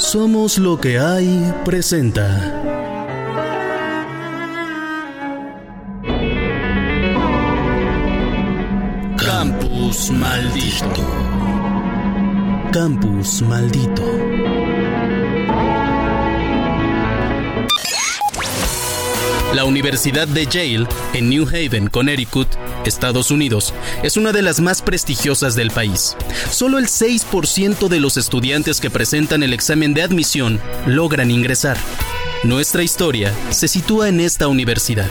Somos lo que hay presenta. Campus maldito. Campus maldito. La Universidad de Yale, en New Haven, Connecticut, Estados Unidos, es una de las más prestigiosas del país. Solo el 6% de los estudiantes que presentan el examen de admisión logran ingresar. Nuestra historia se sitúa en esta universidad.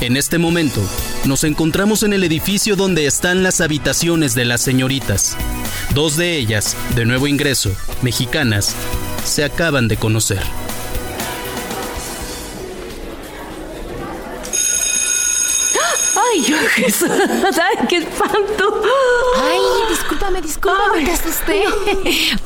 En este momento, nos encontramos en el edificio donde están las habitaciones de las señoritas. Dos de ellas, de nuevo ingreso, mexicanas, se acaban de conocer. Jesús, ay, qué espanto. Ay, discúlpame, discúlpame, Ay. te asusté.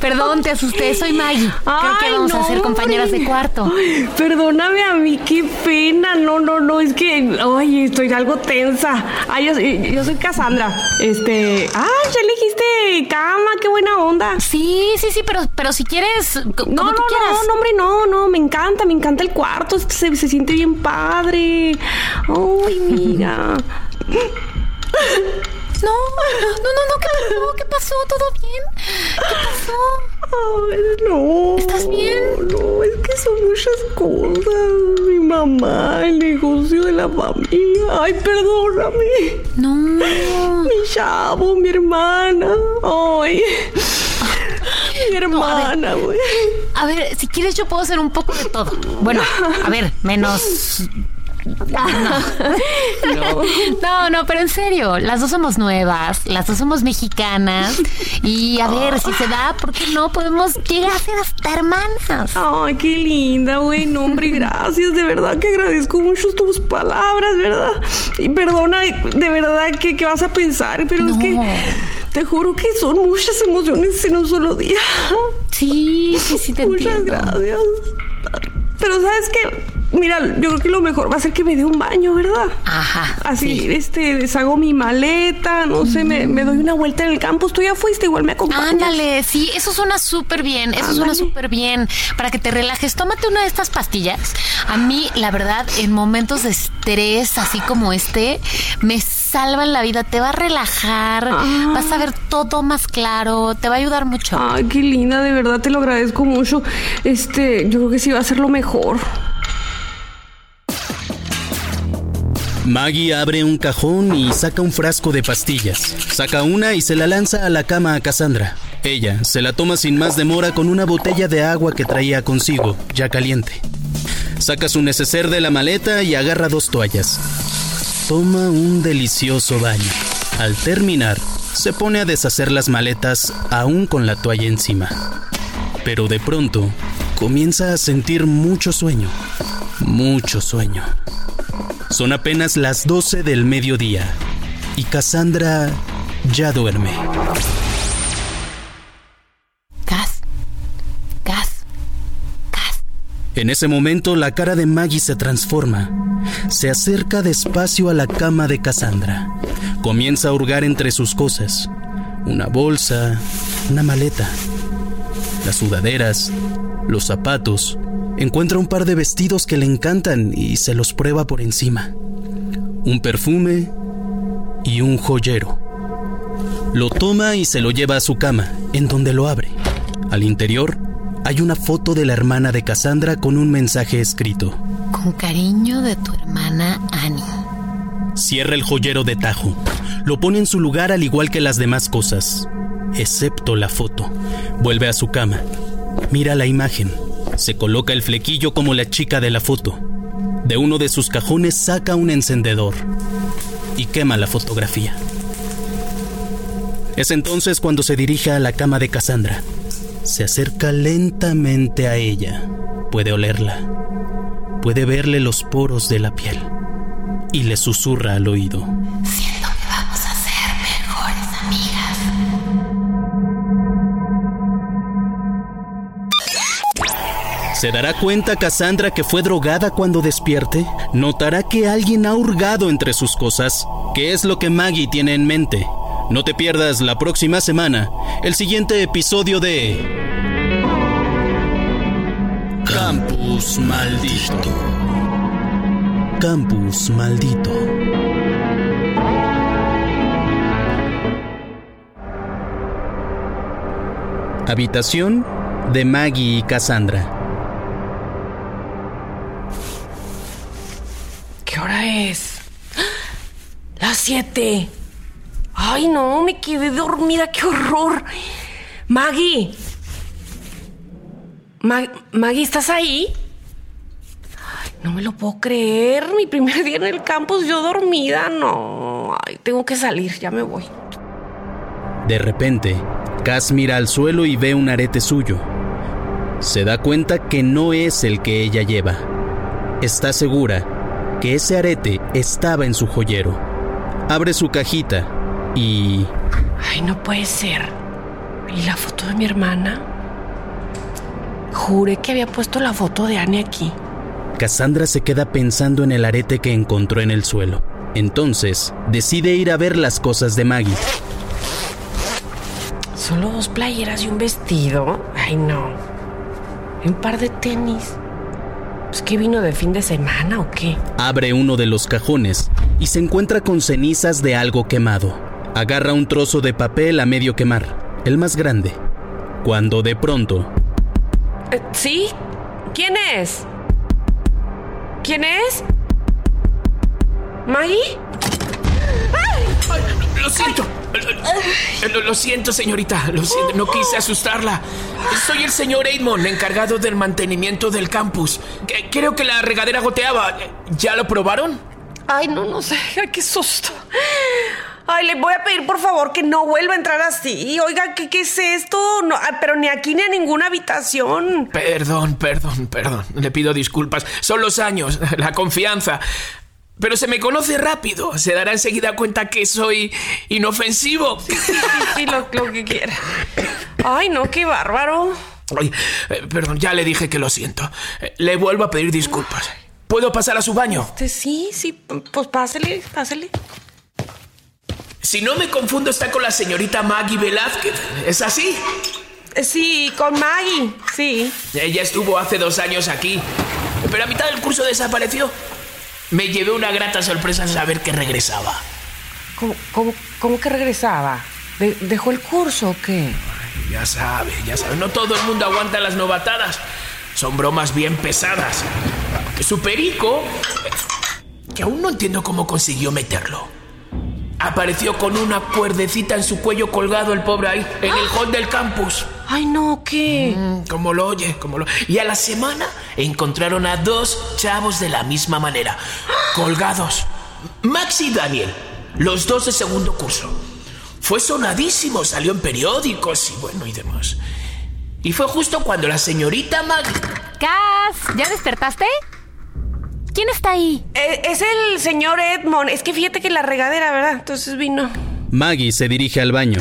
Perdón, te asusté, soy Maggie. Creo que Ay, vamos a ser compañeras de cuarto. Ay, Perdóname a mí, qué pena. No, no, no, es que, ay, estoy algo tensa. Ay, yo, soy- yo soy Cassandra. Este, ah, ya elegiste cama, qué buena onda. Sí, sí, sí, pero, pero si quieres, No, como no, tú quieras. no, no, hombre, no, no, me encanta, me encanta el cuarto, se, se siente bien padre. Ay, mira. No, no, no, no, ¿qué pasó? ¿Qué pasó? ¿Todo bien? ¿Qué pasó? Ay, no. ¿Estás bien? No, es que son muchas cosas. Mi mamá, el negocio de la familia. Ay, perdóname. No. Mi chavo, mi hermana. Ay. Mi hermana, güey. A ver, si quieres yo puedo hacer un poco de todo. Bueno, a ver, menos... No. No, no, pero en serio, las dos somos nuevas, las dos somos mexicanas y a ver, si se da, ¿por qué no? Podemos llegar a ser hasta hermanas. Ay, qué linda, güey. No, hombre, gracias. De verdad que agradezco mucho tus palabras, ¿verdad? Y perdona, de verdad, que, que vas a pensar, pero es que te juro que son muchas emociones en un solo día. Sí, sí, sí te Muchas entiendo. gracias. Pero sabes que, mira, yo creo que lo mejor va a ser que me dé un baño, ¿verdad? Ajá. Así, sí. este, deshago mi maleta, no sé, me, me doy una vuelta en el campus. Tú ya fuiste, igual me acompañas. Ándale, sí, eso suena súper bien, eso suena súper bien. Para que te relajes, tómate una de estas pastillas. A mí, la verdad, en momentos de estrés, así como este, me salvan la vida, te va a relajar, Ah. vas a ver todo más claro, te va a ayudar mucho. Ay, qué linda, de verdad te lo agradezco mucho. Este, yo creo que sí va a ser lo mejor. Maggie abre un cajón y saca un frasco de pastillas. Saca una y se la lanza a la cama a Cassandra. Ella se la toma sin más demora con una botella de agua que traía consigo, ya caliente. Saca su neceser de la maleta y agarra dos toallas. Toma un delicioso baño. Al terminar, se pone a deshacer las maletas aún con la toalla encima. Pero de pronto, comienza a sentir mucho sueño. Mucho sueño. Son apenas las 12 del mediodía y Cassandra ya duerme. Gas, gas, gas. En ese momento la cara de Maggie se transforma. Se acerca despacio a la cama de Cassandra. Comienza a hurgar entre sus cosas. Una bolsa, una maleta, las sudaderas, los zapatos. Encuentra un par de vestidos que le encantan y se los prueba por encima. Un perfume y un joyero. Lo toma y se lo lleva a su cama, en donde lo abre. Al interior hay una foto de la hermana de Cassandra con un mensaje escrito. Con cariño de tu hermana Annie. Cierra el joyero de tajo. Lo pone en su lugar al igual que las demás cosas, excepto la foto. Vuelve a su cama. Mira la imagen. Se coloca el flequillo como la chica de la foto. De uno de sus cajones saca un encendedor y quema la fotografía. Es entonces cuando se dirige a la cama de Cassandra. Se acerca lentamente a ella. Puede olerla. Puede verle los poros de la piel. Y le susurra al oído. ¿Se dará cuenta Cassandra que fue drogada cuando despierte? ¿Notará que alguien ha hurgado entre sus cosas? ¿Qué es lo que Maggie tiene en mente? No te pierdas la próxima semana el siguiente episodio de Campus maldito. Campus maldito. Habitación de Maggie y Cassandra. Es? Las siete. Ay, no, me quedé dormida, qué horror. Maggie. Maggie, ¿estás ahí? Ay, no me lo puedo creer. Mi primer día en el campus, yo dormida. No. Ay, tengo que salir, ya me voy. De repente, Cass mira al suelo y ve un arete suyo. Se da cuenta que no es el que ella lleva. Está segura que ese arete estaba en su joyero. Abre su cajita y... Ay, no puede ser. ¿Y la foto de mi hermana? Juré que había puesto la foto de Annie aquí. Cassandra se queda pensando en el arete que encontró en el suelo. Entonces, decide ir a ver las cosas de Maggie. Solo dos playeras y un vestido. Ay, no. un par de tenis. ¿Es que vino de fin de semana o qué? Abre uno de los cajones y se encuentra con cenizas de algo quemado. Agarra un trozo de papel a medio quemar, el más grande. Cuando de pronto... Eh, ¿Sí? ¿Quién es? ¿Quién es? ¿Maggie? Lo siento. Lo, siento, señorita. Lo siento. No quise asustarla. Soy el señor Edmond, encargado del mantenimiento del campus. Creo que la regadera goteaba. ¿Ya lo probaron? Ay, no, no sé. Ay, qué susto. Ay, le voy a pedir por favor que no vuelva a entrar así. Oiga, ¿qué, qué es esto? No, ah, pero ni aquí ni en ninguna habitación. Perdón, perdón, perdón. Le pido disculpas. Son los años, la confianza. Pero se me conoce rápido. Se dará enseguida cuenta que soy inofensivo. Sí, sí, sí, lo, que quiera. Ay, no, qué bárbaro. Ay, eh, perdón, ya le dije que lo siento. Eh, le vuelvo a pedir disculpas. ¿Puedo pasar a su baño? Este, sí, sí, pues pásele, pásele. Si no me confundo, está con la señorita Maggie Velázquez. ¿Es así? Eh, sí, con Maggie, sí. Ella estuvo hace dos años aquí, pero a mitad del curso desapareció. Me llevé una grata sorpresa al saber que regresaba. ¿Cómo, que regresaba? ¿Dejó el curso o qué? ya sabe, ya sabe. No todo el mundo aguanta las novatadas. Son bromas bien pesadas. Su perico, que aún no entiendo cómo consiguió meterlo. Apareció con una cuerdecita en su cuello colgado el pobre ahí, en el hall del campus. Ay, no, ¿qué? Mm, como lo oye, como lo... Y a la semana encontraron a dos chavos de la misma manera, colgados. Max y Daniel, los dos de segundo curso. Fue sonadísimo, salió en periódicos y bueno, y demás. Y fue justo cuando la señorita Mag... Cas, ¿ya despertaste? ¿Quién está ahí? Eh, es el señor Edmond. Es que fíjate que la regadera, ¿verdad? Entonces vino. Maggie se dirige al baño.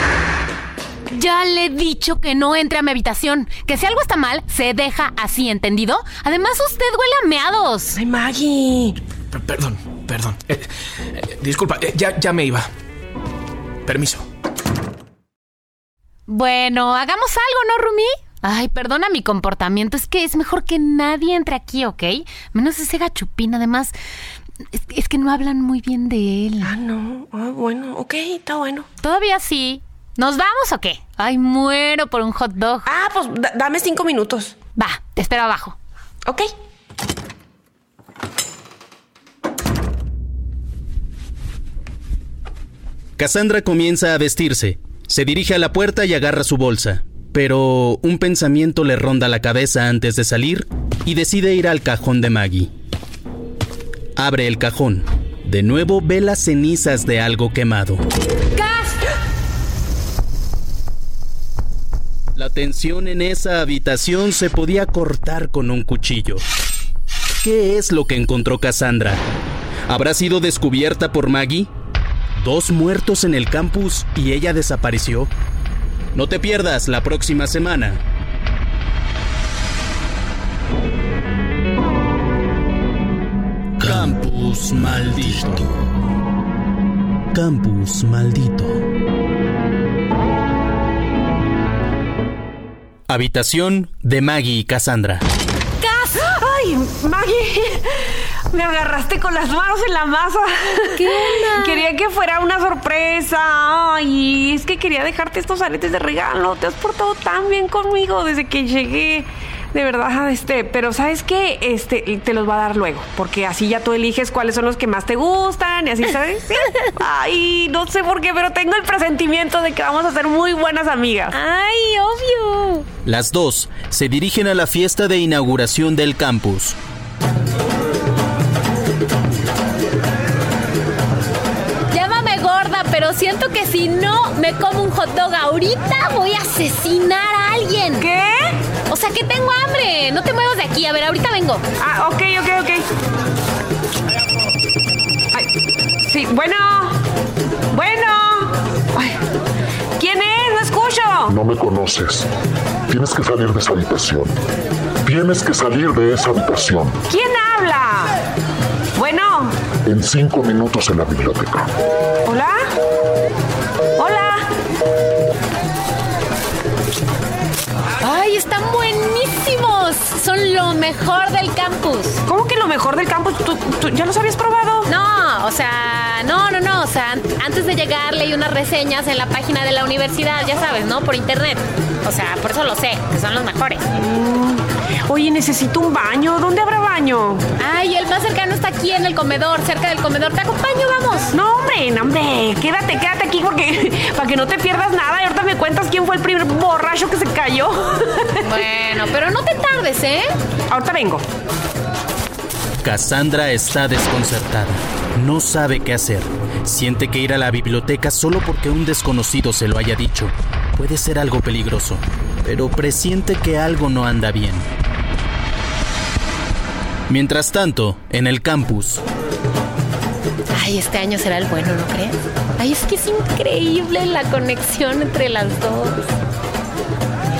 Ya le he dicho que no entre a mi habitación. Que si algo está mal, se deja así, ¿entendido? Además, usted huele a meados. Ay, Maggie. perdón, perdón. Eh, eh, disculpa, eh, ya, ya me iba. Permiso. Bueno, hagamos algo, ¿no, Rumi? Ay, perdona mi comportamiento. Es que es mejor que nadie entre aquí, ¿ok? Menos ese gachupín. Además, es, es, que no hablan muy bien de él. Ah, no. Ah, bueno, ok, está bueno. Todavía sí. ¿Nos vamos o qué? Ay, muero por un hot dog. Ah, pues dame cinco minutos. Va, te espero abajo. Ok. Cassandra comienza a vestirse. Se dirige a la puerta y agarra su bolsa. Pero un pensamiento le ronda la cabeza antes de salir y decide ir al cajón de Maggie. Abre el cajón. De nuevo ve las cenizas de algo quemado. La tensión en esa habitación se podía cortar con un cuchillo. ¿Qué es lo que encontró Cassandra? ¿Habrá sido descubierta por Maggie? Dos muertos en el campus y ella desapareció. No te pierdas la próxima semana. Campus maldito. Campus maldito. Habitación de Maggie y Cassandra. ¡Cas! Ay, Maggie, me agarraste con las manos en la masa. ¿Qué onda? Quería que fuera una sorpresa. Ay, es que quería dejarte estos aretes de regalo. Te has portado tan bien conmigo desde que llegué. De verdad, este, pero ¿sabes qué? Este, te los va a dar luego, porque así ya tú eliges cuáles son los que más te gustan y así, ¿sabes? Sí. Ay, no sé por qué, pero tengo el presentimiento de que vamos a ser muy buenas amigas. Ay, obvio. Las dos se dirigen a la fiesta de inauguración del campus. Llámame gorda, pero siento que si no me como un hot dog ahorita voy a asesinar a alguien. ¿Qué? O sea que tengo hambre. No te muevas de aquí. A ver, ahorita vengo. Ah, ok, ok, ok. Ay, sí, bueno. Bueno. Ay, ¿Quién es? No escucho. No me conoces. Tienes que salir de esa habitación. Tienes que salir de esa habitación. ¿Quién habla? Bueno. En cinco minutos en la biblioteca. ¿Hola? Hola. Están buenísimos. Son lo mejor del campus. ¿Cómo que lo mejor del campus? ¿Tú, tú ya los habías probado? No, o sea, no, no, no. O sea, an- antes de llegar leí unas reseñas en la página de la universidad, ya sabes, ¿no? Por internet. O sea, por eso lo sé, que son los mejores. Oye, necesito un baño. ¿Dónde habrá baño? Ay, el más cercano está aquí en el comedor, cerca del comedor. Te acompaño, vamos. No, hombre, no, hombre. Quédate, quédate aquí porque para que no te pierdas nada. Y ahorita me cuentas quién fue el primer borracho que se cayó. Bueno, pero no te tardes, ¿eh? ahorita vengo. Cassandra está desconcertada. No sabe qué hacer. Siente que ir a la biblioteca solo porque un desconocido se lo haya dicho puede ser algo peligroso, pero presiente que algo no anda bien. Mientras tanto, en el campus, Ay, este año será el bueno, ¿no crees? Ay, es que es increíble la conexión entre las dos.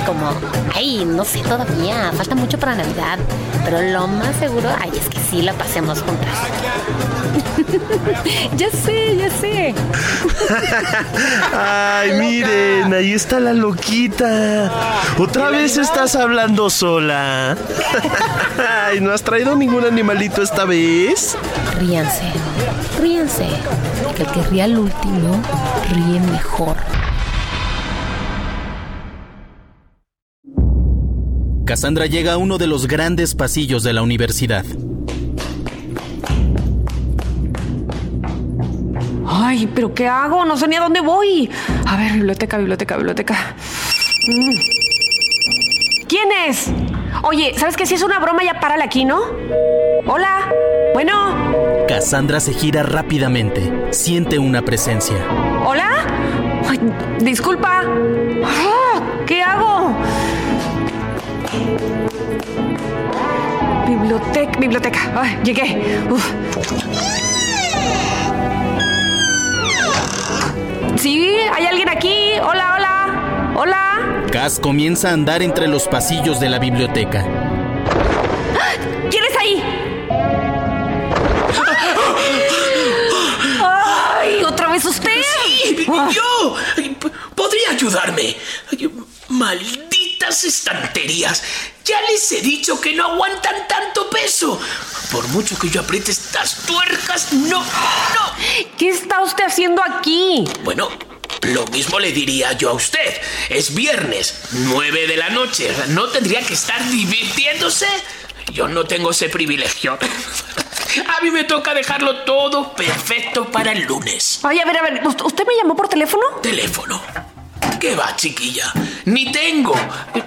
Como, ay, no sé todavía, falta mucho para Navidad, pero lo más seguro, ay, es que sí la pasemos juntas. ya sé, ya sé. Ay, miren, ahí está la loquita. Otra vez estás hablando sola. Ay, ¿no has traído ningún animalito esta vez? Ríanse, ríanse, que el que ría al último ríe mejor. Cassandra llega a uno de los grandes pasillos de la universidad. Ay, pero ¿qué hago? No sé ni a dónde voy. A ver, biblioteca, biblioteca, biblioteca. Mm. ¿Quién es? Oye, ¿sabes qué? Si es una broma, ya párale aquí, ¿no? Hola. Bueno. Cassandra se gira rápidamente. Siente una presencia. ¿Hola? Ay, disculpa. Ah, ¿Qué hago? Biblioteca, biblioteca. Ay, llegué. Uf. Sí, hay alguien aquí. Hola, hola. Hola. Cass comienza a andar entre los pasillos de la biblioteca. ¿Quién es ahí? ¡Ay! ¿Otra vez usted? ¡Sí! ¡Yo! Ay, p- ¿Podría ayudarme? Ay, Malditas estanterías. Ya les he dicho que no aguantan tanto peso. Por mucho que yo apriete estas tuercas, no, no. ¿Qué está usted haciendo aquí? Bueno, lo mismo le diría yo a usted. Es viernes, 9 de la noche. ¿No tendría que estar divirtiéndose? Yo no tengo ese privilegio. A mí me toca dejarlo todo perfecto para el lunes. Ay, a ver, a ver, ¿ust- ¿usted me llamó por teléfono? Teléfono. ¿Qué va, chiquilla? Ni tengo.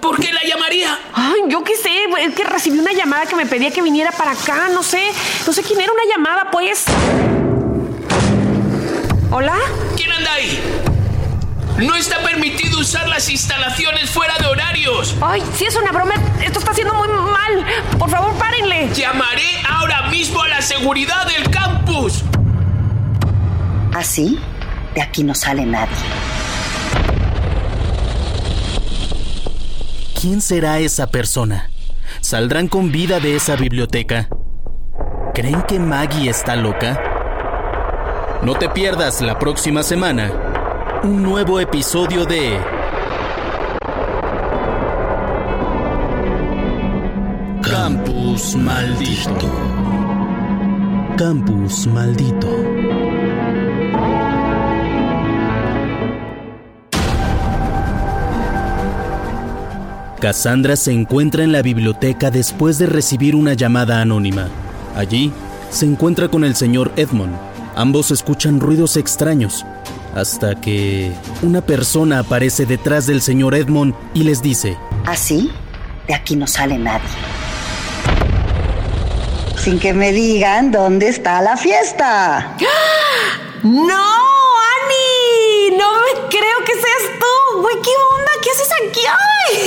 ¿Por qué la llamaría? Ay, yo qué sé, es que recibí una llamada que me pedía que viniera para acá, no sé, no sé quién era una llamada, pues. ¿Hola? ¿Quién anda ahí? No está permitido usar las instalaciones fuera de horarios. Ay, sí es una broma, esto está haciendo muy mal. Por favor, párenle. Llamaré ahora mismo a la seguridad del campus. Así, de aquí no sale nadie. ¿Quién será esa persona? ¿Saldrán con vida de esa biblioteca? ¿Creen que Maggie está loca? No te pierdas la próxima semana un nuevo episodio de Campus maldito. Campus maldito. Cassandra se encuentra en la biblioteca después de recibir una llamada anónima. Allí se encuentra con el señor Edmond. Ambos escuchan ruidos extraños, hasta que una persona aparece detrás del señor Edmond y les dice, Así, de aquí no sale nadie. Sin que me digan dónde está la fiesta. ¡No, Ani! No me creo que seas tú. Güey, ¿qué onda? ¿Qué haces aquí? ¡Ay!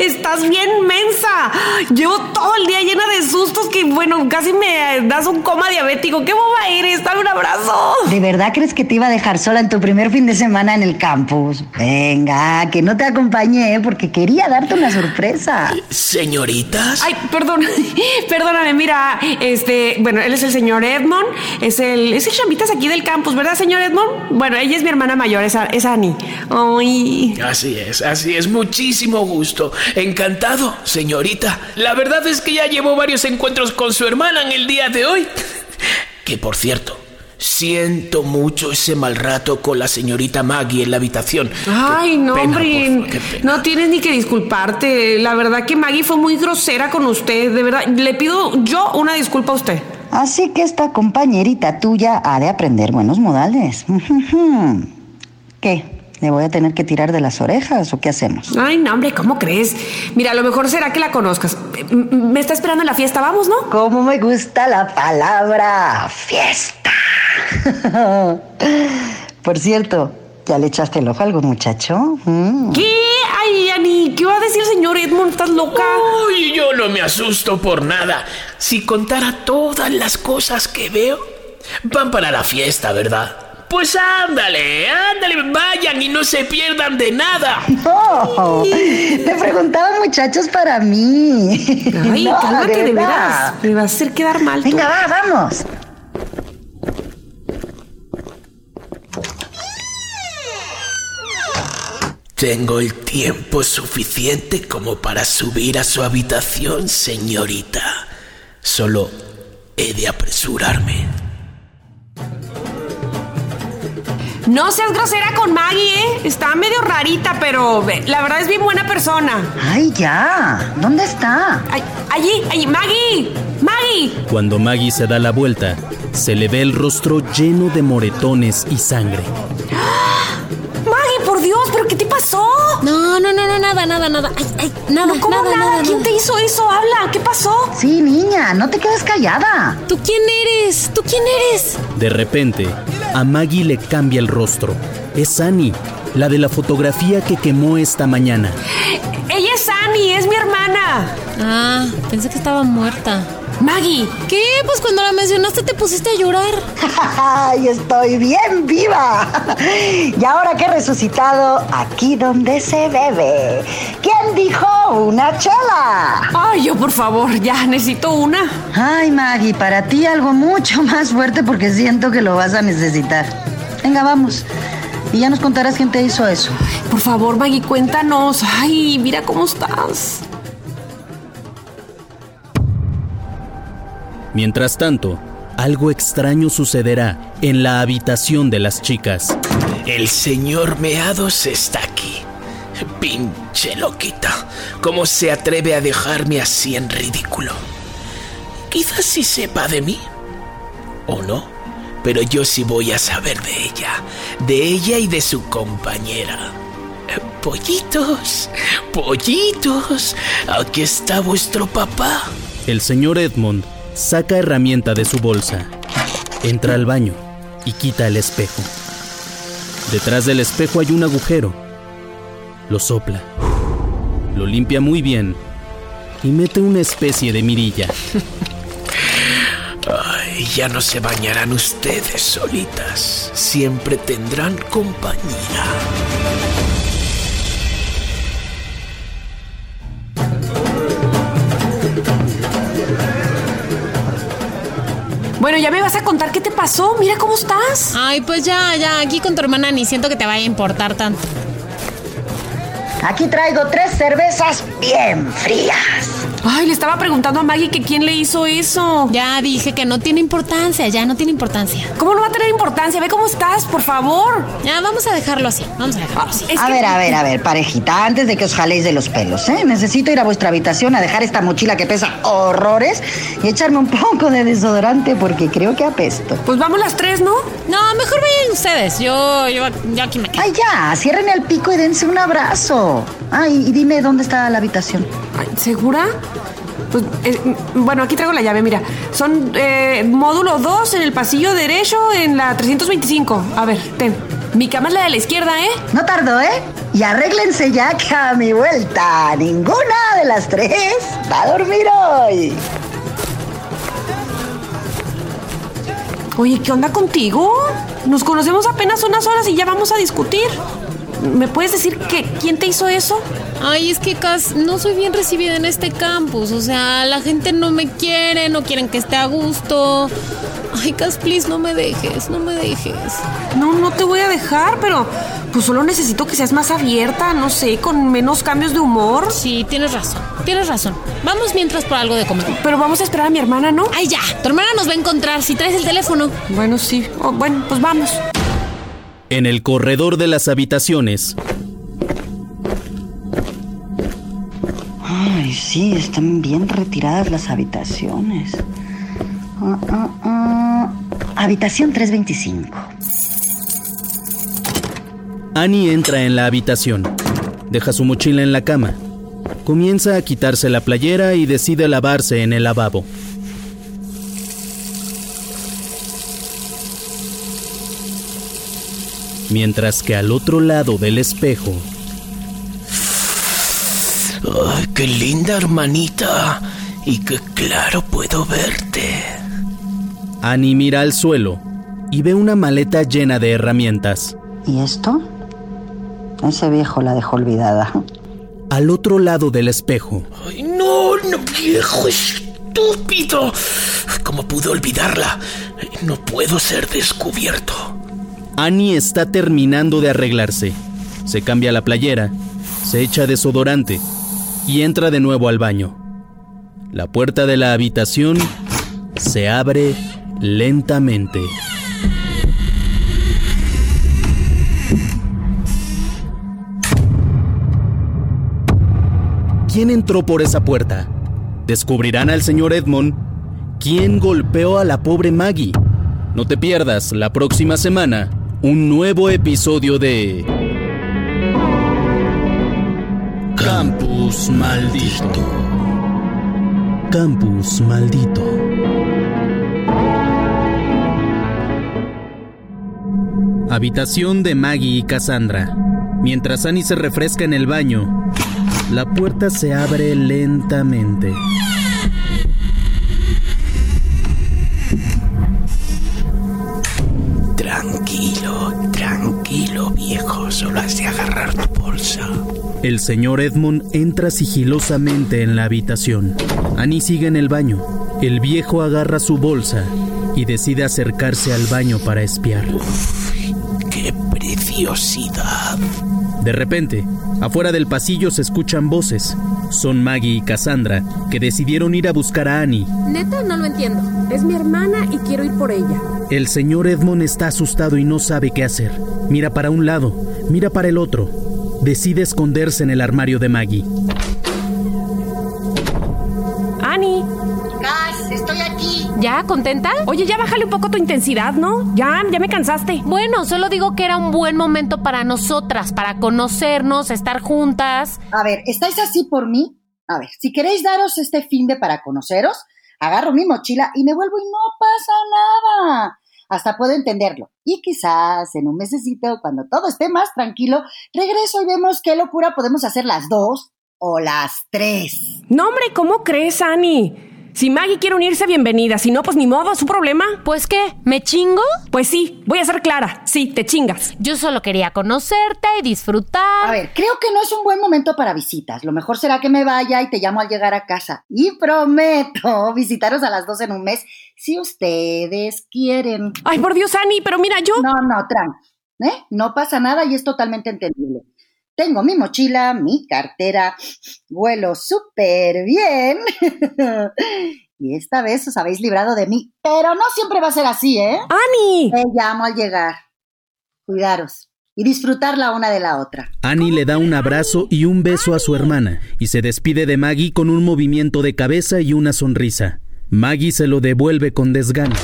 Estás bien mensa. Llevo todo el día llena de sustos que, bueno, casi me das un coma diabético. ¿Qué boba eres? Dame un abrazo. ¿De verdad crees que te iba a dejar sola en tu primer fin de semana en el campus? Venga, que no te acompañé porque quería darte una sorpresa. Señoritas. Ay, perdón, perdóname, mira, este, bueno, él es el señor Edmond, es el, es el chambitas aquí del campus, ¿verdad, señor Edmond? Bueno, ella es mi hermana mayor, es, es Annie. Ay, Así es, así es. Muchísimo gusto. Encantado, señorita. La verdad es que ya llevo varios encuentros con su hermana en el día de hoy. Que por cierto, siento mucho ese mal rato con la señorita Maggie en la habitación. ay, Qué no, pena, hombre, por favor, qué pena. no tienes ni que disculparte. La verdad que Maggie fue muy grosera con usted, de verdad. Le pido yo una disculpa a usted. Así que esta compañerita tuya ha de aprender buenos modales. ¿Qué? ¿Le voy a tener que tirar de las orejas o qué hacemos? Ay, no, hombre, ¿cómo crees? Mira, a lo mejor será que la conozcas. Me está esperando en la fiesta, vamos, ¿no? ¿Cómo me gusta la palabra fiesta? Por cierto, ¿ya le echaste el ojo a algún muchacho? Mm. ¿Qué? Ay, Ani, ¿qué va a decir el señor Edmond? ¿Estás loca? Uy, yo no me asusto por nada. Si contara todas las cosas que veo, van para la fiesta, ¿verdad? Pues ándale, ándale, vayan y no se pierdan de nada. No, me preguntaban muchachos para mí. Ay, No, cálmate de verdad. veras. Me vas a hacer quedar mal tú. Venga, va, vamos. Tengo el tiempo suficiente como para subir a su habitación, señorita. Solo he de apresurarme. No seas grosera con Maggie, ¿eh? Está medio rarita, pero ve, la verdad es bien buena persona. Ay, ya. ¿Dónde está? Ay, allí, allí, Maggie, Maggie. Cuando Maggie se da la vuelta, se le ve el rostro lleno de moretones y sangre. Por Dios, ¿pero qué te pasó? No, no, no, no, nada, nada, nada. Ay, ay, nada, No, ¿cómo nada, nada? nada, ¿Quién nada. te hizo eso? Habla, ¿qué pasó? Sí, niña, no te quedes callada. ¿Tú quién eres? ¿Tú quién eres? De repente, a Maggie le cambia el rostro. Es Annie, la de la fotografía que quemó esta mañana. Ella es Annie, es mi hermana. Ah, pensé que estaba muerta. Maggie, ¿Qué? Pues cuando la mencionaste te pusiste a llorar. ¡Ay, estoy bien viva! Y ahora que he resucitado, aquí donde se bebe. ¿Quién dijo una chela? ay, yo por favor, ya necesito una. Ay, Maggie, para ti algo mucho más fuerte porque siento que lo vas a necesitar. Venga, vamos. Y ya nos contarás quién te hizo eso. Por favor, Maggie, cuéntanos. Ay, mira cómo estás. Mientras tanto, algo extraño sucederá en la habitación de las chicas. El señor Meados está aquí. Pinche loquita. ¿Cómo se atreve a dejarme así en ridículo? Quizás sí sepa de mí. ¿O no? Pero yo sí voy a saber de ella. De ella y de su compañera. Pollitos, pollitos. Aquí está vuestro papá. El señor Edmond saca herramienta de su bolsa, entra al baño y quita el espejo. Detrás del espejo hay un agujero. Lo sopla, lo limpia muy bien y mete una especie de mirilla. Ay, ya no se bañarán ustedes solitas. Siempre tendrán compañía. Bueno, ya me vas a contar qué te pasó. Mira cómo estás. Ay, pues ya, ya, aquí con tu hermana ni siento que te vaya a importar tanto. Aquí traigo tres cervezas bien frías. Ay, le estaba preguntando a Maggie que quién le hizo eso. Ya dije que no tiene importancia, ya no tiene importancia. ¿Cómo no va a tener importancia? Ve cómo estás, por favor. Ya, vamos a dejarlo así, vamos a dejarlo así. Es A que- ver, a ver, a ver, parejita, antes de que os jaléis de los pelos, ¿eh? Necesito ir a vuestra habitación a dejar esta mochila que pesa horrores y echarme un poco de desodorante porque creo que apesto. Pues vamos las tres, ¿no? No, mejor vayan ustedes, yo, yo, yo aquí me quedo. Ay, ya, cierren el pico y dense un abrazo. Ay, y dime dónde está la habitación. Ay, ¿Segura? Pues, eh, bueno, aquí traigo la llave, mira. Son eh, módulo 2 en el pasillo derecho en la 325. A ver, ten. Mi cama es la de la izquierda, ¿eh? No tardo, ¿eh? Y arréglense ya que a mi vuelta ninguna de las tres va a dormir hoy. Oye, ¿qué onda contigo? Nos conocemos apenas unas horas y ya vamos a discutir. ¿Me puedes decir que quién te hizo eso? Ay, es que Cas, no soy bien recibida en este campus. O sea, la gente no me quiere, no quieren que esté a gusto. Ay, Cas, please, no me dejes, no me dejes. No, no te voy a dejar, pero pues solo necesito que seas más abierta, no sé, con menos cambios de humor. Sí, tienes razón, tienes razón. Vamos mientras por algo de comer. Pero vamos a esperar a mi hermana, ¿no? Ay, ya, tu hermana nos va a encontrar si traes el teléfono. Bueno, sí. Oh, bueno, pues vamos. En el corredor de las habitaciones, Ay, sí, están bien retiradas las habitaciones. Ah. Habitación 325. Annie entra en la habitación. Deja su mochila en la cama. Comienza a quitarse la playera y decide lavarse en el lavabo. Mientras que al otro lado del espejo, Ay, qué linda hermanita. Y qué claro puedo verte. Annie mira al suelo y ve una maleta llena de herramientas. ¿Y esto? Ese viejo la dejó olvidada. Al otro lado del espejo, Ay, no, no, viejo estúpido. ¿Cómo pude olvidarla? No puedo ser descubierto. Annie está terminando de arreglarse. Se cambia la playera, se echa desodorante y entra de nuevo al baño. La puerta de la habitación se abre lentamente. ¿Quién entró por esa puerta? ¿Descubrirán al señor Edmond? ¿Quién golpeó a la pobre Maggie? No te pierdas la próxima semana un nuevo episodio de Campus Maldito. Campus Maldito. Habitación de Maggie y Cassandra. Mientras Annie se refresca en el baño, la puerta se abre lentamente. Has de agarrar tu bolsa. El señor Edmond entra sigilosamente en la habitación. Annie sigue en el baño. El viejo agarra su bolsa y decide acercarse al baño para espiar. ¡Qué preciosidad! De repente, afuera del pasillo se escuchan voces. Son Maggie y Cassandra, que decidieron ir a buscar a Annie. Neta, no lo entiendo. Es mi hermana y quiero ir por ella. El señor Edmond está asustado y no sabe qué hacer. Mira para un lado, mira para el otro. Decide esconderse en el armario de Maggie. Ani, Gas, estoy aquí. ¿ya contenta? Oye, ya bájale un poco tu intensidad, ¿no? Ya, ya me cansaste. Bueno, solo digo que era un buen momento para nosotras, para conocernos, estar juntas. A ver, ¿estáis así por mí? A ver, si queréis daros este fin de para conoceros, agarro mi mochila y me vuelvo y no pasa nada. Hasta puedo entenderlo. Y quizás en un mesecito, cuando todo esté más tranquilo, regreso y vemos qué locura podemos hacer las dos o las tres. No, hombre, ¿cómo crees, Ani? Si Maggie quiere unirse, bienvenida. Si no, pues ni modo, su problema. Pues qué, ¿me chingo? Pues sí, voy a ser clara. Sí, te chingas. Yo solo quería conocerte y disfrutar. A ver, creo que no es un buen momento para visitas. Lo mejor será que me vaya y te llamo al llegar a casa. Y prometo visitaros a las dos en un mes si ustedes quieren. Ay, por Dios, Ani, pero mira, yo. No, no, tranqui. ¿eh? No pasa nada y es totalmente entendible. Tengo mi mochila, mi cartera, vuelo súper bien. y esta vez os habéis librado de mí. Pero no siempre va a ser así, ¿eh? ¡Ani! Te llamo al llegar. Cuidaros y disfrutar la una de la otra. Annie le da un abrazo y un beso a su hermana y se despide de Maggie con un movimiento de cabeza y una sonrisa. Maggie se lo devuelve con desgano.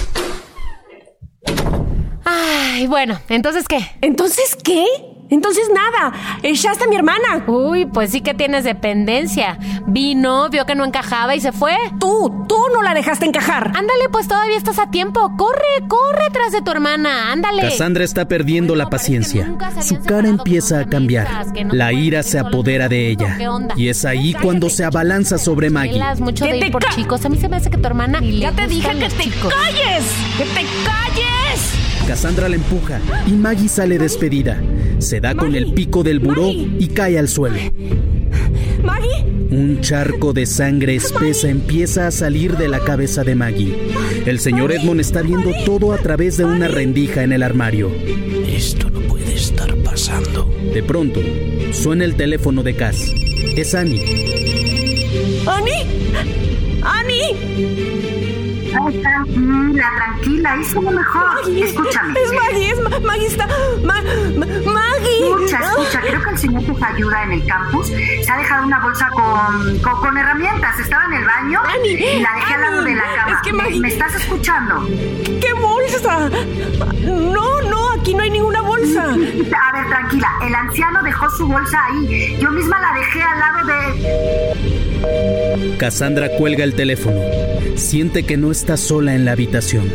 Ay, bueno, ¿entonces qué? ¿Entonces qué? Entonces nada, echaste a mi hermana. Uy, pues sí que tienes dependencia. Vino, vio que no encajaba y se fue. Tú, tú no la dejaste encajar. Ándale, pues todavía estás a tiempo. Corre, corre tras de tu hermana. Ándale. Cassandra está perdiendo la paciencia. Su cara empieza a cambiar. La ira se apodera de ella. Y es ahí cuando se abalanza sobre Maggie. Mucho de ir por chicos. A mí se me hace que tu hermana. Ya te dije que te chicos. calles. ¡Que te calles! Cassandra la empuja y Maggie sale despedida. Se da con el pico del buró y cae al suelo. Maggie, Un charco de sangre espesa empieza a salir de la cabeza de Maggie. El señor Edmond está viendo todo a través de una rendija en el armario. Esto no puede estar pasando. De pronto, suena el teléfono de Cass. Es Annie. Ani, Ani. Ay, tranquila, tranquila, hice lo mejor. Maggie, Escúchame. Es Maggie, es Ma- Maggie está. Ma- Ma- Maggie. Escucha, escucha, creo que el señor que te ayuda en el campus se ha dejado una bolsa con, con, con herramientas. Estaba en el baño Ani, y la dejé al lado de la cama. es que ¿Me- Maggie- ¿Me, estás escuchando? ¿Qué bolsa? No, no, aquí no hay ninguna bolsa. A ver, tranquila, el anciano dejó su bolsa ahí. Yo misma la dejé al lado de... Cassandra cuelga el teléfono. Siente que no está sola en la habitación.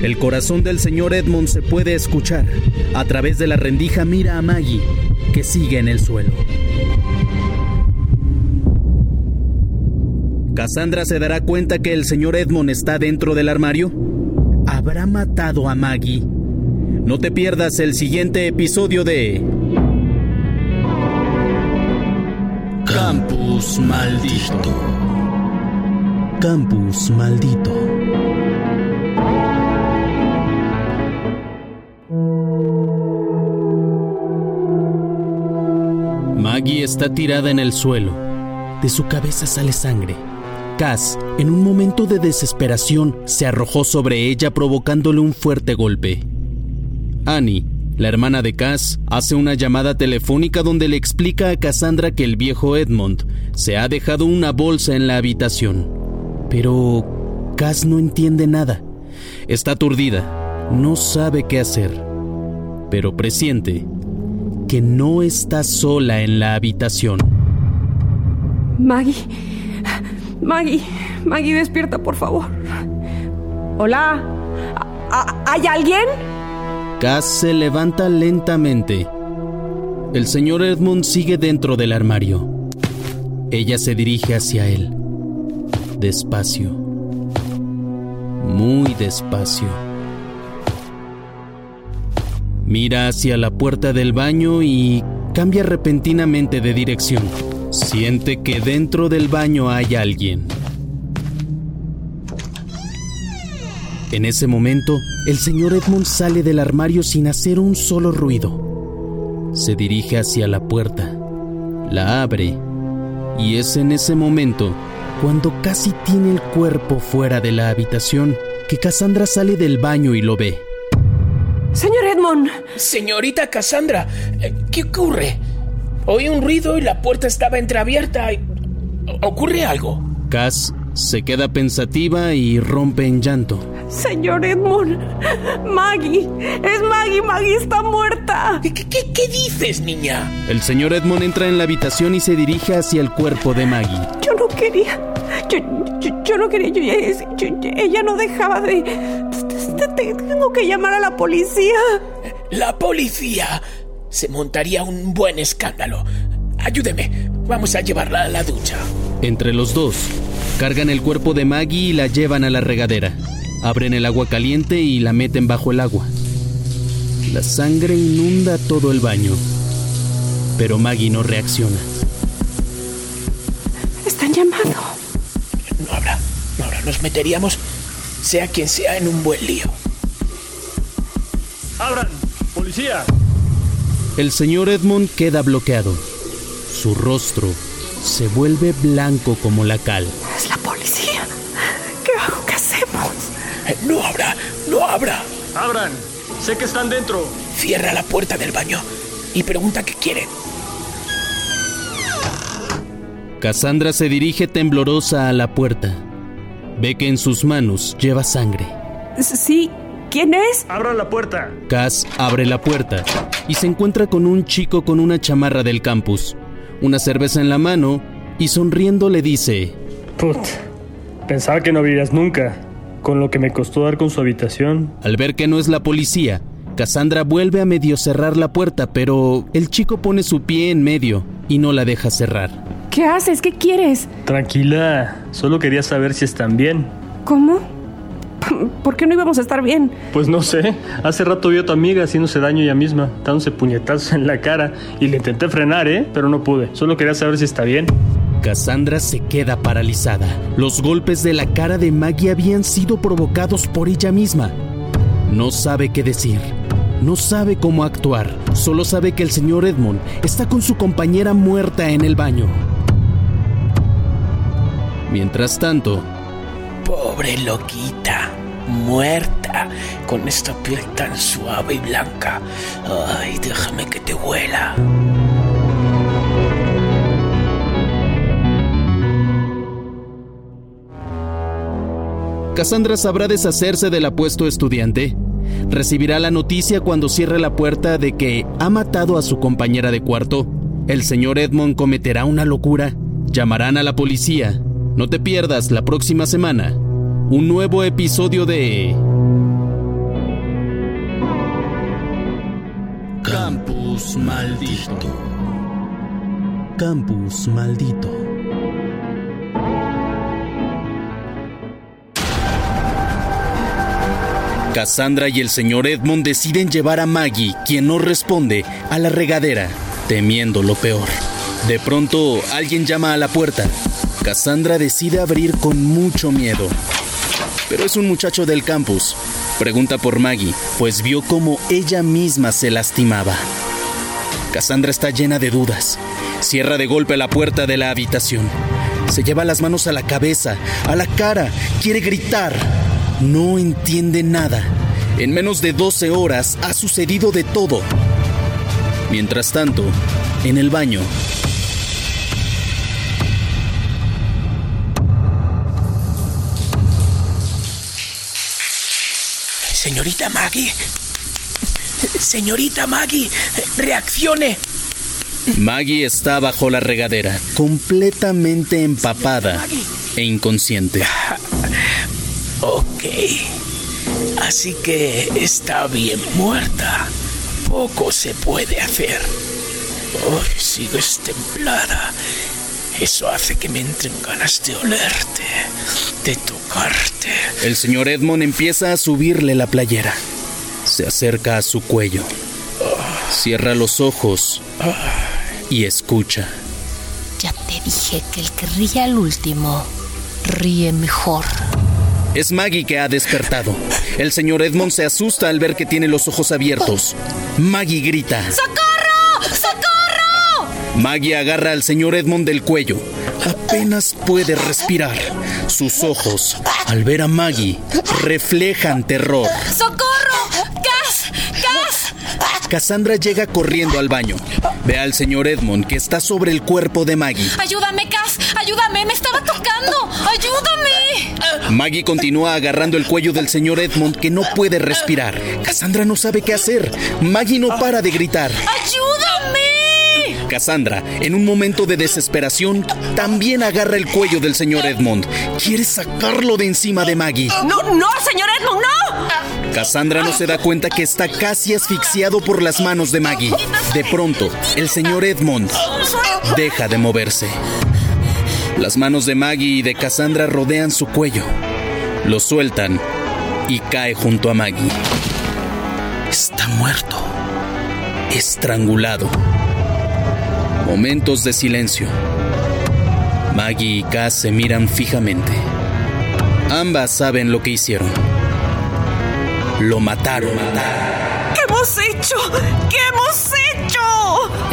El corazón del señor Edmond se puede escuchar. A través de la rendija mira a Maggie, que sigue en el suelo. Cassandra se dará cuenta que el señor Edmond está dentro del armario. ¿Habrá matado a Maggie? No te pierdas el siguiente episodio de... Campus Maldito. Campus Maldito. Maggie está tirada en el suelo. De su cabeza sale sangre. Cass, en un momento de desesperación, se arrojó sobre ella provocándole un fuerte golpe. Annie, la hermana de Cass, hace una llamada telefónica donde le explica a Cassandra que el viejo Edmond se ha dejado una bolsa en la habitación. Pero Cass no entiende nada. Está aturdida, no sabe qué hacer. Pero presiente que no está sola en la habitación. Maggie. Maggie. Maggie, despierta, por favor. Hola. ¿A- a- ¿Hay alguien? Cass se levanta lentamente. El señor Edmund sigue dentro del armario. Ella se dirige hacia él. Despacio. Muy despacio. Mira hacia la puerta del baño y cambia repentinamente de dirección. Siente que dentro del baño hay alguien. En ese momento, el señor Edmund sale del armario sin hacer un solo ruido. Se dirige hacia la puerta, la abre, y es en ese momento, cuando casi tiene el cuerpo fuera de la habitación, que Cassandra sale del baño y lo ve. Señor Edmond. Señorita Cassandra, eh, ¿qué ocurre? Oí un ruido y la puerta estaba entreabierta. y- ¿Ocurre algo? Cass se queda pensativa y rompe en llanto. Señor Edmond. Maggie. Es Maggie. Maggie está muerta. ¿Qué, qué- qué dices, niña? El señor Edmund entra en la habitación y se dirige hacia el cuerpo de Maggie. Yo no quería. Yo, yo- yo no quería. Yo- ella no dejaba de. Te- te- Tengo que llamar a la policía. La policía. Se montaría un buen escándalo. Ayúdeme. Vamos a llevarla a la ducha. Entre los dos, cargan el cuerpo de Maggie y la llevan a la regadera. Abren el agua caliente y la meten bajo el agua. La sangre inunda todo el baño. Pero Maggie no reacciona. Están llamando. No habrá. No habrá. Nos meteríamos, sea quien sea, en un buen lío. ¡Abran! ¡Policía! El señor Edmond queda bloqueado. Su rostro se vuelve blanco como la cal. Es la policía. ¿Qué hago? ¿Qué hacemos? Eh, No abra, no abra. Abran, sé que están dentro. Cierra la puerta del baño y pregunta qué quieren. Cassandra se dirige temblorosa a la puerta. Ve que en sus manos lleva sangre. Sí. ¿Quién es? Abran la puerta. Cass abre la puerta y se encuentra con un chico con una chamarra del campus, una cerveza en la mano y sonriendo le dice, Put, pensaba que no vivías nunca. Con lo que me costó dar con su habitación. al ver que no es la policía, Cassandra vuelve a medio cerrar la puerta, pero el chico pone su pie en medio y no la deja cerrar. ¿Qué haces? ¿Qué quieres? Tranquila, solo quería saber si están bien. ¿Cómo? ¿Por qué no íbamos a estar bien? Pues no sé, hace rato vi a tu amiga haciéndose daño ella misma, dándose puñetazos en la cara y le intenté frenar, ¿eh? Pero no pude, solo quería saber si está bien. Cassandra se queda paralizada. Los golpes de la cara de Maggie habían sido provocados por ella misma. No sabe qué decir. No sabe cómo actuar. Solo sabe que el señor Edmond está con su compañera muerta en el baño. Mientras tanto, Pobre loquita, muerta, con esta piel tan suave y blanca. Ay, déjame que te huela. Cassandra sabrá deshacerse del apuesto estudiante. Recibirá la noticia cuando cierre la puerta de que ha matado a su compañera de cuarto. El señor Edmond cometerá una locura. Llamarán a la policía. No te pierdas la próxima semana un nuevo episodio de Campus Maldito. Campus Maldito. Cassandra y el señor Edmond deciden llevar a Maggie, quien no responde, a la regadera, temiendo lo peor. De pronto, alguien llama a la puerta. Cassandra decide abrir con mucho miedo. Pero es un muchacho del campus. Pregunta por Maggie, pues vio cómo ella misma se lastimaba. Cassandra está llena de dudas. Cierra de golpe la puerta de la habitación. Se lleva las manos a la cabeza, a la cara, quiere gritar. No entiende nada. En menos de 12 horas ha sucedido de todo. Mientras tanto, en el baño, Señorita Maggie. Señorita Maggie, reaccione. Maggie está bajo la regadera, completamente empapada e inconsciente. Ok. Así que está bien muerta. Poco se puede hacer. Hoy sigues templada. Eso hace que me entren ganas de olerte, de tocarte. El señor Edmond empieza a subirle la playera. Se acerca a su cuello. Cierra los ojos y escucha. Ya te dije que el que ríe al último ríe mejor. Es Maggie que ha despertado. El señor Edmond se asusta al ver que tiene los ojos abiertos. Maggie grita. ¡Socorro! Maggie agarra al señor Edmond del cuello. Apenas puede respirar. Sus ojos, al ver a Maggie, reflejan terror. ¡Socorro! ¡Gas! ¡Gas! Cassandra llega corriendo al baño. Ve al señor Edmond que está sobre el cuerpo de Maggie. ¡Ayúdame, Cas! ¡Ayúdame! ¡Me estaba tocando! ¡Ayúdame! Maggie continúa agarrando el cuello del señor Edmond que no puede respirar. Cassandra no sabe qué hacer. Maggie no para de gritar. ¡Ayúdame! Cassandra, en un momento de desesperación, también agarra el cuello del señor Edmond. Quiere sacarlo de encima de Maggie. No, no, señor Edmond, no. Cassandra no se da cuenta que está casi asfixiado por las manos de Maggie. De pronto, el señor Edmond deja de moverse. Las manos de Maggie y de Cassandra rodean su cuello. Lo sueltan y cae junto a Maggie. Está muerto. Estrangulado. Momentos de silencio. Maggie y Cass se miran fijamente. Ambas saben lo que hicieron. Lo mataron. ¿Qué hemos hecho? ¿Qué hemos?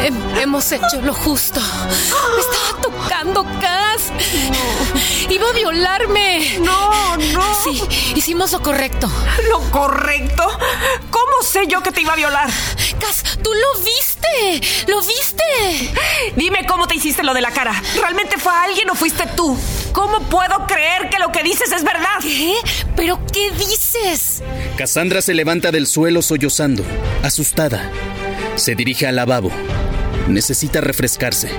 Hem- hemos hecho lo justo. Me estaba tocando, Cass. Iba a violarme. No, no. Sí, hicimos lo correcto. ¿Lo correcto? ¿Cómo sé yo que te iba a violar? Cass, tú lo viste. Lo viste. Dime cómo te hiciste lo de la cara. ¿Realmente fue alguien o fuiste tú? ¿Cómo puedo creer que lo que dices es verdad? ¿Qué? ¿Pero qué dices? Cassandra se levanta del suelo sollozando, asustada. Se dirige al lavabo. Necesita refrescarse.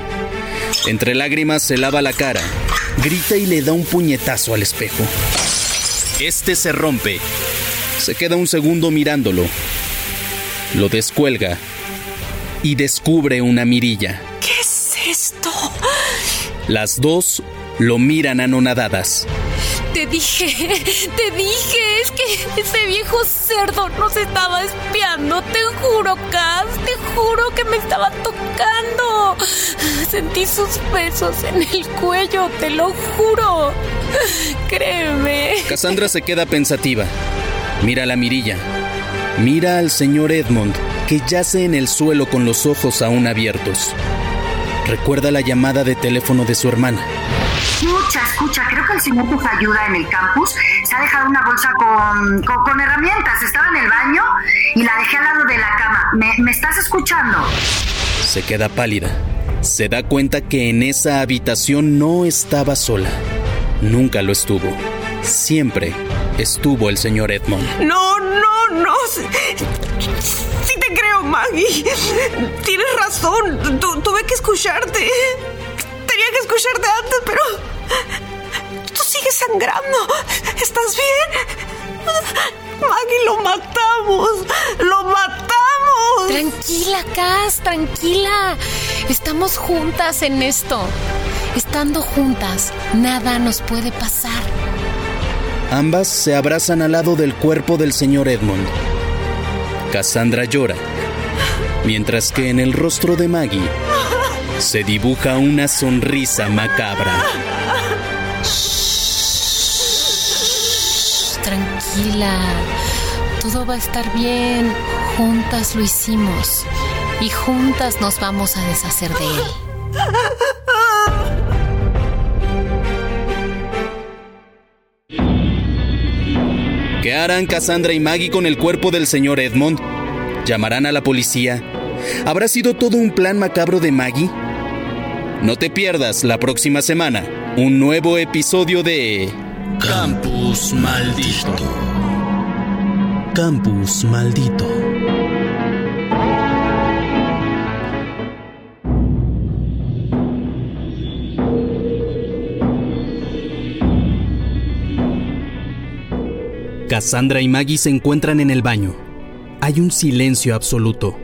Entre lágrimas se lava la cara, grita y le da un puñetazo al espejo. Este se rompe. Se queda un segundo mirándolo. Lo descuelga y descubre una mirilla. ¿Qué es esto? Las dos lo miran anonadadas. Te dije, te dije, es que ese viejo cerdo nos estaba espiando, te juro, Cass, te juro que me estaba tocando. Sentí sus besos en el cuello, te lo juro. Créeme. Cassandra se queda pensativa. Mira la mirilla. Mira al señor Edmond, que yace en el suelo con los ojos aún abiertos. Recuerda la llamada de teléfono de su hermana. Escucha, escucha, creo que el señor que ayuda en el campus se ha dejado una bolsa con, con, con herramientas. Estaba en el baño y la dejé al lado de la cama. ¿Me, me estás escuchando? Se queda pálida. Se da cuenta que en esa habitación no estaba sola. Nunca lo estuvo. Siempre estuvo el señor Edmond. No, no, no. Sí, sí te creo, Maggie. Tienes razón. Tu- tuve que escucharte. Que escucharte antes, pero... Tú sigues sangrando. ¿Estás bien? Maggie, lo matamos. Lo matamos. Tranquila, Cass, tranquila. Estamos juntas en esto. Estando juntas, nada nos puede pasar. Ambas se abrazan al lado del cuerpo del señor Edmond. Cassandra llora, mientras que en el rostro de Maggie se dibuja una sonrisa macabra. Tranquila, todo va a estar bien. Juntas lo hicimos y juntas nos vamos a deshacer de él. ¿Qué harán Cassandra y Maggie con el cuerpo del señor Edmond? ¿Llamarán a la policía? ¿Habrá sido todo un plan macabro de Maggie? No te pierdas la próxima semana un nuevo episodio de Campus Maldito. Campus Maldito. Cassandra y Maggie se encuentran en el baño. Hay un silencio absoluto.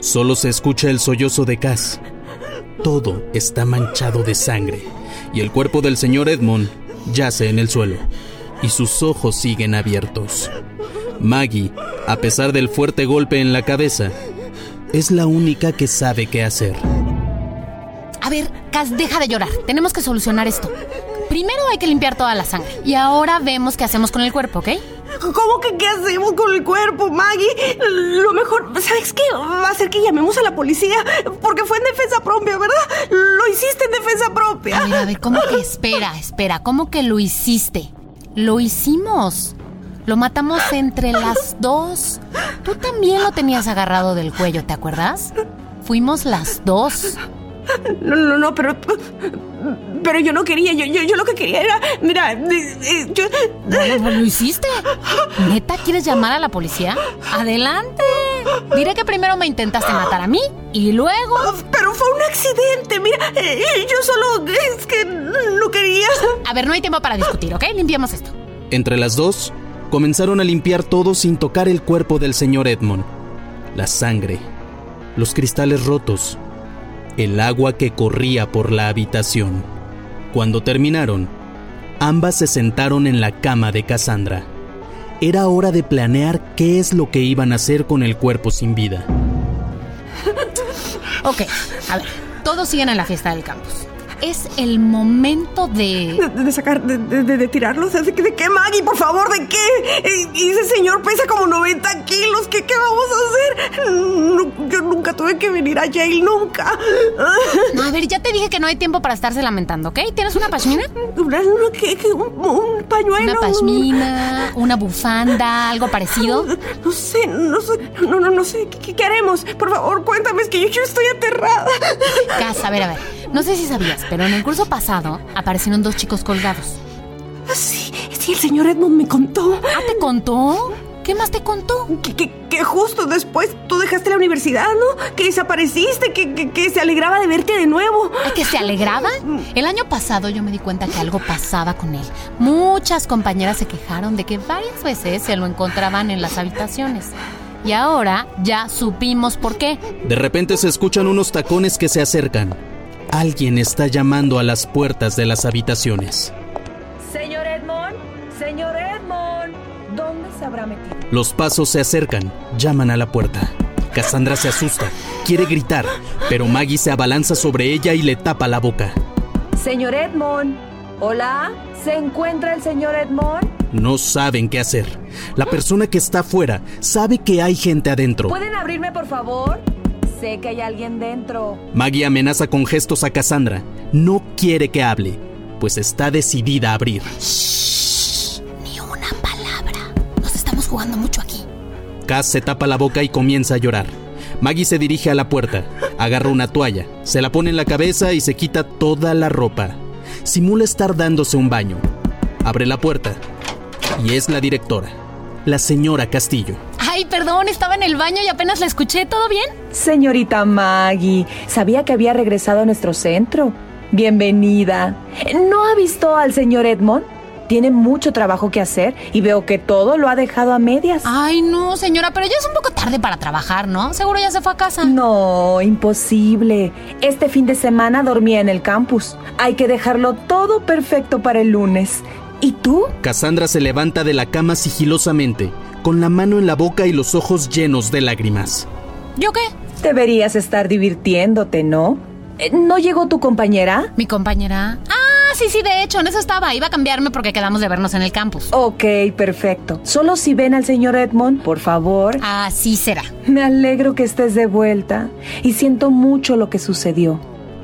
Solo se escucha el sollozo de Cass. Todo está manchado de sangre y el cuerpo del señor Edmond yace en el suelo y sus ojos siguen abiertos. Maggie, a pesar del fuerte golpe en la cabeza, es la única que sabe qué hacer. A ver, Cass, deja de llorar. Tenemos que solucionar esto. Primero hay que limpiar toda la sangre. Y ahora vemos qué hacemos con el cuerpo, ¿ok? ¿Cómo que qué hacemos con el cuerpo, Maggie? Lo mejor, ¿sabes qué? Va a ser que llamemos a la policía porque fue en defensa propia, ¿verdad? Lo hiciste en defensa propia. A ver, a ver, ¿cómo que espera, espera? ¿Cómo que lo hiciste? Lo hicimos. Lo matamos entre las dos. Tú también lo tenías agarrado del cuello, ¿te acuerdas? Fuimos las dos. No, no, no, pero. Pero yo no quería, yo, yo, yo lo que quería era. Mira, eh, eh, yo. ¿Lo, lo hiciste? ¿Neta quieres llamar a la policía? Adelante. Diré que primero me intentaste matar a mí y luego... Pero fue un accidente, mira. eh, yo solo. Es que no quería. A ver, no hay tiempo para discutir, ¿ok? Limpiemos esto. Entre las dos, comenzaron a limpiar todo sin tocar el cuerpo del señor Edmond. La sangre, los cristales rotos, el agua que corría por la habitación. Cuando terminaron, ambas se sentaron en la cama de Cassandra. Era hora de planear qué es lo que iban a hacer con el cuerpo sin vida. Ok, a ver, todos siguen en la fiesta del campus. Es el momento de... De, de sacar, de, de, de tirarlos. ¿De, qué, Maggie? Por favor, ¿de qué? Eh, Y ese señor pesa como 90 kilos. ¿Qué, qué vamos a hacer? Yo nunca tuve que venir a Yale, nunca. No, a ver, ya te dije que no hay tiempo para estarse lamentando, ¿ok? ¿Tienes una pashmina? ¿Una, una qué? ¿Qué? ¿Un, un pañuelo? Una pashmina, una bufanda, algo parecido. No sé, no sé, no, no, no sé. ¿Qué, qué haremos? Por favor, cuéntame, es que yo, yo estoy aterrada. Casa, a ver, a ver. No sé si sabías, pero en el curso pasado aparecieron dos chicos colgados. Sí, sí, el señor Edmond me contó. ¿Ah, te contó? ¿Qué más te contó? Que, que, que justo después tú dejaste la universidad, ¿no? Que desapareciste, que, que, que se alegraba de verte de nuevo. ¿A que se alegraba? El año pasado yo me di cuenta que algo pasaba con él. Muchas compañeras se quejaron de que varias veces se lo encontraban en las habitaciones. Y ahora ya supimos por qué. De repente se escuchan unos tacones que se acercan. Alguien está llamando a las puertas de las habitaciones. Señor Edmond, señor Edmond, ¿dónde se habrá metido? Los pasos se acercan, llaman a la puerta. Cassandra se asusta, quiere gritar, pero Maggie se abalanza sobre ella y le tapa la boca. Señor Edmond, hola, ¿se encuentra el señor Edmond? No saben qué hacer. La persona que está afuera sabe que hay gente adentro. ¿Pueden abrirme, por favor? Sé que hay alguien dentro. Maggie amenaza con gestos a Cassandra. No quiere que hable, pues está decidida a abrir. Ni una palabra. Nos estamos jugando mucho aquí. Cass se tapa la boca y comienza a llorar. Maggie se dirige a la puerta, agarra una toalla, se la pone en la cabeza y se quita toda la ropa. Simula estar dándose un baño. Abre la puerta y es la directora, la señora Castillo. Ay, perdón, estaba en el baño y apenas la escuché. ¿Todo bien? Señorita Maggie, sabía que había regresado a nuestro centro. Bienvenida. ¿No ha visto al señor Edmond? Tiene mucho trabajo que hacer y veo que todo lo ha dejado a medias. Ay, no, señora, pero ya es un poco tarde para trabajar, ¿no? Seguro ya se fue a casa. No, imposible. Este fin de semana dormía en el campus. Hay que dejarlo todo perfecto para el lunes. ¿Y tú? Cassandra se levanta de la cama sigilosamente, con la mano en la boca y los ojos llenos de lágrimas. ¿Yo qué? Deberías estar divirtiéndote, ¿no? Eh, ¿No llegó tu compañera? ¿Mi compañera? Ah, sí, sí, de hecho, en eso estaba. Iba a cambiarme porque quedamos de vernos en el campus. Ok, perfecto. Solo si ven al señor Edmond, por favor. Así será. Me alegro que estés de vuelta y siento mucho lo que sucedió.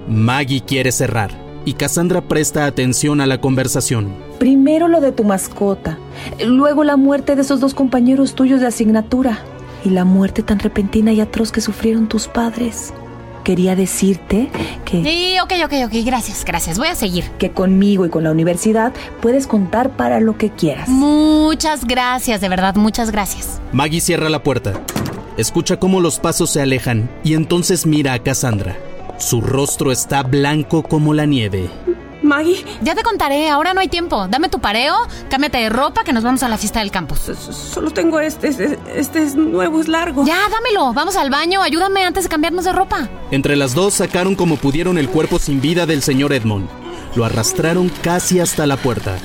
Maggie quiere cerrar y Cassandra presta atención a la conversación. Primero lo de tu mascota, luego la muerte de esos dos compañeros tuyos de asignatura y la muerte tan repentina y atroz que sufrieron tus padres. Quería decirte que, Sí, ok, ok, ok. Gracias, gracias. Voy a seguir. que conmigo y con la universidad puedes contar para lo que quieras. Muchas gracias, de verdad, muchas gracias. Maggie cierra la puerta. Escucha cómo los pasos se alejan y entonces mira a Cassandra. Su rostro está blanco como la nieve. Maggie, Ya te contaré, ahora no hay tiempo. Dame tu pareo, cámbiate de ropa que nos vamos a la fiesta del campus. solo tengo este, este, este es nuevo, es largo. Ya, dámelo. Vamos al baño, ayúdame antes de cambiarnos de ropa. Entre las dos sacaron como pudieron el cuerpo sin vida del señor Edmond. Lo arrastraron casi hasta la puerta.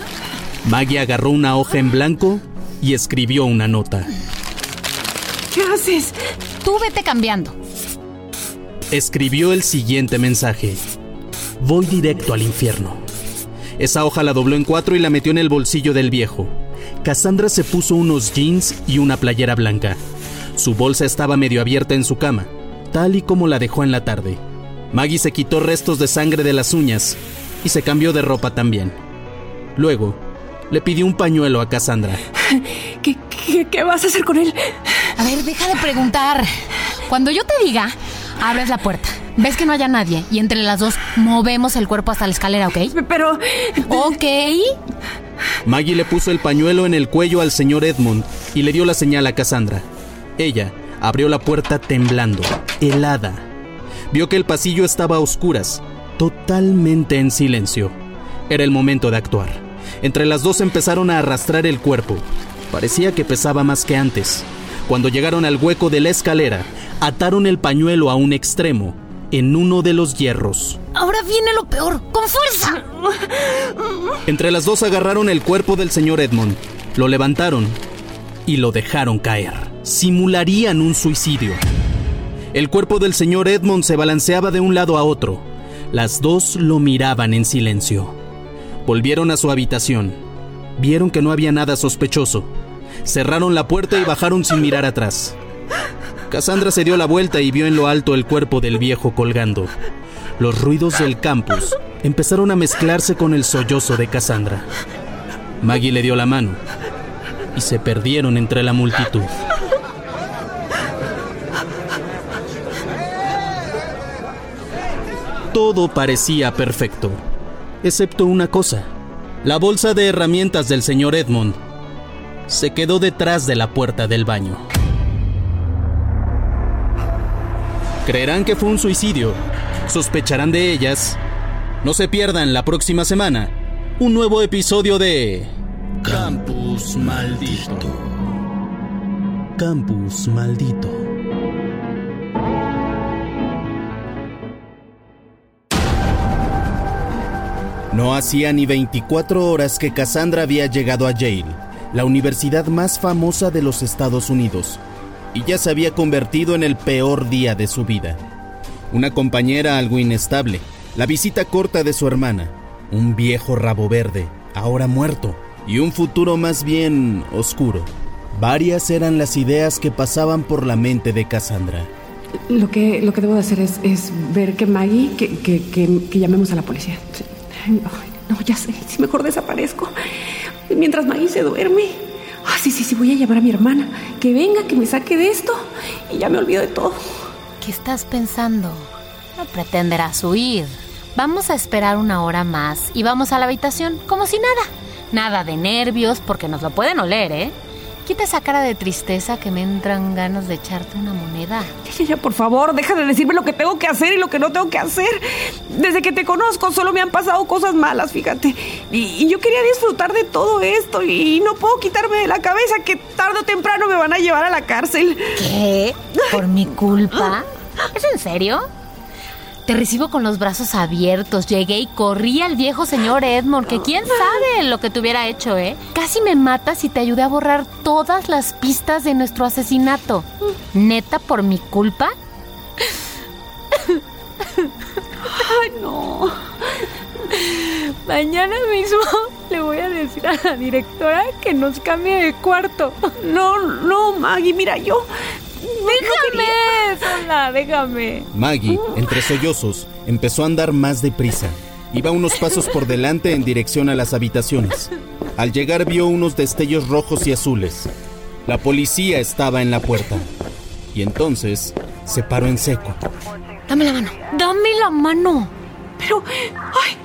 Maggie agarró una hoja en blanco y escribió una nota. ¿Qué haces? Tú vete cambiando. Escribió el siguiente mensaje. Voy directo al infierno. Esa hoja la dobló en cuatro y la metió en el bolsillo del viejo. Cassandra se puso unos jeans y una playera blanca. Su bolsa estaba medio abierta en su cama, tal y como la dejó en la tarde. Maggie se quitó restos de sangre de las uñas y se cambió de ropa también. Luego, le pidió un pañuelo a Cassandra. ¿Qué, qué, qué vas a hacer con él? A ver, deja de preguntar. Cuando yo te diga, abres la puerta. Ves que no haya nadie y entre las dos movemos el cuerpo hasta la escalera, ¿ok? Pero... Ok. Maggie le puso el pañuelo en el cuello al señor Edmund y le dio la señal a Cassandra. Ella abrió la puerta temblando, helada. Vio que el pasillo estaba a oscuras, totalmente en silencio. Era el momento de actuar. Entre las dos empezaron a arrastrar el cuerpo. Parecía que pesaba más que antes. Cuando llegaron al hueco de la escalera, ataron el pañuelo a un extremo, en uno de los hierros. Ahora viene lo peor. ¡Con fuerza! Entre las dos agarraron el cuerpo del señor Edmond, lo levantaron y lo dejaron caer. Simularían un suicidio. El cuerpo del señor Edmond se balanceaba de un lado a otro. Las dos lo miraban en silencio. Volvieron a su habitación. Vieron que no había nada sospechoso. Cerraron la puerta y bajaron sin mirar atrás. Cassandra se dio la vuelta y vio en lo alto el cuerpo del viejo colgando. Los ruidos del campus empezaron a mezclarse con el sollozo de Cassandra. Maggie le dio la mano y se perdieron entre la multitud. Todo parecía perfecto, excepto una cosa. La bolsa de herramientas del señor Edmond se quedó detrás de la puerta del baño. Creerán que fue un suicidio, sospecharán de ellas. No se pierdan la próxima semana un nuevo episodio de Campus Maldito. Campus Maldito. No hacía ni 24 horas que Cassandra había llegado a Yale, la universidad más famosa de los Estados Unidos, y ya se había convertido en el peor día de su vida. Una compañera algo inestable, la visita corta de su hermana, un viejo rabo verde, ahora muerto, y un futuro más bien oscuro. Varias eran las ideas que pasaban por la mente de Cassandra. Lo que, lo que debo de hacer es, es ver que Maggie, que, que, que, llamemos a la policía. No, ya sé, mejor desaparezco. Mientras Maggie se duerme. Ah, sí, sí, sí, voy a llamar a mi hermana. Que venga, que me saque de esto. Y ya me olvido de todo. ¿Qué estás pensando? No pretenderás huir. Vamos a esperar una hora más y vamos a la habitación como si nada. Nada de nervios porque nos lo pueden oler, ¿eh? Quita esa cara de tristeza que me entran ganas de echarte una moneda. Ya, ya, por favor, deja de decirme lo que tengo que hacer y lo que no tengo que hacer. Desde que te conozco solo me han pasado cosas malas, fíjate. Y, y yo quería disfrutar de todo esto y no puedo quitarme de la cabeza que tarde o temprano me van a llevar a la cárcel. ¿Qué? ¿Por mi culpa? ¿Es en serio? Te recibo con los brazos abiertos. Llegué y corrí al viejo señor Edmond, que quién sabe lo que te hubiera hecho, ¿eh? Casi me matas y te ayudé a borrar todas las pistas de nuestro asesinato. ¿Neta por mi culpa? Ay, no. Mañana mismo le voy a decir a la directora que nos cambie de cuarto. No, no, Maggie, mira, yo. Déjame, sola, déjame. Maggie, entre sollozos, empezó a andar más deprisa. Iba unos pasos por delante en dirección a las habitaciones. Al llegar vio unos destellos rojos y azules. La policía estaba en la puerta. Y entonces se paró en seco. Dame la mano. Dame la mano. Pero, ay,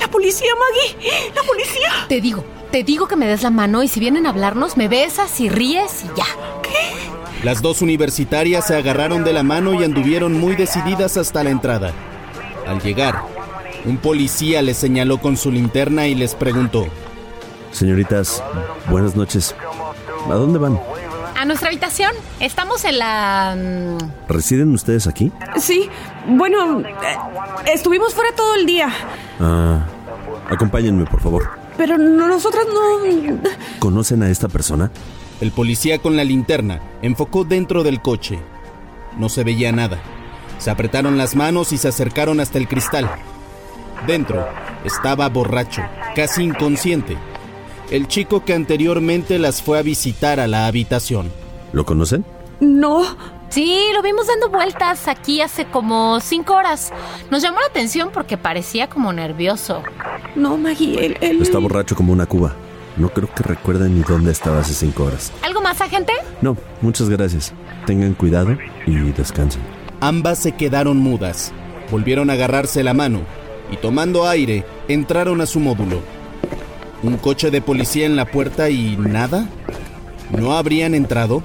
la policía, Maggie, la policía. Te digo, te digo que me des la mano y si vienen a hablarnos me besas y ríes y ya. ¿Qué? Las dos universitarias se agarraron de la mano y anduvieron muy decididas hasta la entrada. Al llegar, un policía les señaló con su linterna y les preguntó. Señoritas, buenas noches. ¿A dónde van? A nuestra habitación. Estamos en la... mm, ¿Residen ustedes aquí? Sí, bueno, eh, estuvimos fuera todo el día. Ah, acompáñenme, por favor. Pero no- nosotras no. ¿Conocen a esta persona? El policía con la linterna enfocó dentro del coche. No se veía nada. Se apretaron las manos y se acercaron hasta el cristal. Dentro estaba borracho, casi inconsciente. El chico que anteriormente las fue a visitar a la habitación. ¿Lo conocen? No. Sí, lo vimos dando vueltas aquí hace como cinco horas. Nos llamó la atención porque parecía como nervioso. No, Maggie, él. él- Está borracho como una cuba. No creo que recuerden ni dónde estaba hace cinco horas. ¿Algo más, agente? No, muchas gracias. Tengan cuidado y descansen. Ambas se quedaron mudas. Volvieron a agarrarse la mano y tomando aire entraron a su módulo. Un coche de policía en la puerta y nada. ¿No habrían entrado?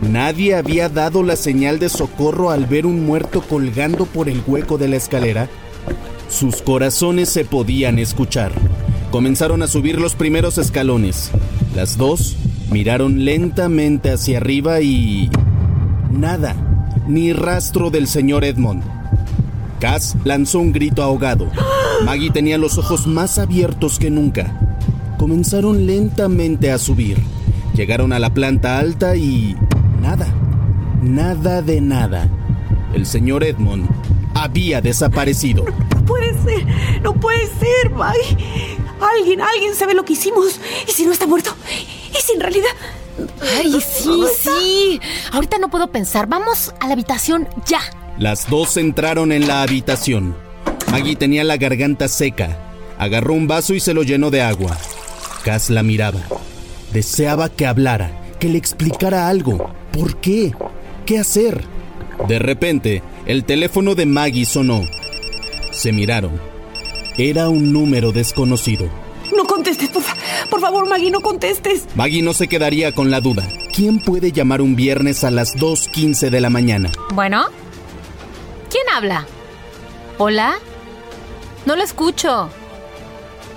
Nadie había dado la señal de socorro al ver un muerto colgando por el hueco de la escalera. Sus corazones se podían escuchar. Comenzaron a subir los primeros escalones. Las dos miraron lentamente hacia arriba y... Nada, ni rastro del señor Edmond. Cass lanzó un grito ahogado. Maggie tenía los ojos más abiertos que nunca. Comenzaron lentamente a subir. Llegaron a la planta alta y... Nada. Nada de nada. El señor Edmond había desaparecido. ser, no puede ser, Maggie. Alguien, alguien sabe lo que hicimos. ¿Y si no está muerto? ¿Y si en realidad... Ay, sí, sí. Ahorita no puedo pensar. Vamos a la habitación ya. Las dos entraron en la habitación. Maggie tenía la garganta seca. Agarró un vaso y se lo llenó de agua. Cass la miraba. Deseaba que hablara, que le explicara algo. ¿Por qué? ¿Qué hacer? De repente, el teléfono de Maggie sonó. Se miraron. Era un número desconocido. No contestes, por, fa- por favor, Maggie, no contestes. Maggie no se quedaría con la duda. ¿Quién puede llamar un viernes a las 2.15 de la mañana? Bueno. ¿Quién habla? ¿Hola? No lo escucho.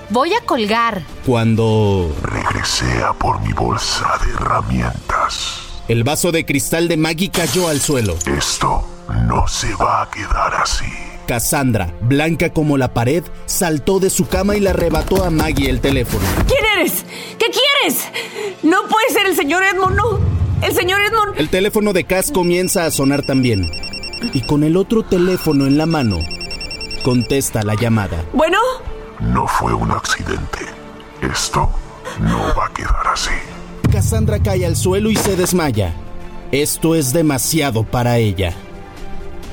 Voy a colgar. Cuando Regresé a por mi bolsa de herramientas. el vaso de cristal de Maggie cayó al suelo. Esto no se va a quedar así. Cassandra, blanca como la pared, saltó de su cama y le arrebató a Maggie el teléfono. ¿Quién eres? ¿Qué quieres? No puede ser el señor Edmond, no. El señor Edmond. El teléfono de Cass comienza a sonar también. Y con el otro teléfono en la mano, contesta la llamada. Bueno, No fue un accidente. Esto no va a quedar así. Cassandra cae al suelo y se desmaya. Esto es demasiado para ella.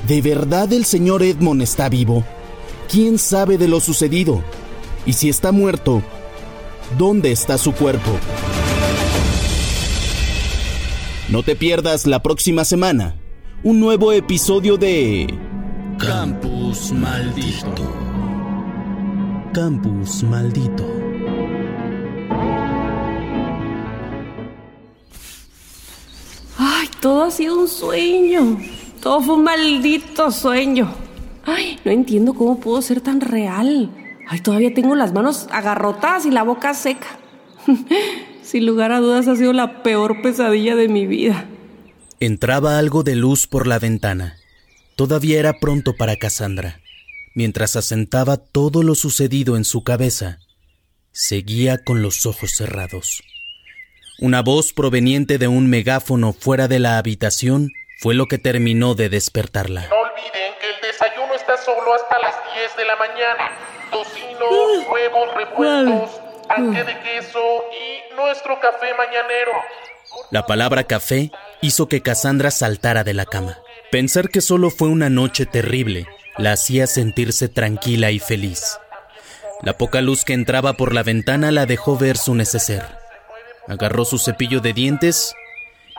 ¿De verdad el señor Edmond está vivo? ¿Quién sabe de lo sucedido? Y si está muerto, ¿dónde está su cuerpo? No te pierdas la próxima semana un nuevo episodio de Campus Maldito. Campus Maldito. Ay, todo ha sido un sueño. Todo fue un maldito sueño. Ay, no entiendo cómo pudo ser tan real. Ay, todavía tengo las manos agarrotadas y la boca seca. Sin lugar a dudas ha sido la peor pesadilla de mi vida. Entraba algo de luz por la ventana. Todavía era pronto para Cassandra. Mientras asentaba todo lo sucedido en su cabeza, seguía con los ojos cerrados. Una voz proveniente de un megáfono fuera de la habitación fue lo que terminó de despertarla. No olviden que el desayuno está solo hasta las 10 de la mañana. Tocino, huevos revueltos, panque de queso y nuestro café mañanero. La palabra café hizo que Cassandra saltara de la cama. Pensar que solo fue una noche terrible la hacía sentirse tranquila y feliz. La poca luz que entraba por la ventana la dejó ver su neceser. Agarró su cepillo de dientes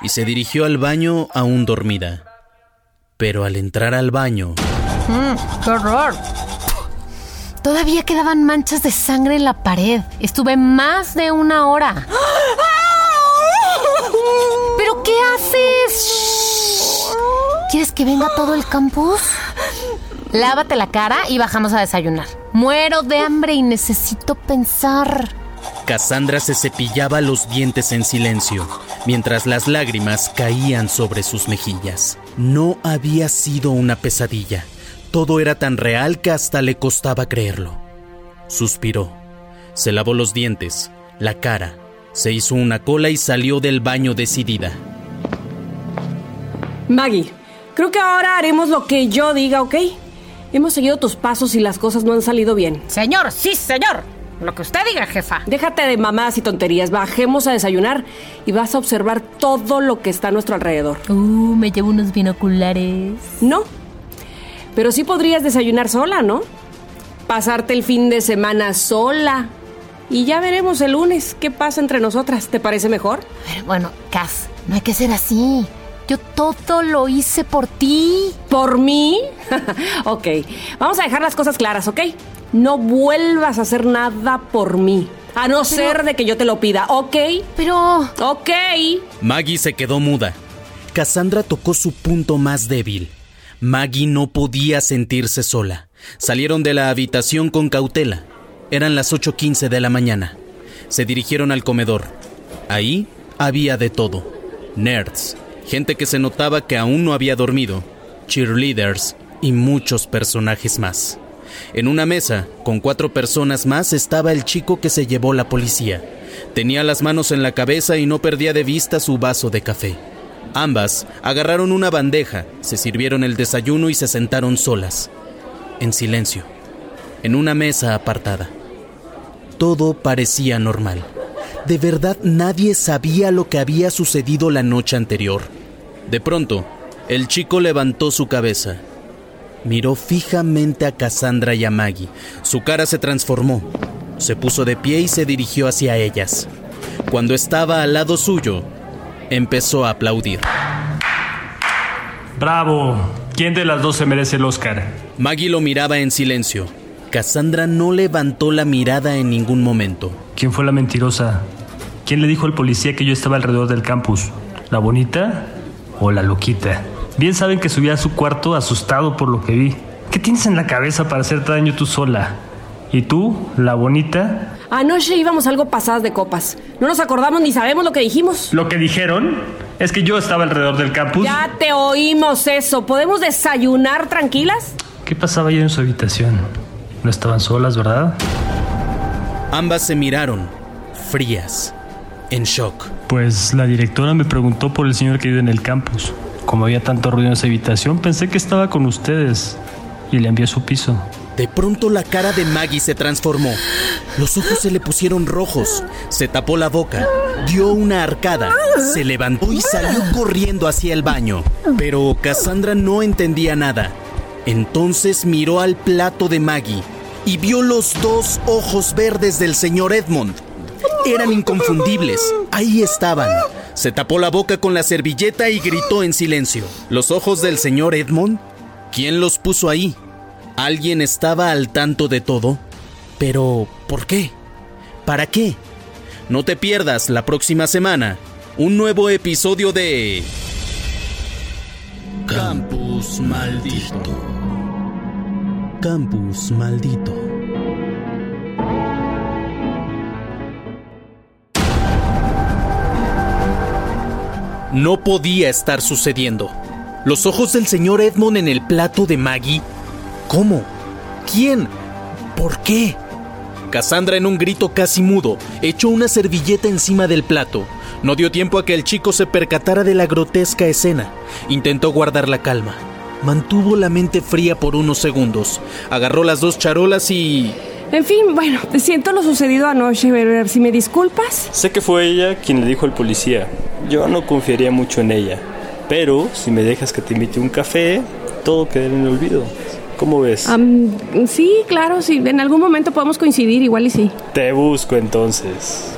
y se dirigió al baño aún dormida. Pero al entrar al baño, Mm, ¡Qué horror! Todavía quedaban manchas de sangre en la pared. Estuve más de una hora. ¿Pero qué haces? ¿Quieres que venga todo el campus? Lávate la cara y bajamos a desayunar. Muero de hambre y necesito pensar. Cassandra se cepillaba los dientes en silencio, mientras las lágrimas caían sobre sus mejillas. No había sido una pesadilla. Todo era tan real que hasta le costaba creerlo. Suspiró. Se lavó los dientes, la cara, se hizo una cola y salió del baño decidida. Maggie, creo que ahora haremos lo que yo diga, ¿ok? Hemos seguido tus pasos y las cosas no han salido bien. Señor, sí, señor. Lo que usted diga, jefa. Déjate de mamadas y tonterías. Bajemos a desayunar y vas a observar todo lo que está a nuestro alrededor. Uh, me llevo unos binoculares. No. Pero sí podrías desayunar sola, ¿no? Pasarte el fin de semana sola. Y ya veremos el lunes qué pasa entre nosotras. ¿Te parece mejor? Bueno, Cass, no hay que ser así. Yo todo lo hice por ti. ¿Por mí? ok. Vamos a dejar las cosas claras, ¿ok? No vuelvas a hacer nada por mí. A no ser de que yo te lo pida, ¿ok? Pero... Ok. Maggie se quedó muda. Cassandra tocó su punto más débil. Maggie no podía sentirse sola. Salieron de la habitación con cautela. Eran las 8.15 de la mañana. Se dirigieron al comedor. Ahí había de todo. Nerds, gente que se notaba que aún no había dormido, cheerleaders y muchos personajes más. En una mesa, con cuatro personas más, estaba el chico que se llevó la policía. Tenía las manos en la cabeza y no perdía de vista su vaso de café. Ambas agarraron una bandeja, se sirvieron el desayuno y se sentaron solas, en silencio. en una mesa apartada. Todo parecía normal. De verdad nadie sabía lo que había sucedido la noche anterior. De pronto, el chico levantó su cabeza. Miró fijamente a Cassandra y a Maggie. Su cara se transformó. Se puso de pie y se dirigió hacia ellas. Cuando estaba al lado suyo, empezó a aplaudir. Bravo. ¿Quién de las dos se merece el Oscar? Maggie lo miraba en silencio. Cassandra no levantó la mirada en ningún momento. ¿Quién fue la mentirosa? ¿Quién le dijo al policía que yo estaba alrededor del campus? ¿La bonita o la loquita? Bien saben que subí a su cuarto asustado por lo que vi. ¿Qué tienes en la cabeza para hacerte daño tú sola? ¿Y tú, la bonita? Anoche íbamos algo pasadas de copas. No nos acordamos ni sabemos lo que dijimos. Lo que dijeron es que yo estaba alrededor del campus. Ya te oímos eso. ¿Podemos desayunar tranquilas? ¿Qué pasaba allá en su habitación? No estaban solas, ¿verdad? Ambas se miraron, frías, en shock. Pues la directora me preguntó por el señor que vive en el campus. Como había tanto ruido en esa habitación, pensé que estaba con ustedes y le envié a su piso. De pronto la cara de Maggie se transformó. Los ojos se le pusieron rojos, se tapó la boca, dio una arcada, se levantó y salió corriendo hacia el baño. Pero Cassandra no entendía nada. Entonces miró al plato de Maggie y vio los dos ojos verdes del señor Edmond. Eran inconfundibles. Ahí estaban. Se tapó la boca con la servilleta y gritó en silencio. ¿Los ojos del señor Edmond? ¿Quién los puso ahí? ¿Alguien estaba al tanto de todo? Pero, ¿por qué? ¿Para qué? No te pierdas la próxima semana un nuevo episodio de... Campus Maldito. Campus Maldito. No podía estar sucediendo. Los ojos del señor Edmond en el plato de Maggie. ¿Cómo? ¿Quién? ¿Por qué? Cassandra en un grito casi mudo echó una servilleta encima del plato. No dio tiempo a que el chico se percatara de la grotesca escena. Intentó guardar la calma. Mantuvo la mente fría por unos segundos. Agarró las dos charolas y... En fin, bueno, siento lo sucedido anoche, ver si me disculpas. Sé que fue ella quien le dijo al policía. Yo no confiaría mucho en ella. Pero si me dejas que te invite un café, todo quedará en el olvido. ¿Cómo ves? Sí, claro, sí. En algún momento podemos coincidir, igual y sí. Te busco entonces.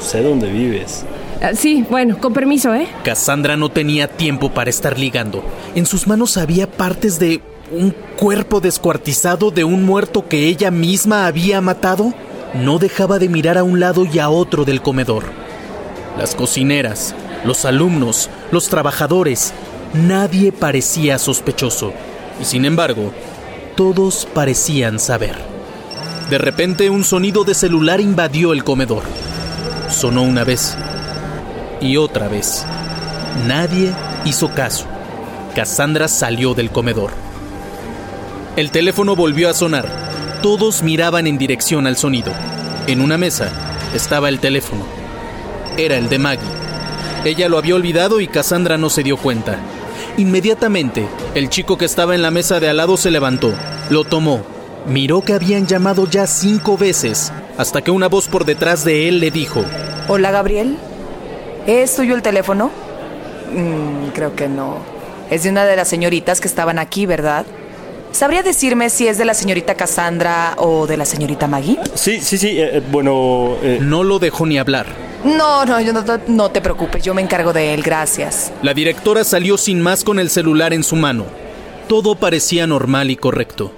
Sé dónde vives. Ah, sí, bueno, con permiso, ¿eh? Cassandra no tenía tiempo para estar ligando. En sus manos había partes de un cuerpo descuartizado de un muerto que ella misma había matado. No dejaba de mirar a un lado y a otro del comedor. Las cocineras, los alumnos, los trabajadores, nadie parecía sospechoso. Y sin embargo, todos parecían saber. De repente un sonido de celular invadió el comedor. Sonó una vez y otra vez. Nadie hizo caso. Cassandra salió del comedor. El teléfono volvió a sonar. Todos miraban en dirección al sonido. En una mesa estaba el teléfono. Era el de Maggie. Ella lo había olvidado y Cassandra no se dio cuenta. Inmediatamente, el chico que estaba en la mesa de al lado se levantó, lo tomó, miró que habían llamado ya cinco veces, hasta que una voz por detrás de él le dijo, Hola, Gabriel. ¿Es tuyo el teléfono? Mm, creo que no. Es de una de las señoritas que estaban aquí, ¿verdad? ¿Sabría decirme si es de la señorita Cassandra o de la señorita Maggie? Sí, sí, sí. eh, bueno... eh, no lo dejó ni hablar. No, no, yo no, no te preocupes, yo me encargo de él, gracias. La directora salió sin más con el celular en su mano. Todo parecía normal y correcto.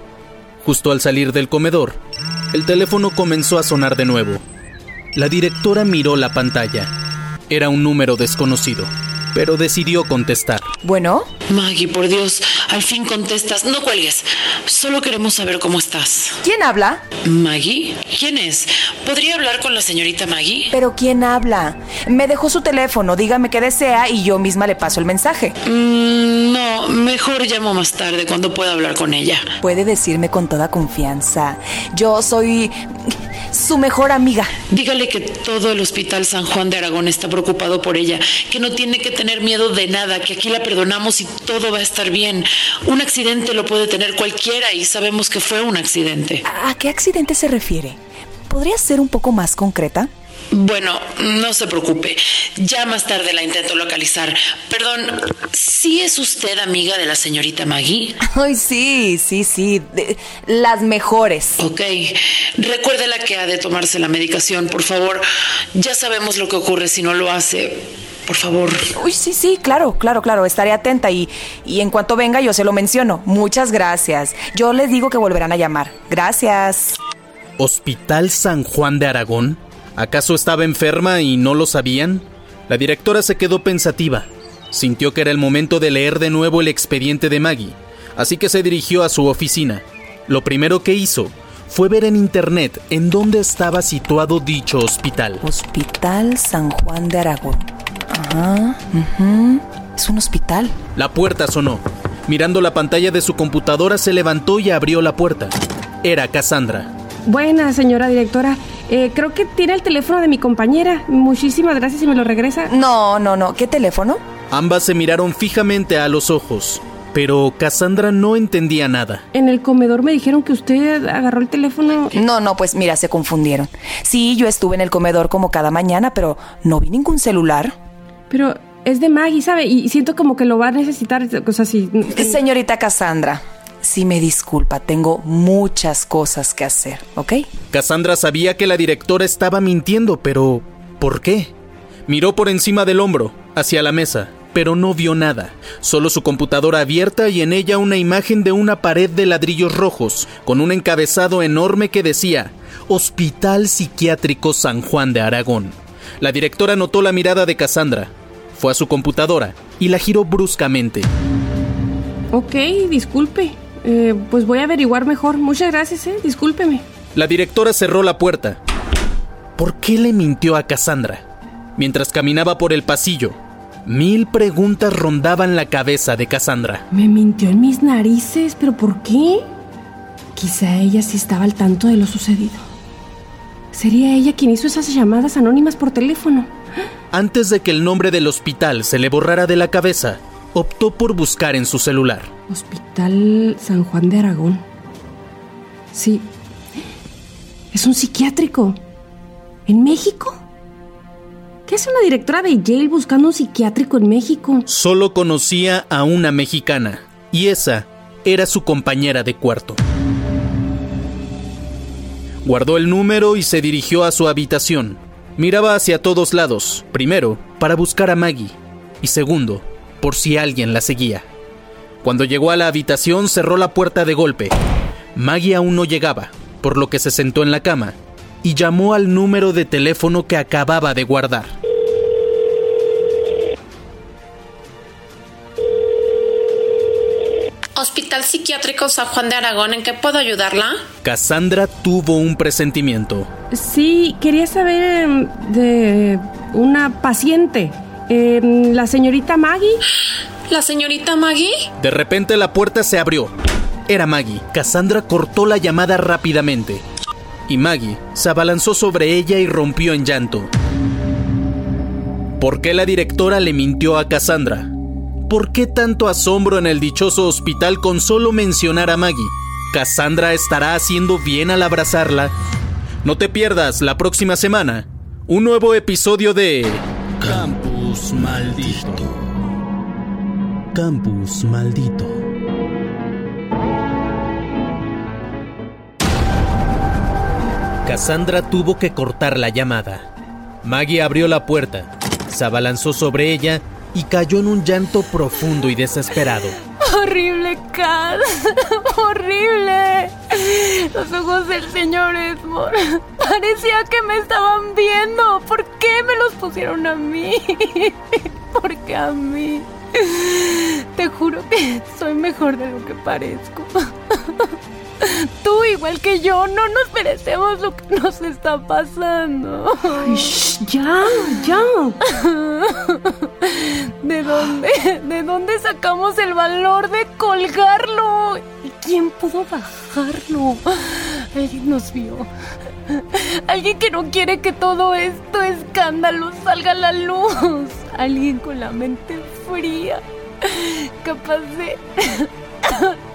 Justo al salir del comedor, el teléfono comenzó a sonar de nuevo. La directora miró la pantalla. Era un número desconocido, pero decidió contestar. Bueno, Maggie, por Dios, al fin contestas. No cuelgues. Solo queremos saber cómo estás. ¿quién habla? ¿Maggie? ¿Quién es? ¿Podría hablar con la señorita Maggie? Pero ¿quién habla? Me dejó su teléfono, dígame qué desea y yo misma le paso el mensaje. Mm, no, mejor llamo más tarde cuando pueda hablar con ella. Puede decirme con toda confianza. Yo soy... su mejor amiga. Dígale que todo el Hospital San Juan de Aragón está preocupado por ella, que no tiene que tener miedo de nada, que aquí la perdonamos y todo va a estar bien. Un accidente lo puede tener cualquiera y sabemos que fue un accidente. ¿A qué accidente se refiere? ¿Podría ser un poco más concreta? Bueno, no se preocupe. Ya más tarde la intento localizar. Perdón, ¿sí es usted amiga de la señorita Maggie? Ay, sí, sí, sí. de- las mejores. Ok. Recuérdela que ha de tomarse la medicación, por favor. Ya sabemos lo que ocurre si no lo hace. Por favor. Uy, sí, sí, claro, claro, claro. Estaré atenta y, y en cuanto venga yo se lo menciono. Muchas gracias. Yo les digo que volverán a llamar. Gracias. ¿Hospital San Juan de Aragón? ¿Acaso estaba enferma y no lo sabían? La directora se quedó pensativa. Sintió que era el momento de leer de nuevo el expediente de Maggie, así que se dirigió a su oficina. Lo primero que hizo fue ver en internet en dónde estaba situado dicho hospital. Hospital San Juan de Aragón. Ajá. Es un hospital. La puerta sonó. Mirando la pantalla de su computadora se levantó y abrió la puerta. Era Cassandra. Buena, señora directora. Eh, creo que tiene el teléfono de mi compañera. Muchísimas gracias y me lo regresa. No, no, no. ¿Qué teléfono? Ambas se miraron fijamente a los ojos, pero Cassandra no entendía nada. En el comedor me dijeron que usted agarró el teléfono. No, no, pues mira, se confundieron. Sí, yo estuve en el comedor como cada mañana, pero no vi ningún celular. Pero es de Maggie, ¿sabe? Y siento como que lo va a necesitar. O sea, si. Señorita Cassandra, si me disculpa, tengo muchas cosas que hacer, ¿ok? Cassandra sabía que la directora estaba mintiendo, pero ¿por qué? Miró por encima del hombro, hacia la mesa, pero no vio nada, solo su computadora abierta y en ella una imagen de una pared de ladrillos rojos, con un encabezado enorme que decía Hospital Psiquiátrico San Juan de Aragón. La directora notó la mirada de Cassandra, fue a su computadora y la giró bruscamente. Ok, disculpe. Eh, pues voy a averiguar mejor. Muchas gracias, ¿eh? Discúlpeme. La directora cerró la puerta. ¿Por qué le mintió a Cassandra? Mientras caminaba por el pasillo, mil preguntas rondaban la cabeza de Cassandra. Me mintió en mis narices, pero ¿por qué? Quizá ella sí estaba al tanto de lo sucedido. Sería ella quien hizo esas llamadas anónimas por teléfono. Antes de que el nombre del hospital se le borrara de la cabeza, optó por buscar en su celular. Hospital San Juan de Aragón. Sí. Es un psiquiátrico. ¿En México? ¿Qué hace una directora de Yale buscando un psiquiátrico en México? Solo conocía a una mexicana, y esa era su compañera de cuarto. Guardó el número y se dirigió a su habitación. Miraba hacia todos lados, primero, para buscar a Maggie, y segundo, por si alguien la seguía. Cuando llegó a la habitación cerró la puerta de golpe. Maggie aún no llegaba, por lo que se sentó en la cama y llamó al número de teléfono que acababa de guardar. Hospital Psiquiátrico San Juan de Aragón, ¿en qué puedo ayudarla? Cassandra tuvo un presentimiento. Sí, quería saber de una paciente. Em, la señorita Maggie. ¿La señorita Maggie? De repente la puerta se abrió. Era Maggie. Cassandra cortó la llamada rápidamente. Y Maggie se abalanzó sobre ella y rompió en llanto. ¿Por qué la directora le mintió a Cassandra? ¿Por qué tanto asombro en el dichoso hospital con solo mencionar a Maggie? ¿Cassandra estará haciendo bien al abrazarla? No te pierdas la próxima semana un nuevo episodio de Campus Maldito. Campus Maldito. Cassandra tuvo que cortar la llamada. Maggie abrió la puerta, se abalanzó sobre ella y cayó en un llanto profundo y desesperado. Horrible, Kat. Horrible. Los ojos del señor Edmond. Parecía que me estaban viendo. ¿Por qué me los pusieron a mí? ¿Por qué a mí? Te juro que soy mejor de lo que parezco. Tú, igual que yo, no nos merecemos lo que nos está pasando. Ay, shh, ya, ya. ¿De dónde? ¿De dónde sacamos el valor de colgarlo? ¿Y quién pudo bajarlo? Alguien nos vio. Alguien que no quiere que todo esto escándalo salga a la luz. Alguien con la mente fría. Capaz de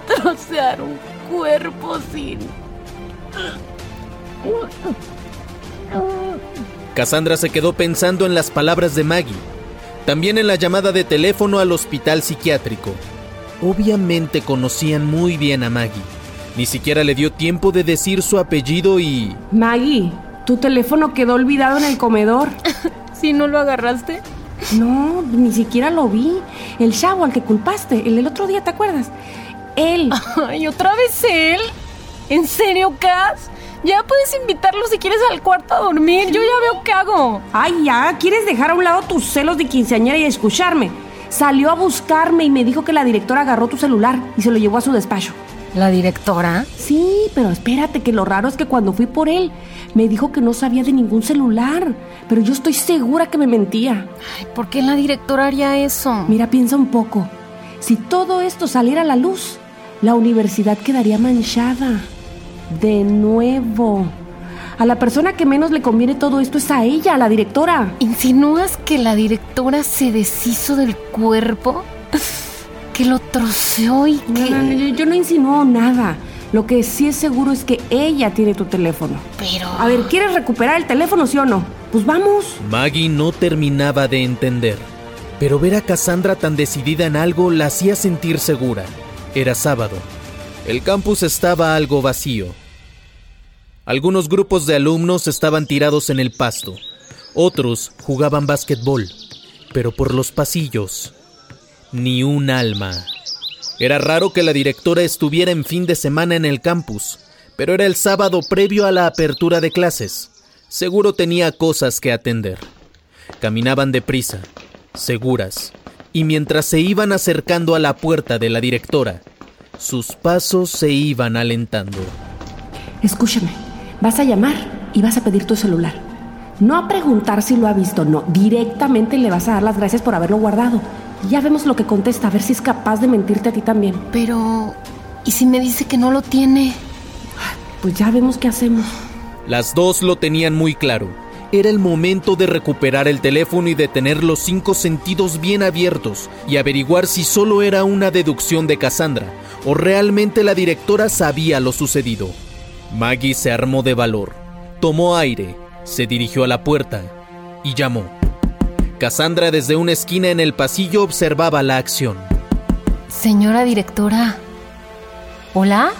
trocear un cuerpo sin... Cassandra se quedó pensando en las palabras de Maggie, también en la llamada de teléfono al hospital psiquiátrico. Obviamente conocían muy bien a Maggie. Ni siquiera le dio tiempo de decir su apellido y... Maggie, tu teléfono quedó olvidado en el comedor. ¿Si no lo agarraste? No, ni siquiera lo vi. El chavo al que culpaste, el del otro día, ¿te acuerdas? Él. Ay, ¿otra vez él? ¿En serio, Cass? Ya puedes invitarlo si quieres al cuarto a dormir. Yo ya veo qué hago. Ay, ya, ¿quieres dejar a un lado tus celos de quinceañera y escucharme? Salió a buscarme y me dijo que la directora agarró tu celular y se lo llevó a su despacho. ¿La directora? Sí, pero espérate, que lo raro es que cuando fui por él, me dijo que no sabía de ningún celular. Pero yo estoy segura que me mentía. Ay, ¿por qué la directora haría eso? Mira, piensa un poco. Si todo esto saliera a la luz, la universidad quedaría manchada. De nuevo. A la persona que menos le conviene todo esto es a ella, a la directora. ¿Insinúas que la directora se deshizo del cuerpo? ¿Que lo troceó y que...? No, no, no, yo, yo no insinúo nada. Lo que sí es seguro es que ella tiene tu teléfono. Pero... A ver, ¿quieres recuperar el teléfono, sí o no? Pues vamos. Maggie no terminaba de entender, pero ver a Cassandra tan decidida en algo la hacía sentir segura. Era sábado. El campus estaba algo vacío. Algunos grupos de alumnos estaban tirados en el pasto. Otros jugaban básquetbol. Pero por los pasillos, ni un alma. Era raro que la directora estuviera en fin de semana en el campus, pero era el sábado previo a la apertura de clases. Seguro tenía cosas que atender. Caminaban deprisa, seguras, y mientras se iban acercando a la puerta de la directora, sus pasos se iban alentando. Escúchame, vas a llamar y vas a pedir tu celular. No a preguntar si lo ha visto, no. Directamente le vas a dar las gracias por haberlo guardado. Y ya vemos lo que contesta, a ver si es capaz de mentirte a ti también. Pero... ¿Y si me dice que no lo tiene? Pues ya vemos qué hacemos. Las dos lo tenían muy claro. Era el momento de recuperar el teléfono y de tener los cinco sentidos bien abiertos y averiguar si solo era una deducción de Cassandra o realmente la directora sabía lo sucedido. Maggie se armó de valor, tomó aire, se dirigió a la puerta y llamó. Cassandra desde una esquina en el pasillo observaba la acción. Señora directora. ¿Hola?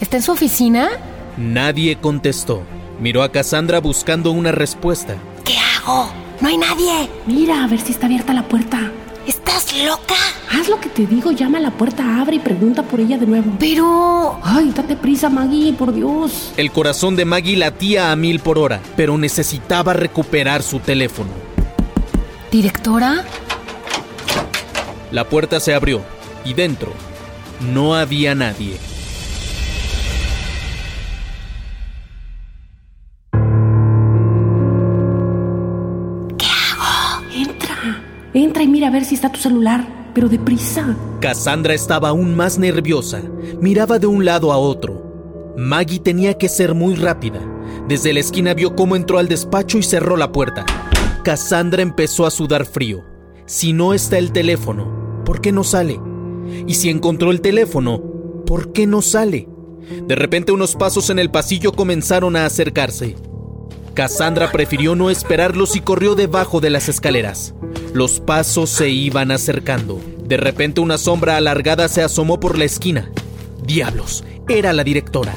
¿Está en su oficina? Nadie contestó. Miró a Cassandra buscando una respuesta. ¿Qué hago? No hay nadie. Mira, a ver si está abierta la puerta. ¿Estás loca? Haz lo que te digo, llama a la puerta, abre y pregunta por ella de nuevo. Pero... Ay, date prisa, Maggie, por Dios. El corazón de Maggie latía a mil por hora, pero necesitaba recuperar su teléfono. ¿Directora? La puerta se abrió y dentro no había nadie. Entra y mira a ver si está tu celular, pero deprisa. Cassandra estaba aún más nerviosa. Miraba de un lado a otro. Maggie tenía que ser muy rápida. Desde la esquina vio cómo entró al despacho y cerró la puerta. Cassandra empezó a sudar frío. Si no está el teléfono, ¿por qué no sale? Y si encontró el teléfono, ¿por qué no sale? De repente unos pasos en el pasillo comenzaron a acercarse. Cassandra prefirió no esperarlos y corrió debajo de las escaleras. Los pasos se iban acercando. De repente una sombra alargada se asomó por la esquina. Diablos, era la directora.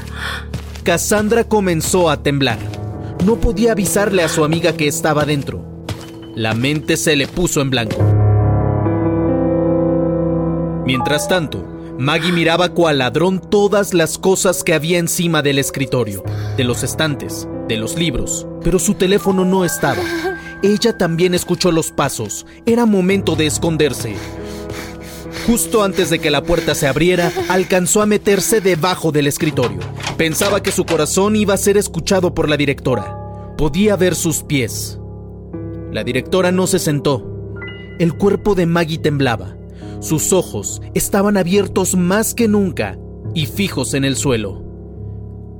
Cassandra comenzó a temblar. No podía avisarle a su amiga que estaba dentro. La mente se le puso en blanco. Mientras tanto, Maggie miraba cual ladrón todas las cosas que había encima del escritorio, de los estantes, de los libros, pero su teléfono no estaba. Ella también escuchó los pasos. Era momento de esconderse. Justo antes de que la puerta se abriera, alcanzó a meterse debajo del escritorio. Pensaba que su corazón iba a ser escuchado por la directora. Podía ver sus pies. La directora no se sentó. El cuerpo de Maggie temblaba. Sus ojos estaban abiertos más que nunca y fijos en el suelo.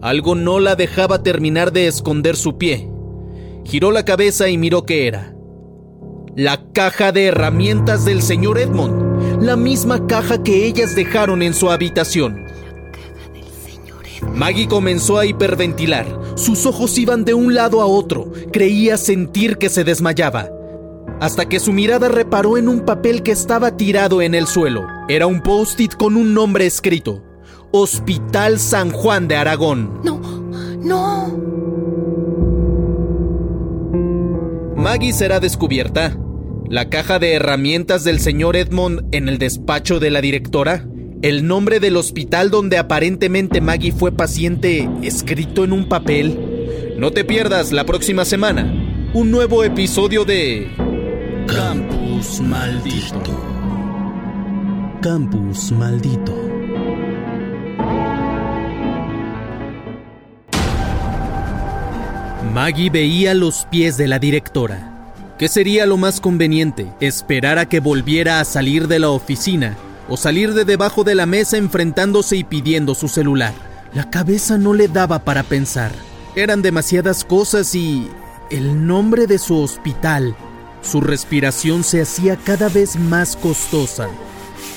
Algo no la dejaba terminar de esconder su pie. Giró la cabeza y miró qué era. La caja de herramientas del señor Edmond, la misma caja que ellas dejaron en su habitación. Maggie comenzó a hiperventilar. Sus ojos iban de un lado a otro. Creía sentir que se desmayaba. Hasta que su mirada reparó en un papel que estaba tirado en el suelo. Era un post-it con un nombre escrito. Hospital San Juan de Aragón. No, no. Maggie será descubierta. La caja de herramientas del señor Edmond en el despacho de la directora. El nombre del hospital donde aparentemente Maggie fue paciente escrito en un papel. No te pierdas la próxima semana un nuevo episodio de Campus Maldito. Campus Maldito. Maggie veía los pies de la directora. ¿Qué sería lo más conveniente? ¿Esperar a que volviera a salir de la oficina o salir de debajo de la mesa enfrentándose y pidiendo su celular? La cabeza no le daba para pensar. Eran demasiadas cosas y el nombre de su hospital. Su respiración se hacía cada vez más costosa.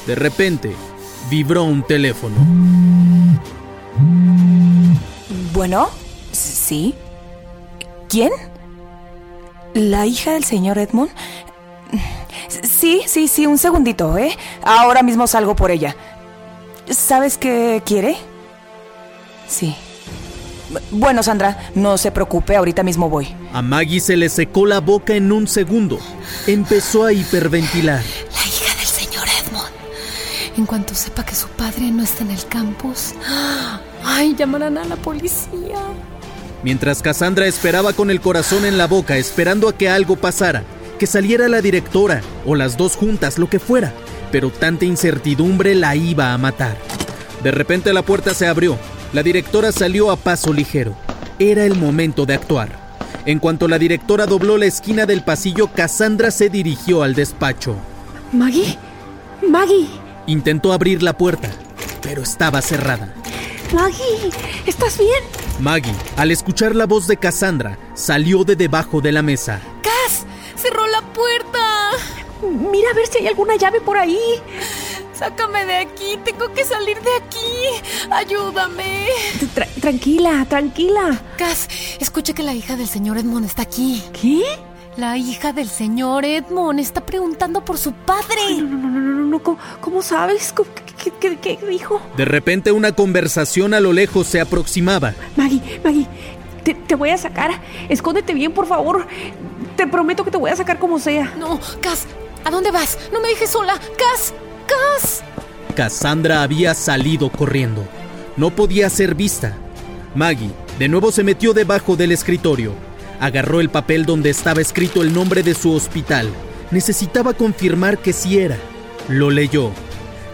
De repente, vibró un teléfono. Bueno, sí. ¿Quién? ¿La hija del señor Edmond? Sí, sí, sí, un segundito, ¿eh? Ahora mismo salgo por ella. ¿Sabes qué quiere? Sí. Bueno, Sandra, no se preocupe, ahorita mismo voy. A Maggie se le secó la boca en un segundo. Empezó a hiperventilar. La hija del señor Edmond. En cuanto sepa que su padre no está en el campus. Ay, llamarán a la policía. Mientras Cassandra esperaba con el corazón en la boca, esperando a que algo pasara, que saliera la directora o las dos juntas, lo que fuera, pero tanta incertidumbre la iba a matar. De repente la puerta se abrió, la directora salió a paso ligero. Era el momento de actuar. En cuanto la directora dobló la esquina del pasillo, Cassandra se dirigió al despacho. Maggie, Maggie, Intentó abrir la puerta, pero estaba cerrada. Maggie, ¿estás bien? Maggie, al escuchar la voz de Cassandra, salió de debajo de la mesa. ¡Cas! ¡Cerró la puerta! Mira a ver si hay alguna llave por ahí. Sácame de aquí, tengo que salir de aquí. Ayúdame. Tra- tranquila, tranquila. Cas, escucha que la hija del señor Edmond está aquí. ¿Qué? La hija del señor Edmond está preguntando por su padre. No, no, no, no, no. ¿Cómo, cómo sabes? ¿Cómo- ¿Qué, qué, qué- qué dijo? De repente una conversación a lo lejos se aproximaba. Maggie, Maggie, te, te voy a sacar. Escóndete bien, por favor. Te prometo que te voy a sacar como sea. No, Cas, ¿a dónde vas? No me dejes sola. Cas, Cas. Cassandra había salido corriendo. No podía ser vista. Maggie de nuevo se metió debajo del escritorio. Agarró el papel donde estaba escrito el nombre de su hospital. Necesitaba confirmar que sí era. Lo leyó.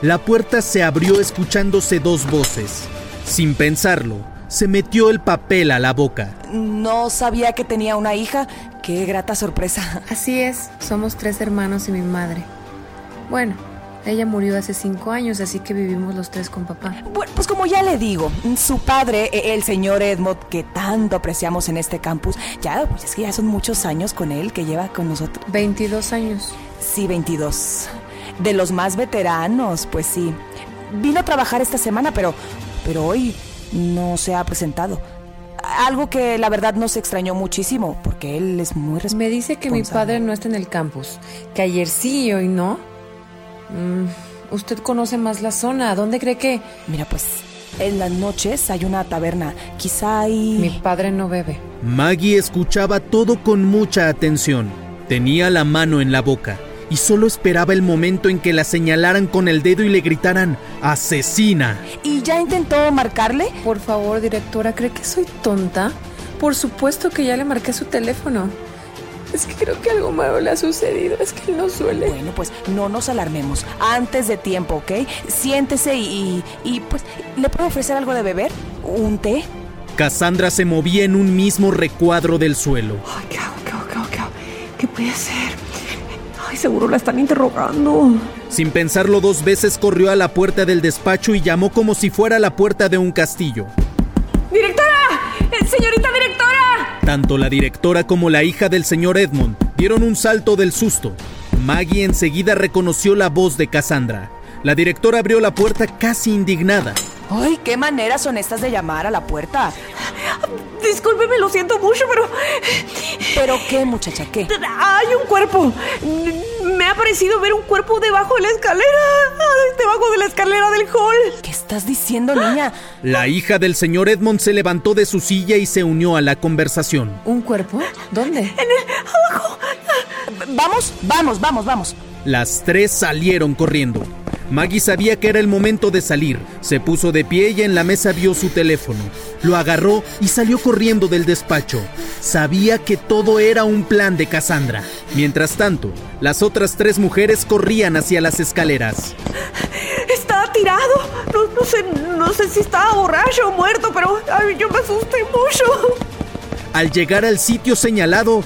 La puerta se abrió escuchándose dos voces. Sin pensarlo, se metió el papel a la boca. No sabía que tenía una hija. Qué grata sorpresa. Así es, somos tres hermanos y mi madre. Bueno, ella murió hace cinco años, así que vivimos los tres con papá. Bueno, pues como ya le digo, su padre, e- el señor Edmond, que tanto apreciamos en este campus, ya, pues es que ya son muchos años con él que lleva con nosotros. 22 años. Sí, 22. De los más veteranos, pues sí. Vino a trabajar esta semana, pero, pero hoy no se ha presentado. Algo que la verdad nos extrañó muchísimo, porque él es muy responsable. Me dice que mi padre no está en el campus, que ayer sí y hoy no. Mm, usted conoce más la zona, ¿dónde cree que...? Mira, pues en las noches hay una taberna. Quizá hay... Mi padre no bebe. Maggie escuchaba todo con mucha atención. Tenía la mano en la boca y solo esperaba el momento en que la señalaran con el dedo y le gritaran ¡Asesina! ¿Y ya intentó marcarle? Por favor, directora, ¿cree que soy tonta? Por supuesto que ya le marqué su teléfono. Es que creo que algo malo le ha sucedido. Es que él no suele. Bueno, pues no nos alarmemos. Antes de tiempo, ¿ok? Siéntese y, y, y, pues, ¿le puedo ofrecer algo de beber? ¿Un té? Cassandra se movía en un mismo recuadro del suelo. Ay, ¿qué hago? ¿Qué hago? ¿Qué puede hacer? Ay, seguro la están interrogando. Sin pensarlo dos veces corrió a la puerta del despacho y llamó como si fuera la puerta de un castillo. ¡Directora! ¡Señorita directora! Tanto la directora como la hija del señor Edmond dieron un salto del susto. Maggie enseguida reconoció la voz de Cassandra. La directora abrió la puerta casi indignada. ¡Ay, qué maneras son estas de llamar a la puerta! Discúlpeme, lo siento mucho, pero... ¿Pero qué, muchacha, qué? Hay un cuerpo. Me ha parecido ver un cuerpo debajo de la escalera. Debajo de la escalera del hall. ¿Qué estás diciendo, niña? La hija del señor Edmond se levantó de su silla y se unió a la conversación. ¿Un cuerpo? ¿Dónde? En el... abajo. Vamos, vamos, vamos, vamos. Las tres salieron corriendo. Maggie sabía que era el momento de salir. Se puso de pie y en la mesa vio su teléfono. Lo agarró y salió corriendo del despacho. Sabía que todo era un plan de Cassandra. Mientras tanto, las otras tres mujeres corrían hacia las escaleras. Está tirado. No, no sé, no sé si estaba borracho o muerto, pero ay, yo me asusté mucho. Al llegar al sitio señalado,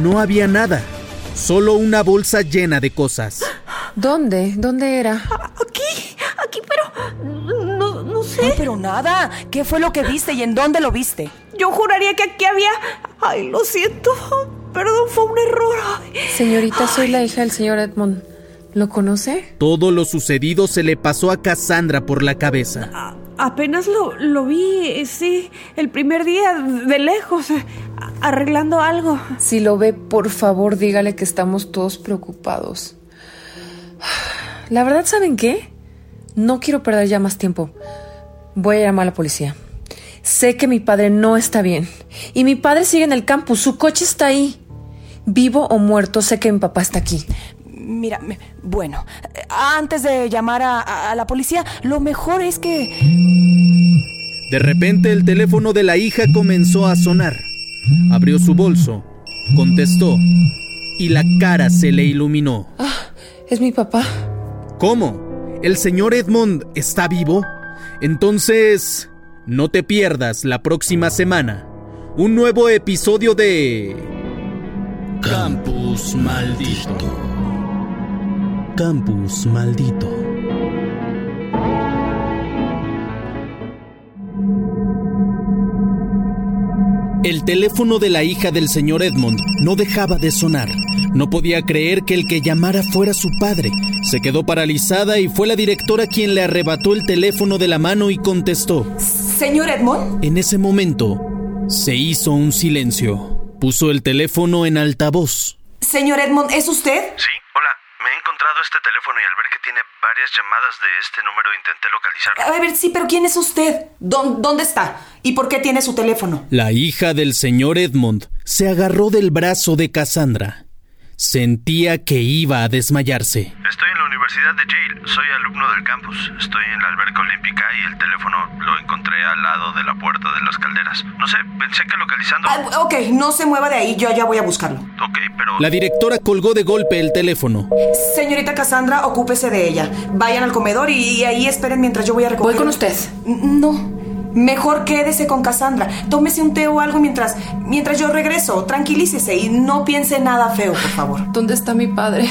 no había nada. Solo una bolsa llena de cosas. ¿Dónde? ¿Dónde era? Aquí, aquí, pero no, no sé. Ay, pero nada. ¿Qué fue lo que viste y en dónde lo viste? Yo juraría que aquí había. Ay, lo siento. Perdón, fue un error. Ay. Señorita, soy la hija del señor Edmond. ¿Lo conoce? Todo lo sucedido se le pasó a Cassandra por la cabeza. Apenas lo, lo vi, eh, sí, el primer día, de lejos, eh, arreglando algo. Si lo ve, por favor, dígale que estamos todos preocupados. La verdad, ¿saben qué? No quiero perder ya más tiempo. Voy a llamar a la policía. Sé que mi padre no está bien. Y mi padre sigue en el campus. Su coche está ahí. Vivo o muerto, sé que mi papá está aquí. Mira, bueno, antes de llamar a, a- a la policía, lo mejor es que... De repente el teléfono de la hija comenzó a sonar. Abrió su bolso, contestó y la cara se le iluminó. ¿Es mi papá? ¿Cómo? ¿El señor Edmond está vivo? Entonces, no te pierdas la próxima semana un nuevo episodio de... Campus Maldito. Campus Maldito. El teléfono de la hija del señor Edmond no dejaba de sonar. No podía creer que el que llamara fuera su padre. Se quedó paralizada y fue la directora quien le arrebató el teléfono de la mano y contestó. Señor Edmond. En ese momento, se hizo un silencio. Puso el teléfono en altavoz. Señor Edmond, ¿es usted? Sí, encontrado este teléfono y al ver que tiene varias llamadas de este número intenté localizarlo. A ver, sí, pero ¿quién es usted? ¿Dó- ¿Dónde está? ¿Y por qué tiene su teléfono? La hija del señor Edmond se agarró del brazo de Cassandra. Sentía que iba a desmayarse. Estoy en la Universidad de Yale. Soy alumno del campus. Estoy en la alberca olímpica y el teléfono lo encontré al lado de la puerta de las calderas. No sé, pensé que localizando... Ah, ok, no se mueva de ahí, yo ya voy a buscarlo. Ok, pero... La directora colgó de golpe el teléfono. Señorita Cassandra, ocúpese de ella. Vayan al comedor y, y ahí esperen mientras yo voy a recoger. Voy con usted. No. Mejor quédese con Cassandra. Tómese un té o algo mientras, mientras yo regreso. Tranquilícese y no piense nada feo, por favor. ¿Dónde está mi padre?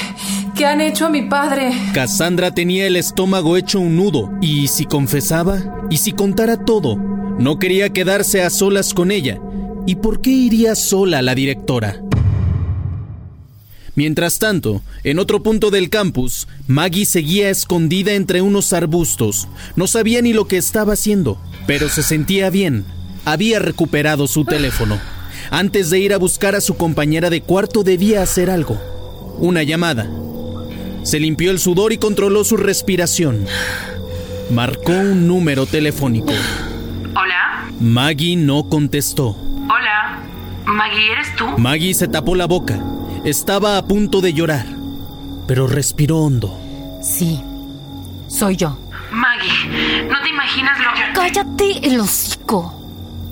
¿Qué han hecho a mi padre? Cassandra tenía el estómago hecho un nudo, y si confesaba, y si contara todo, no quería quedarse a solas con ella. ¿Y por qué iría sola la directora? Mientras tanto, en otro punto del campus, Maggie seguía escondida entre unos arbustos. No sabía ni lo que estaba haciendo, pero se sentía bien. Había recuperado su teléfono. Antes de ir a buscar a su compañera de cuarto debía hacer algo. Una llamada. Se limpió el sudor y controló su respiración. Marcó un número telefónico. Hola, Maggie no contestó. hola. Maggie, ¿eres tú? Maggie se tapó la boca. Estaba a punto de llorar, pero respiró hondo. Sí, soy yo. Maggie, no te imaginas lo que... Cállate el hocico.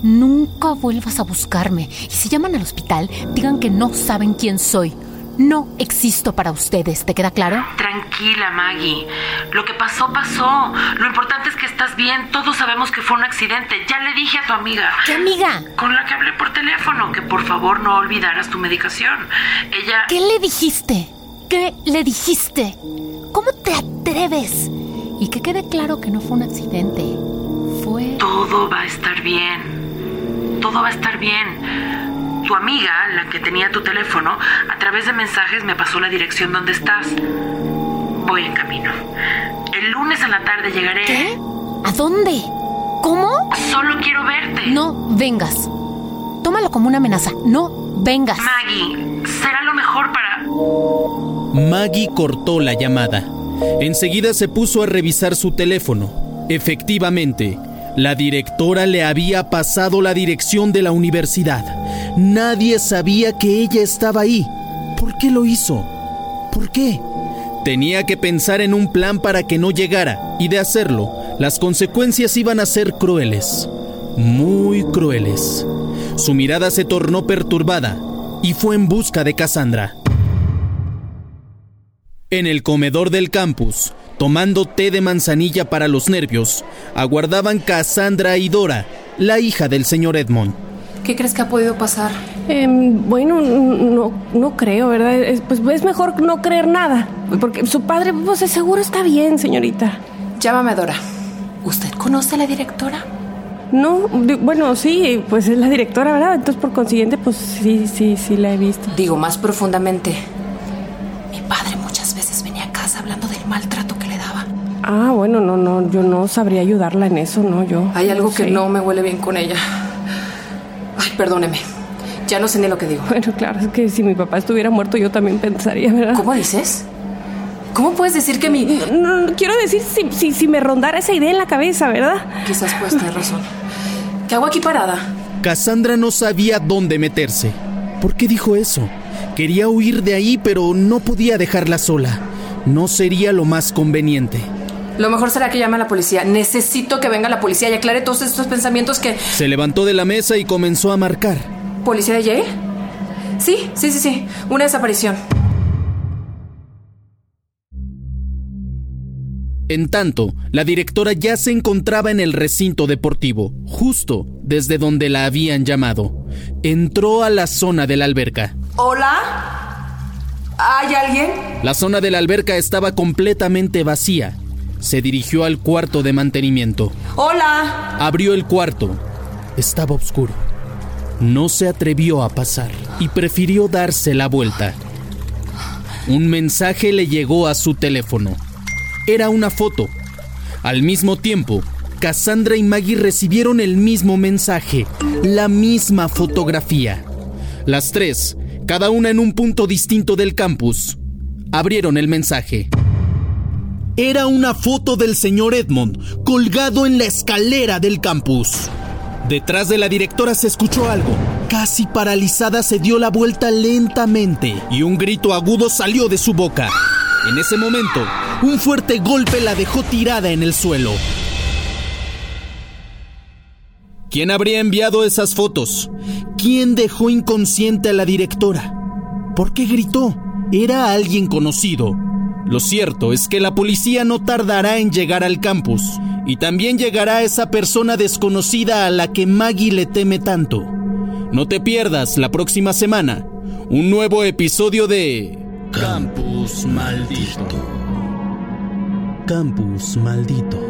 Nunca vuelvas a buscarme. Y si llaman al hospital, digan que no saben quién soy. No existo para ustedes, ¿te queda claro? Tranquila, Maggie. Lo que pasó, pasó. Lo importante es que estás bien. Todos sabemos que fue un accidente. Ya le dije a tu amiga. ¿Qué amiga? Con la que hablé por teléfono, que por favor no olvidaras tu medicación. Ella... ¿Qué le dijiste? ¿Qué le dijiste? ¿Cómo te atreves? Y que quede claro que no fue un accidente. Fue... Todo va a estar bien. todo va a estar bien. Tu amiga, la que tenía tu teléfono, a través de mensajes me pasó la dirección donde estás. Voy en camino. El lunes a la tarde llegaré. ¿Qué? ¿A dónde? ¿Cómo? Solo quiero verte. No vengas. Tómalo como una amenaza. No vengas. Maggie, será lo mejor para... Maggie cortó la llamada. Enseguida se puso a revisar su teléfono. Efectivamente, la directora le había pasado la dirección de la universidad. Nadie sabía que ella estaba ahí. ¿Por qué lo hizo? ¿Por qué? Tenía que pensar en un plan para que no llegara, y de hacerlo, las consecuencias iban a ser crueles. Muy crueles. Su mirada se tornó perturbada y fue en busca de Cassandra. En el comedor del campus, tomando té de manzanilla para los nervios, aguardaban Cassandra y Dora, la hija del señor Edmond. ¿Qué crees que ha podido pasar? Em, bueno, no, no creo, ¿verdad? Es, pues es mejor no creer nada. Porque su padre, pues seguro está bien, señorita. Llámame a Dora. ¿Usted conoce a la directora? No, bueno, sí, pues es la directora, ¿verdad? Entonces, por consiguiente, pues sí, sí, sí la he visto. Digo, más profundamente. Mi padre muchas veces venía a casa hablando del maltrato que le daba. Ah, bueno, no, no, yo no sabría ayudarla en eso, no, yo. Hay algo que sé. no me huele bien con ella. Ay, perdóneme. Ya no sé ni lo que digo. Bueno, claro, es que si mi papá estuviera muerto, yo también pensaría, ¿verdad? ¿Cómo dices? ¿Cómo puedes decir que mi... No, no, quiero decir si, si, si me rondara esa idea en la cabeza, ¿verdad? Quizás puedes tener razón. ¿Qué hago aquí parada? Cassandra no sabía dónde meterse. ¿Por qué dijo eso? Quería huir de ahí, pero no podía dejarla sola. No sería lo más conveniente. Lo mejor será que llame a la policía. Necesito que venga la policía y aclare todos estos pensamientos que... Se levantó de la mesa y comenzó a marcar. ¿Policía de Yale? Sí, sí, sí, sí. Una desaparición. En tanto, la directora ya se encontraba en el recinto deportivo, justo desde donde la habían llamado. Entró a la zona de la alberca. ¿Hola? ¿Hay alguien? La zona de la alberca estaba completamente vacía. Se dirigió al cuarto de mantenimiento. ¡Hola! Abrió el cuarto. Estaba oscuro. No se atrevió a pasar y prefirió darse la vuelta. Un mensaje le llegó a su teléfono. Era una foto. Al mismo tiempo, Cassandra y Maggie recibieron el mismo mensaje, la misma fotografía. Las tres, cada una en un punto distinto del campus, abrieron el mensaje. Era una foto del señor Edmond colgado en la escalera del campus. Detrás de la directora se escuchó algo. Casi paralizada se dio la vuelta lentamente y un grito agudo salió de su boca. En ese momento, un fuerte golpe la dejó tirada en el suelo. ¿Quién habría enviado esas fotos? ¿Quién dejó inconsciente a la directora? ¿Por qué gritó? Era alguien conocido. Lo cierto es que la policía no tardará en llegar al campus y también llegará esa persona desconocida a la que Maggie le teme tanto. No te pierdas la próxima semana un nuevo episodio de Campus Maldito. Campus Maldito.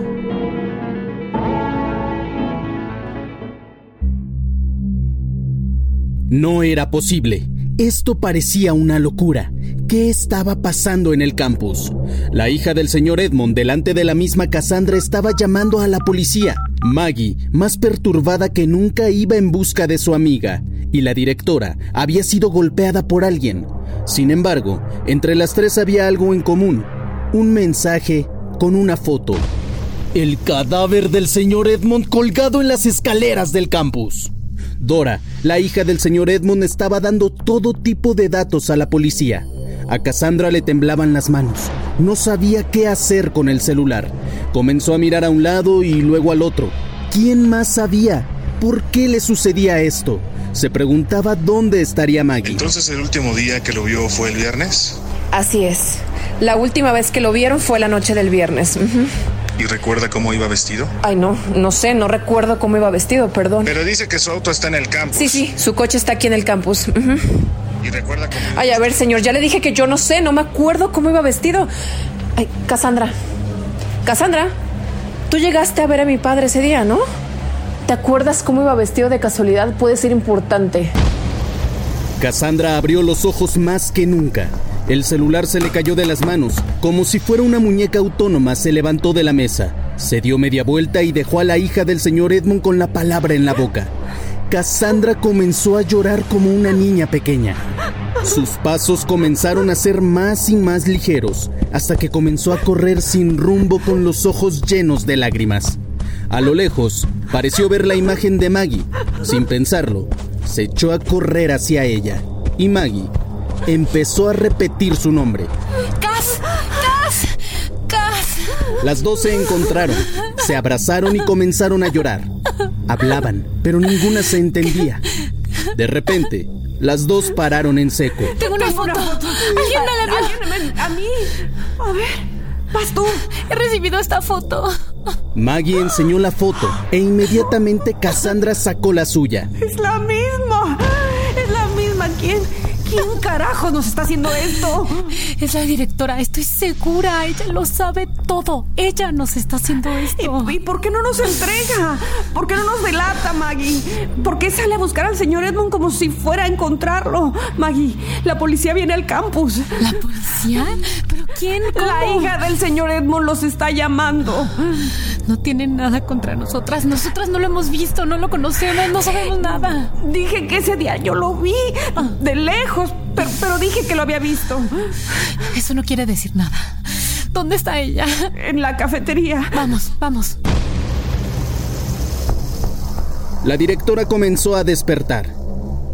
No era posible. Esto parecía una locura. ¿Qué estaba pasando en el campus? La hija del señor Edmond, delante de la misma Cassandra, estaba llamando a la policía. Maggie, más perturbada que nunca, iba en busca de su amiga, y la directora había sido golpeada por alguien. Sin embargo, entre las tres había algo en común. Un mensaje con una foto. El cadáver del señor Edmond colgado en las escaleras del campus. Dora, la hija del señor Edmond, estaba dando todo tipo de datos a la policía. A Cassandra le temblaban las manos. No sabía qué hacer con el celular. Comenzó a mirar a un lado y luego al otro. ¿Quién más sabía? ¿Por qué le sucedía esto? Se preguntaba dónde estaría Maggie. Entonces el último día que lo vio fue el viernes. Así es. La última vez que lo vieron fue la noche del viernes. ¿Y recuerda cómo iba vestido? Ay, no, no sé, no recuerdo cómo iba vestido, perdón. Pero dice que su auto está en el campus. Sí, sí, su coche está aquí en el campus. ¿Y recuerda cómo iba Ay, a ver, señor, ya le dije que yo no sé, no me acuerdo cómo iba vestido. Ay, Cassandra. Cassandra, tú llegaste a ver a mi padre ese día, ¿no? ¿Te acuerdas cómo iba vestido de casualidad? Puede ser importante. Cassandra abrió los ojos más que nunca. El celular se le cayó de las manos. Como si fuera una muñeca autónoma, se levantó de la mesa. Se dio media vuelta y dejó a la hija del señor Edmond con la palabra en la boca. Cassandra comenzó a llorar como una niña pequeña. Sus pasos comenzaron a ser más y más ligeros, hasta que comenzó a correr sin rumbo con los ojos llenos de lágrimas. A lo lejos, pareció ver la imagen de Maggie. Sin pensarlo, se echó a correr hacia ella. Y Maggie empezó a repetir su nombre. ¡Cas! ¡Cas! ¡Cas! Las dos se encontraron, se abrazaron y comenzaron a llorar. Hablaban, pero ninguna se entendía. De repente, las dos pararon en seco. Tengo una foto. ¿Alguien me a mí? A ver, vas tú. He recibido esta foto. Maggie enseñó la foto e inmediatamente Cassandra sacó la suya. Es la misma. Es la misma. ¿Quién? ¿Quién carajo nos está haciendo esto? Es la directora, estoy segura. Ella lo sabe todo. Ella nos está haciendo esto. ¿Y, y por qué no nos entrega? ¿Por qué no nos delata, Maggie? ¿Por qué sale a buscar al señor Edmond como si fuera a encontrarlo? Maggie, la policía viene al campus. ¿La policía? ¿Pero quién? La ¿Cómo? hija del señor Edmond los está llamando. No tienen nada contra nosotras. Nosotras no lo hemos visto, no lo conocemos, no sabemos nada. Dije que ese día yo lo vi de lejos, pero, pero dije que lo había visto. Eso no quiere decir nada. ¿Dónde está ella? En la cafetería. Vamos, vamos. La directora comenzó a despertar.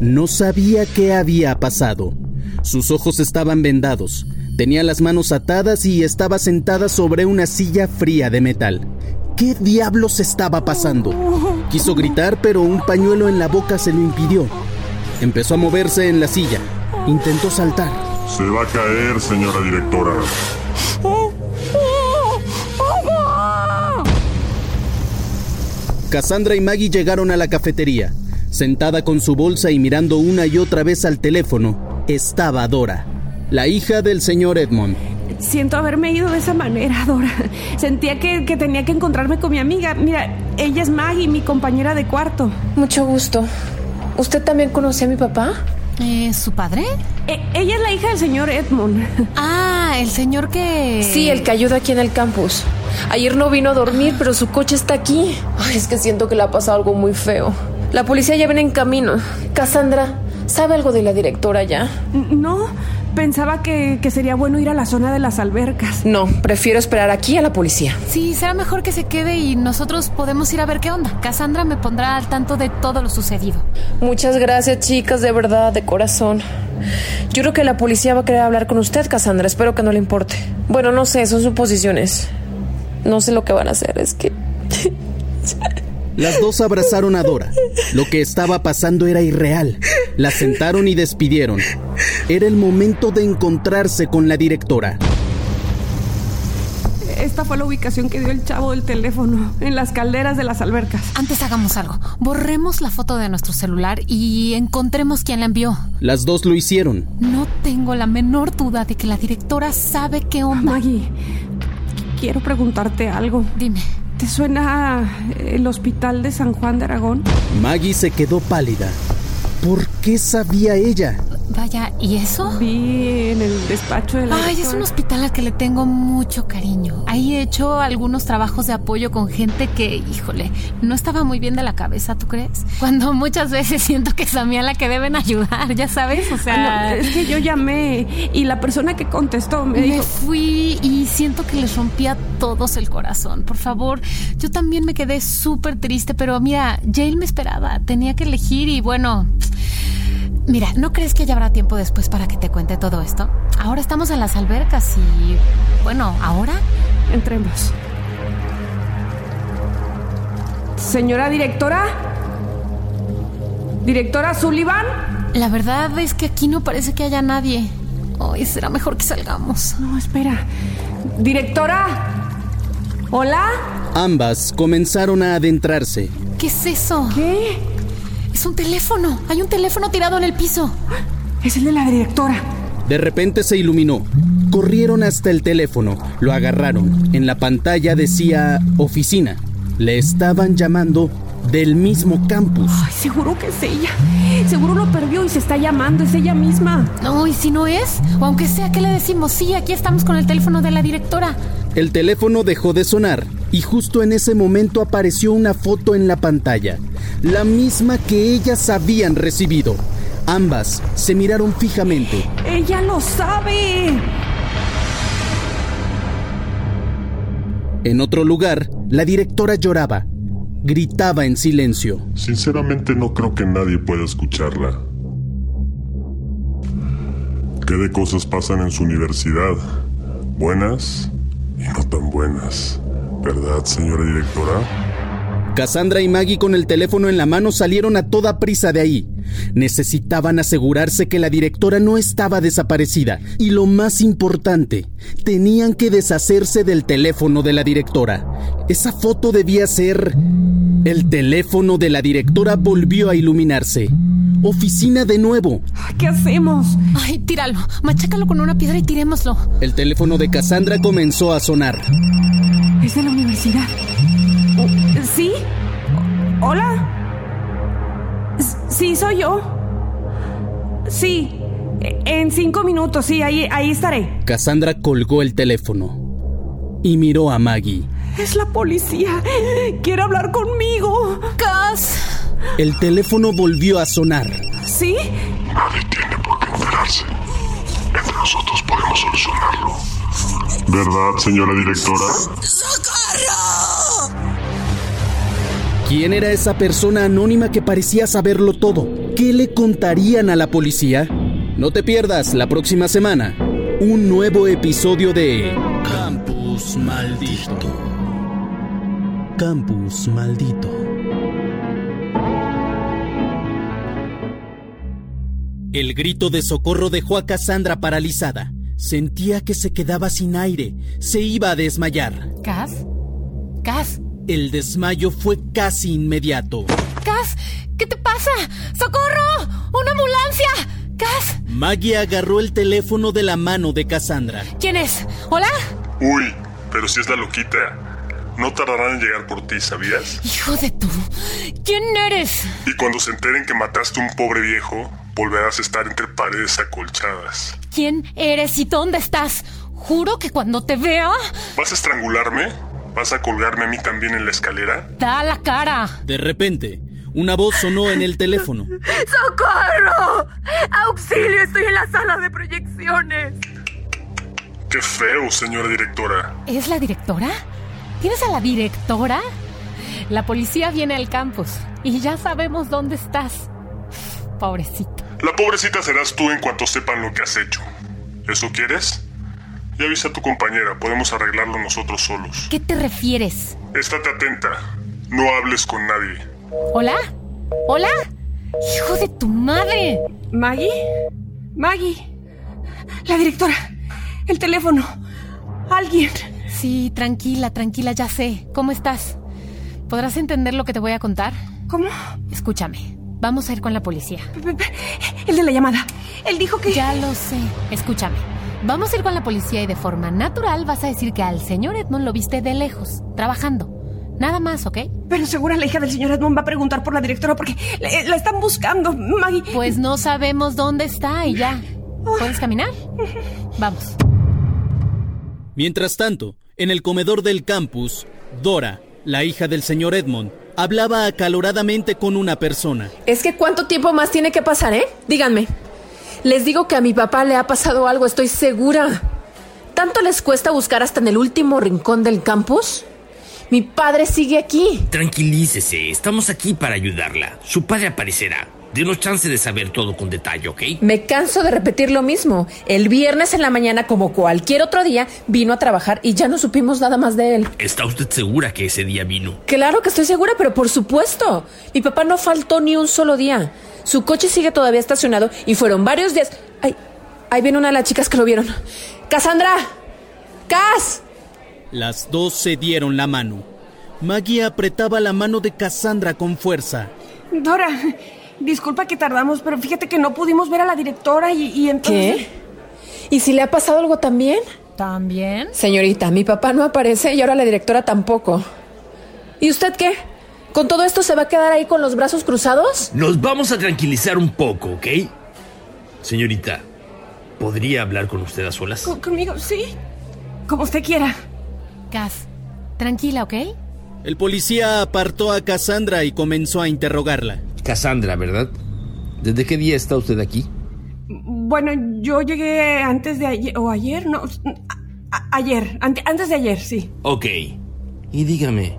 No sabía qué había pasado. Sus ojos estaban vendados, tenía las manos atadas y estaba sentada sobre una silla fría de metal. ¿Qué diablos estaba pasando? Quiso gritar, pero un pañuelo en la boca se lo impidió. Empezó a moverse en la silla. Intentó saltar. Se va a caer, señora directora. Cassandra y Maggie llegaron a la cafetería. Sentada con su bolsa y mirando una y otra vez al teléfono, estaba Dora, la hija del señor Edmond. Siento haberme ido de esa manera, Dora. Sentía que, que tenía que encontrarme con mi amiga. Mira, ella es Maggie, mi compañera de cuarto. Mucho gusto. ¿Usted también conoce a mi papá? Eh, ¿Su padre? E- ella es la hija del señor Edmond. Ah, el señor que... Sí, el que ayuda aquí en el campus. Ayer no vino a dormir, pero su coche está aquí. Ay, es que siento que le ha pasado algo muy feo. La policía ya viene en camino. Cassandra, ¿sabe algo de la directora ya? No, pensaba que, que sería bueno ir a la zona de las albercas. No, prefiero esperar aquí a la policía. Sí, será mejor que se quede y nosotros podemos ir a ver qué onda. Cassandra me pondrá al tanto de todo lo sucedido. Muchas gracias, chicas, de verdad, de corazón. Yo creo que la policía va a querer hablar con usted, Cassandra. Espero que no le importe. Bueno, no sé, son suposiciones. No sé lo que van a hacer, es que... Las dos abrazaron a Dora. Lo que estaba pasando era irreal. La sentaron y despidieron. Era el momento de encontrarse con la directora. Esta fue la ubicación que dio el chavo del teléfono, en las calderas de las albercas. Antes hagamos algo. Borremos la foto de nuestro celular y encontremos quién la envió. Las dos lo hicieron. No tengo la menor duda de que la directora sabe qué onda. Maggie, quiero preguntarte algo. Dime. ¿Te suena el hospital de San Juan de Aragón? Maggie se quedó pálida. ¿Por qué sabía ella? Vaya, ¿y eso? Vi en el despacho de la Ay, es un hospital al que le tengo mucho cariño. Ahí he hecho algunos trabajos de apoyo con gente que, híjole, no estaba muy bien de la cabeza, ¿tú crees? Cuando muchas veces siento que es a mí a la que deben ayudar, ya sabes, o sea... Ah, no, es que yo llamé y la persona que contestó me, Me dijo... fui y siento que les rompí a todos el corazón. Por favor, yo también me quedé súper triste, pero mira, Jail me esperaba. Tenía que elegir y bueno. Mira, ¿no crees que ya habrá tiempo después para que te cuente todo esto? Ahora estamos en las albercas y. Bueno, ¿ahora? Entremos. Señora directora. Directora Sullivan. La verdad es que aquí no parece que haya nadie. Hoy será mejor que salgamos. No, espera. Directora. Hola. Ambas comenzaron a adentrarse. ¿Qué es eso? ¿Qué? Es un teléfono. Hay un teléfono tirado en el piso. Es el de la directora. De repente se iluminó. Corrieron hasta el teléfono, lo agarraron. En la pantalla decía oficina. Le estaban llamando del mismo campus. Ay, seguro que es ella. Seguro lo perdió y se está llamando. Es ella misma. No, y si no es, o aunque sea, ¿qué le decimos? Sí, aquí estamos con el teléfono de la directora. El teléfono dejó de sonar y justo en ese momento apareció una foto en la pantalla, la misma que ellas habían recibido. Ambas se miraron fijamente. Ella lo sabe. En otro lugar, la directora lloraba. Gritaba en silencio. Sinceramente no creo que nadie pueda escucharla. ¿Qué de cosas pasan en su universidad? Buenas y no tan buenas. ¿Verdad, señora directora? Cassandra y Maggie con el teléfono en la mano salieron a toda prisa de ahí. Necesitaban asegurarse que la directora no estaba desaparecida y lo más importante, tenían que deshacerse del teléfono de la directora. Esa foto debía ser... El teléfono de la directora volvió a iluminarse. Oficina de nuevo. ¿Qué hacemos? Ay, tíralo. Machácalo con una piedra y tirémoslo. El teléfono de Cassandra comenzó a sonar. Es de la universidad. ¿Sí? ¿Hola? Sí, soy yo. Sí. En cinco minutos, sí, ahí, ahí estaré. Cassandra colgó el teléfono y miró a Maggie. Es la policía. Quiere hablar conmigo. Cas. El teléfono volvió a sonar. ¿Sí? Nadie tiene por qué enterarse. Entre nosotros podemos solucionarlo. ¿Verdad, señora directora? ¿Quién era esa persona anónima que parecía saberlo todo? ¿Qué le contarían a la policía? No te pierdas la próxima semana un nuevo episodio de Campus Maldito. Campus Maldito. El grito de socorro dejó a Cassandra paralizada. Sentía que se quedaba sin aire. Se iba a desmayar. ¿Cas? ¿Cas? El desmayo fue casi inmediato. ¡Cas! ¿Qué te pasa? ¡Socorro! ¡Una ambulancia! ¡Cas! Maggie agarró el teléfono de la mano de Cassandra. ¿Quién es? ¿Hola? Uy, pero si es la loquita. No tardarán en llegar por ti, ¿sabías? Hijo de tú. ¿Quién eres? Y cuando se enteren que mataste a un pobre viejo, volverás a estar entre paredes acolchadas. ¿Quién eres y dónde estás? Juro que cuando te vea... ¿Vas a estrangularme? ¿Vas a colgarme a mí también en la escalera? Da la cara. De repente, una voz sonó en el teléfono. ¡Socorro! ¡Auxilio! Estoy en la sala de proyecciones. Qué feo, señora directora. ¿Es la directora? ¿Tienes a la directora? La policía viene al campus y ya sabemos dónde estás. Pobrecito. La pobrecita serás tú en cuanto sepan lo que has hecho. ¿Eso quieres? Y avisa a tu compañera, podemos arreglarlo nosotros solos. ¿Qué te refieres? Estate atenta. No hables con nadie. ¿Hola? ¿Hola? ¡Hijo de tu madre! ¿Maggie? Maggie. La directora. El teléfono. Alguien. Sí, tranquila, tranquila, ya sé. ¿Cómo estás? ¿Podrás entender lo que te voy a contar? ¿Cómo? Escúchame. Vamos a ir con la policía. El de la llamada. Él dijo que... Ya lo sé. Escúchame. Vamos a ir con la policía y de forma natural vas a decir que al señor Edmond lo viste de lejos, trabajando. Nada más, ¿ok? Pero segura la hija del señor Edmond va a preguntar por la directora porque la están buscando, Maggie. Pues no sabemos dónde está y ya. ¿Puedes caminar? Vamos. Mientras tanto, en el comedor del campus, Dora, la hija del señor Edmond, hablaba acaloradamente con una persona. Es que cuánto tiempo más tiene que pasar, ¿eh? Díganme. Les digo que a mi papá le ha pasado algo, estoy segura. ¿Tanto les cuesta buscar hasta en el último rincón del campus? Mi padre sigue aquí. Tranquilícese, estamos aquí para ayudarla. Su padre aparecerá. Denos chance de saber todo con detalle, ¿ok? Me canso de repetir lo mismo. El viernes en la mañana, como cualquier otro día, vino a trabajar y ya no supimos nada más de él. ¿Está usted segura que ese día vino? Claro que estoy segura, pero por supuesto. Mi papá no faltó ni un solo día. Su coche sigue todavía estacionado y fueron varios días. Ay, ahí viene una de las chicas que lo vieron. ¡Cassandra! ¡Cas! Las dos se dieron la mano. Maggie apretaba la mano de Cassandra con fuerza. Dora, disculpa que tardamos, pero fíjate que no pudimos ver a la directora y, y entonces... ¿Qué? ¿Y si le ha pasado algo también? ¿También? Señorita, mi papá no aparece y ahora la directora tampoco. ¿Y usted qué? ¿Con todo esto se va a quedar ahí con los brazos cruzados? Nos vamos a tranquilizar un poco, ¿ok? Señorita, ¿podría hablar con usted a solas? ¿Con- ¿Conmigo? Sí. Como usted quiera. Gas, tranquila, ¿ok? El policía apartó a Cassandra y comenzó a interrogarla. Cassandra, ¿verdad? ¿Desde qué día está usted aquí? Bueno, yo llegué antes de ayer. ¿O ayer? No. a- ayer. ante- antes de ayer, sí. Ok. Y dígame,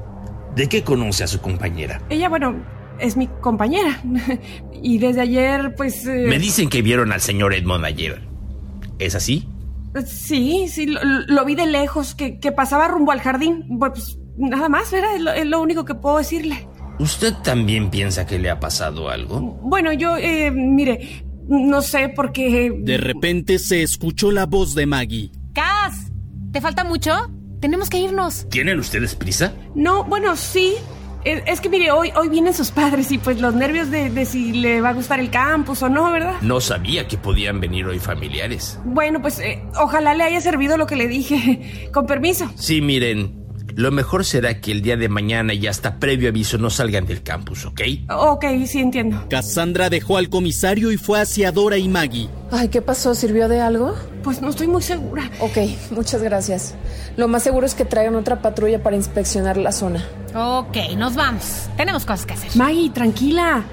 ¿de qué conoce a su compañera? Ella, bueno, es mi compañera. y desde ayer, pues. eh, Me dicen que vieron al señor Edmond ayer. ¿Es así? Sí, sí, lo, lo vi de lejos, que, que pasaba rumbo al jardín. Bueno, Pues nada más, ¿verdad? Es lo, es lo único que puedo decirle. ¿Usted también piensa que le ha pasado algo? Bueno, yo, eh, mire, no sé porque... De repente se escuchó la voz de Maggie. ¡Cas! ¿Te falta mucho? Tenemos que irnos. ¿Tienen ustedes prisa? No, bueno, sí. Es, que mire, hoy, hoy vienen sus padres y pues los nervios de, de si le va a gustar el campus o no, ¿verdad? No sabía que podían venir hoy familiares. Bueno, pues eh, ojalá le haya servido lo que le dije. Con permiso. Sí, miren, lo mejor será que el día de mañana y hasta previo aviso no salgan del campus, ¿ok? Ok, sí entiendo. Cassandra dejó al comisario y fue hacia Dora y Maggie. Ay, ¿qué pasó? ¿Sirvió de algo? Pues no estoy muy segura. Ok, muchas gracias. Lo más seguro es que traigan otra patrulla para inspeccionar la zona. Ok, nos vamos. Tenemos cosas que hacer. Maggie, tranquila.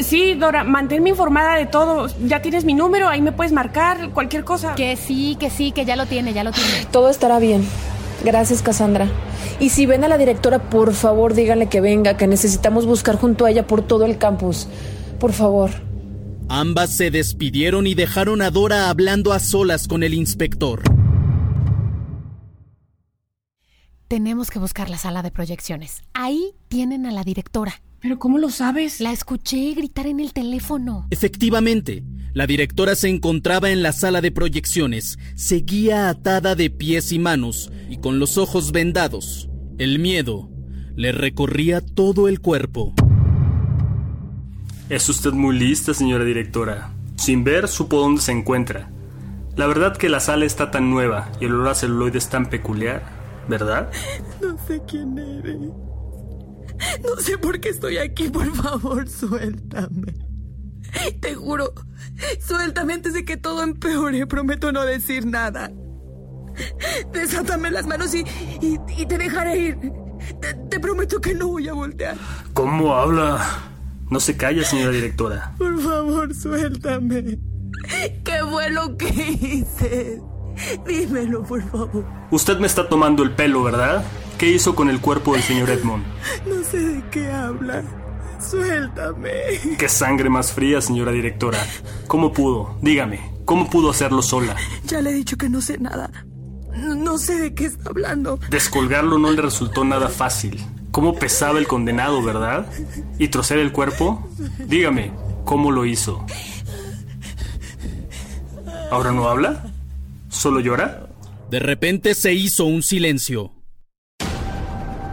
Sí, Dora, manténme informada de todo. Ya tienes mi número, ahí me puedes marcar, cualquier cosa. Que sí, que sí, que ya lo tiene, ya lo tiene. Todo estará bien. Gracias, Cassandra. Y si ven a la directora, por favor, díganle que venga, que necesitamos buscar junto a ella por todo el campus. Por favor. Ambas se despidieron y dejaron a Dora hablando a solas con el inspector. Tenemos que buscar la sala de proyecciones. Ahí tienen a la directora. ¿Pero cómo lo sabes? La escuché gritar en el teléfono. Efectivamente, la directora se encontraba en la sala de proyecciones, seguía atada de pies y manos y con los ojos vendados. El miedo le recorría todo el cuerpo. Es usted muy lista, señora directora. Sin ver, supo dónde se encuentra. La verdad que la sala está tan nueva y el olor a celuloide es tan peculiar, ¿verdad? No sé quién eres. No sé por qué estoy aquí. Por favor, suéltame. Te juro, suéltame antes de que todo empeore. Prometo no decir nada. Desátame las manos y, y- y te dejaré ir. Te, te prometo que no voy a voltear. ¿Cómo habla? No se calla, señora directora. Por favor, suéltame. ¿Qué fue lo que hice? Dímelo, por favor. Usted me está tomando el pelo, ¿verdad? ¿Qué hizo con el cuerpo del señor Edmond? No sé de qué habla. Suéltame. Qué sangre más fría, señora directora. ¿Cómo pudo? Dígame, ¿cómo pudo hacerlo sola? Ya le he dicho que no sé nada. No, no sé de qué está hablando. Descolgarlo no le resultó nada fácil. ¿Cómo pesaba el condenado, verdad? ¿Y trocear el cuerpo? Dígame, ¿cómo lo hizo? ¿Ahora no habla? ¿Solo llora? De repente se hizo un silencio.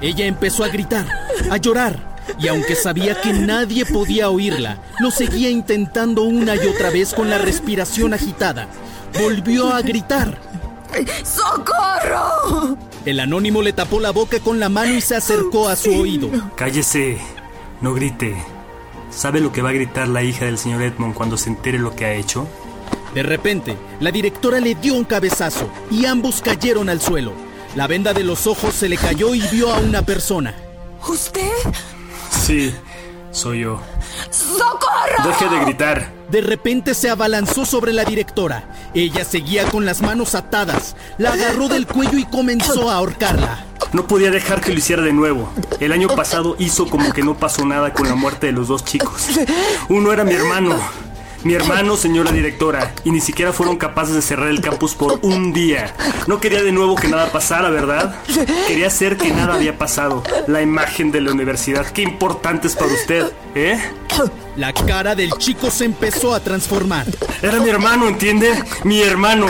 Ella empezó a gritar, a llorar, y aunque sabía que nadie podía oírla, lo seguía intentando una y otra vez con la respiración agitada. Volvió a gritar. ¡Socorro! El anónimo le tapó la boca con la mano y se acercó a su oído. Cállese, no grite. ¿Sabe lo que va a gritar la hija del señor Edmond cuando se entere lo que ha hecho? De repente, la directora le dio un cabezazo y ambos cayeron al suelo. La venda de los ojos se le cayó y vio a una persona. ¿Usted? Sí, soy yo. ¡Socorro! Deje de gritar. De repente se abalanzó sobre la directora. Ella seguía con las manos atadas. La agarró del cuello y comenzó a ahorcarla. No podía dejar que lo hiciera de nuevo. El año pasado hizo como que no pasó nada con la muerte de los dos chicos. Uno era mi hermano. Mi hermano, señora directora, y ni siquiera fueron capaces de cerrar el campus por un día. No quería de nuevo que nada pasara, ¿verdad? Quería hacer que nada había pasado. La imagen de la universidad, qué importante es para usted, ¿eh? La cara del chico se empezó a transformar. Era mi hermano, ¿entiende? Mi hermano.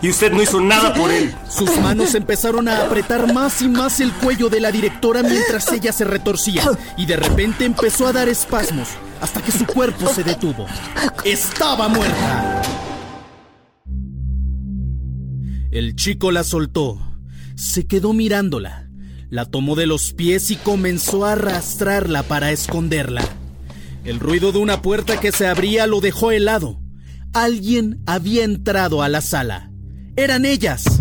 Y usted no hizo nada por él. Sus manos empezaron a apretar más y más el cuello de la directora mientras ella se retorcía y de repente empezó a dar espasmos hasta que su cuerpo se detuvo. Estaba muerta. El chico la soltó. Se quedó mirándola. La tomó de los pies y comenzó a arrastrarla para esconderla. El ruido de una puerta que se abría lo dejó helado. Alguien había entrado a la sala. Eran ellas.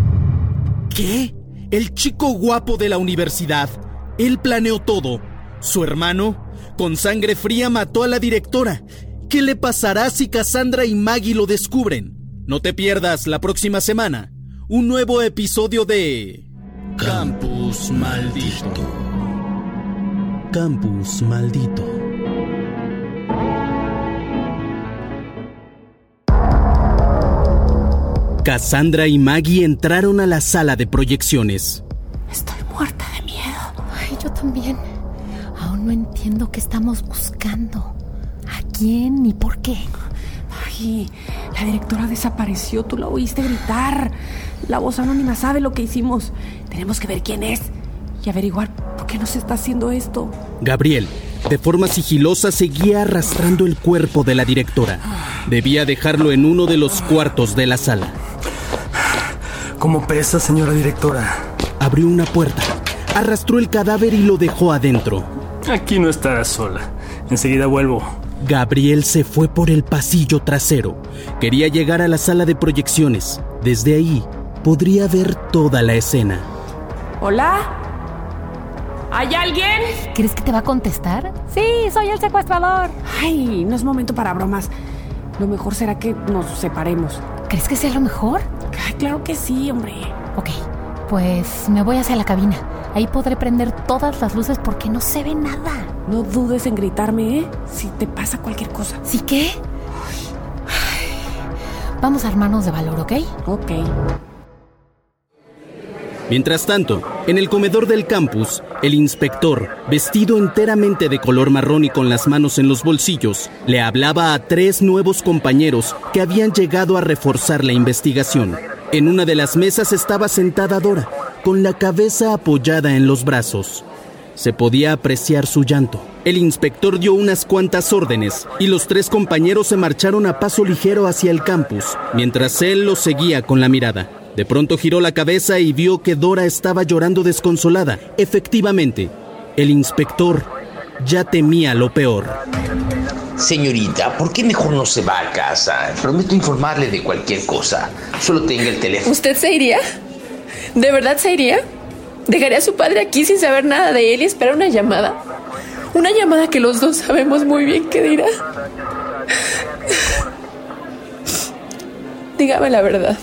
¿Qué? El chico guapo de la universidad. Él planeó todo. Su hermano, con sangre fría, mató a la directora. ¿Qué le pasará si Cassandra y Maggie lo descubren? No te pierdas la próxima semana un nuevo episodio de Campus Maldito. Campus Maldito. Cassandra y Maggie entraron a la sala de proyecciones. Estoy muerta de miedo. Ay, yo también. Aún no entiendo qué estamos buscando. ¿A quién y por qué? Ay, la directora desapareció. Tú la oíste gritar. La voz anónima sabe lo que hicimos. Tenemos que ver quién es y averiguar por qué nos está haciendo esto. Gabriel, de forma sigilosa, seguía arrastrando el cuerpo de la directora. Debía dejarlo en uno de los cuartos de la sala. ¿Cómo pesa, señora directora? Abrió una puerta, arrastró el cadáver y lo dejó adentro. Aquí no estarás sola. Enseguida vuelvo. Gabriel se fue por el pasillo trasero. Quería llegar a la sala de proyecciones. Desde ahí podría ver toda la escena. ¿Hola? ¿Hay alguien? ¿Crees que te va a contestar? Sí, soy el secuestrador. Ay, no es momento para bromas. Lo mejor será que nos separemos. ¿Crees que sea lo mejor? Ay, claro que sí, hombre. Ok, pues me voy hacia la cabina. Ahí podré prender todas las luces porque no se ve nada. No dudes en gritarme, ¿eh? Si te pasa cualquier cosa. ¿Sí qué? Vamos a armarnos de valor, ¿ok? Ok. Mientras tanto, en el comedor del campus, el inspector, vestido enteramente de color marrón y con las manos en los bolsillos, le hablaba a tres nuevos compañeros que habían llegado a reforzar la investigación. En una de las mesas estaba sentada Dora, con la cabeza apoyada en los brazos. Se podía apreciar su llanto. El inspector dio unas cuantas órdenes y los tres compañeros se marcharon a paso ligero hacia el campus, mientras él los seguía con la mirada. De pronto giró la cabeza y vio que Dora estaba llorando desconsolada. Efectivamente, el inspector ya temía lo peor. Señorita, ¿por qué mejor no se va a casa? Prometo informarle de cualquier cosa. Solo tenga el teléfono. ¿Usted se iría? ¿De verdad se iría? ¿Dejaría a su padre aquí sin saber nada de él y esperar una llamada? Una llamada que los dos sabemos muy bien qué dirá. Dígame la verdad.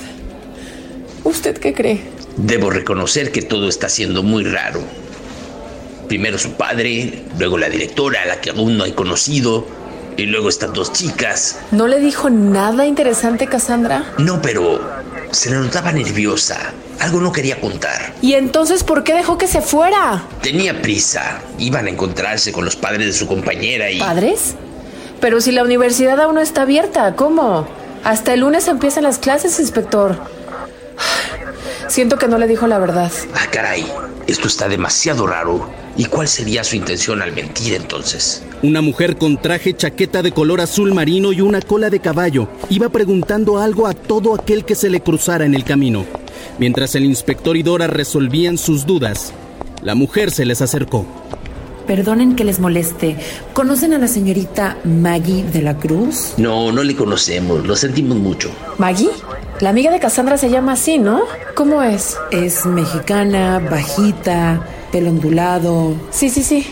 ¿Usted qué cree? Debo reconocer que todo está siendo muy raro. Primero su padre, luego la directora, a la que aún no he conocido, y luego estas dos chicas. ¿No le dijo nada interesante Cassandra? No, pero se le notaba nerviosa. Algo no quería contar. ¿Y entonces por qué dejó que se fuera? Tenía prisa. Iban a encontrarse con los padres de su compañera y... ¿Padres? Pero si la universidad aún no está abierta, ¿cómo? Hasta el lunes empiezan las clases, inspector. Siento que no le dijo la verdad. Ah, caray. Esto está demasiado raro. ¿Y cuál sería su intención al mentir entonces? Una mujer con traje chaqueta de color azul marino y una cola de caballo iba preguntando algo a todo aquel que se le cruzara en el camino. Mientras el inspector y Dora resolvían sus dudas, la mujer se les acercó. Perdonen que les moleste. ¿Conocen a la señorita Maggie de la Cruz? No, no le conocemos. Lo sentimos mucho. ¿Maggie? La amiga de Cassandra se llama así, ¿no? ¿Cómo es? Es mexicana, bajita, pelo ondulado. Sí, sí, sí.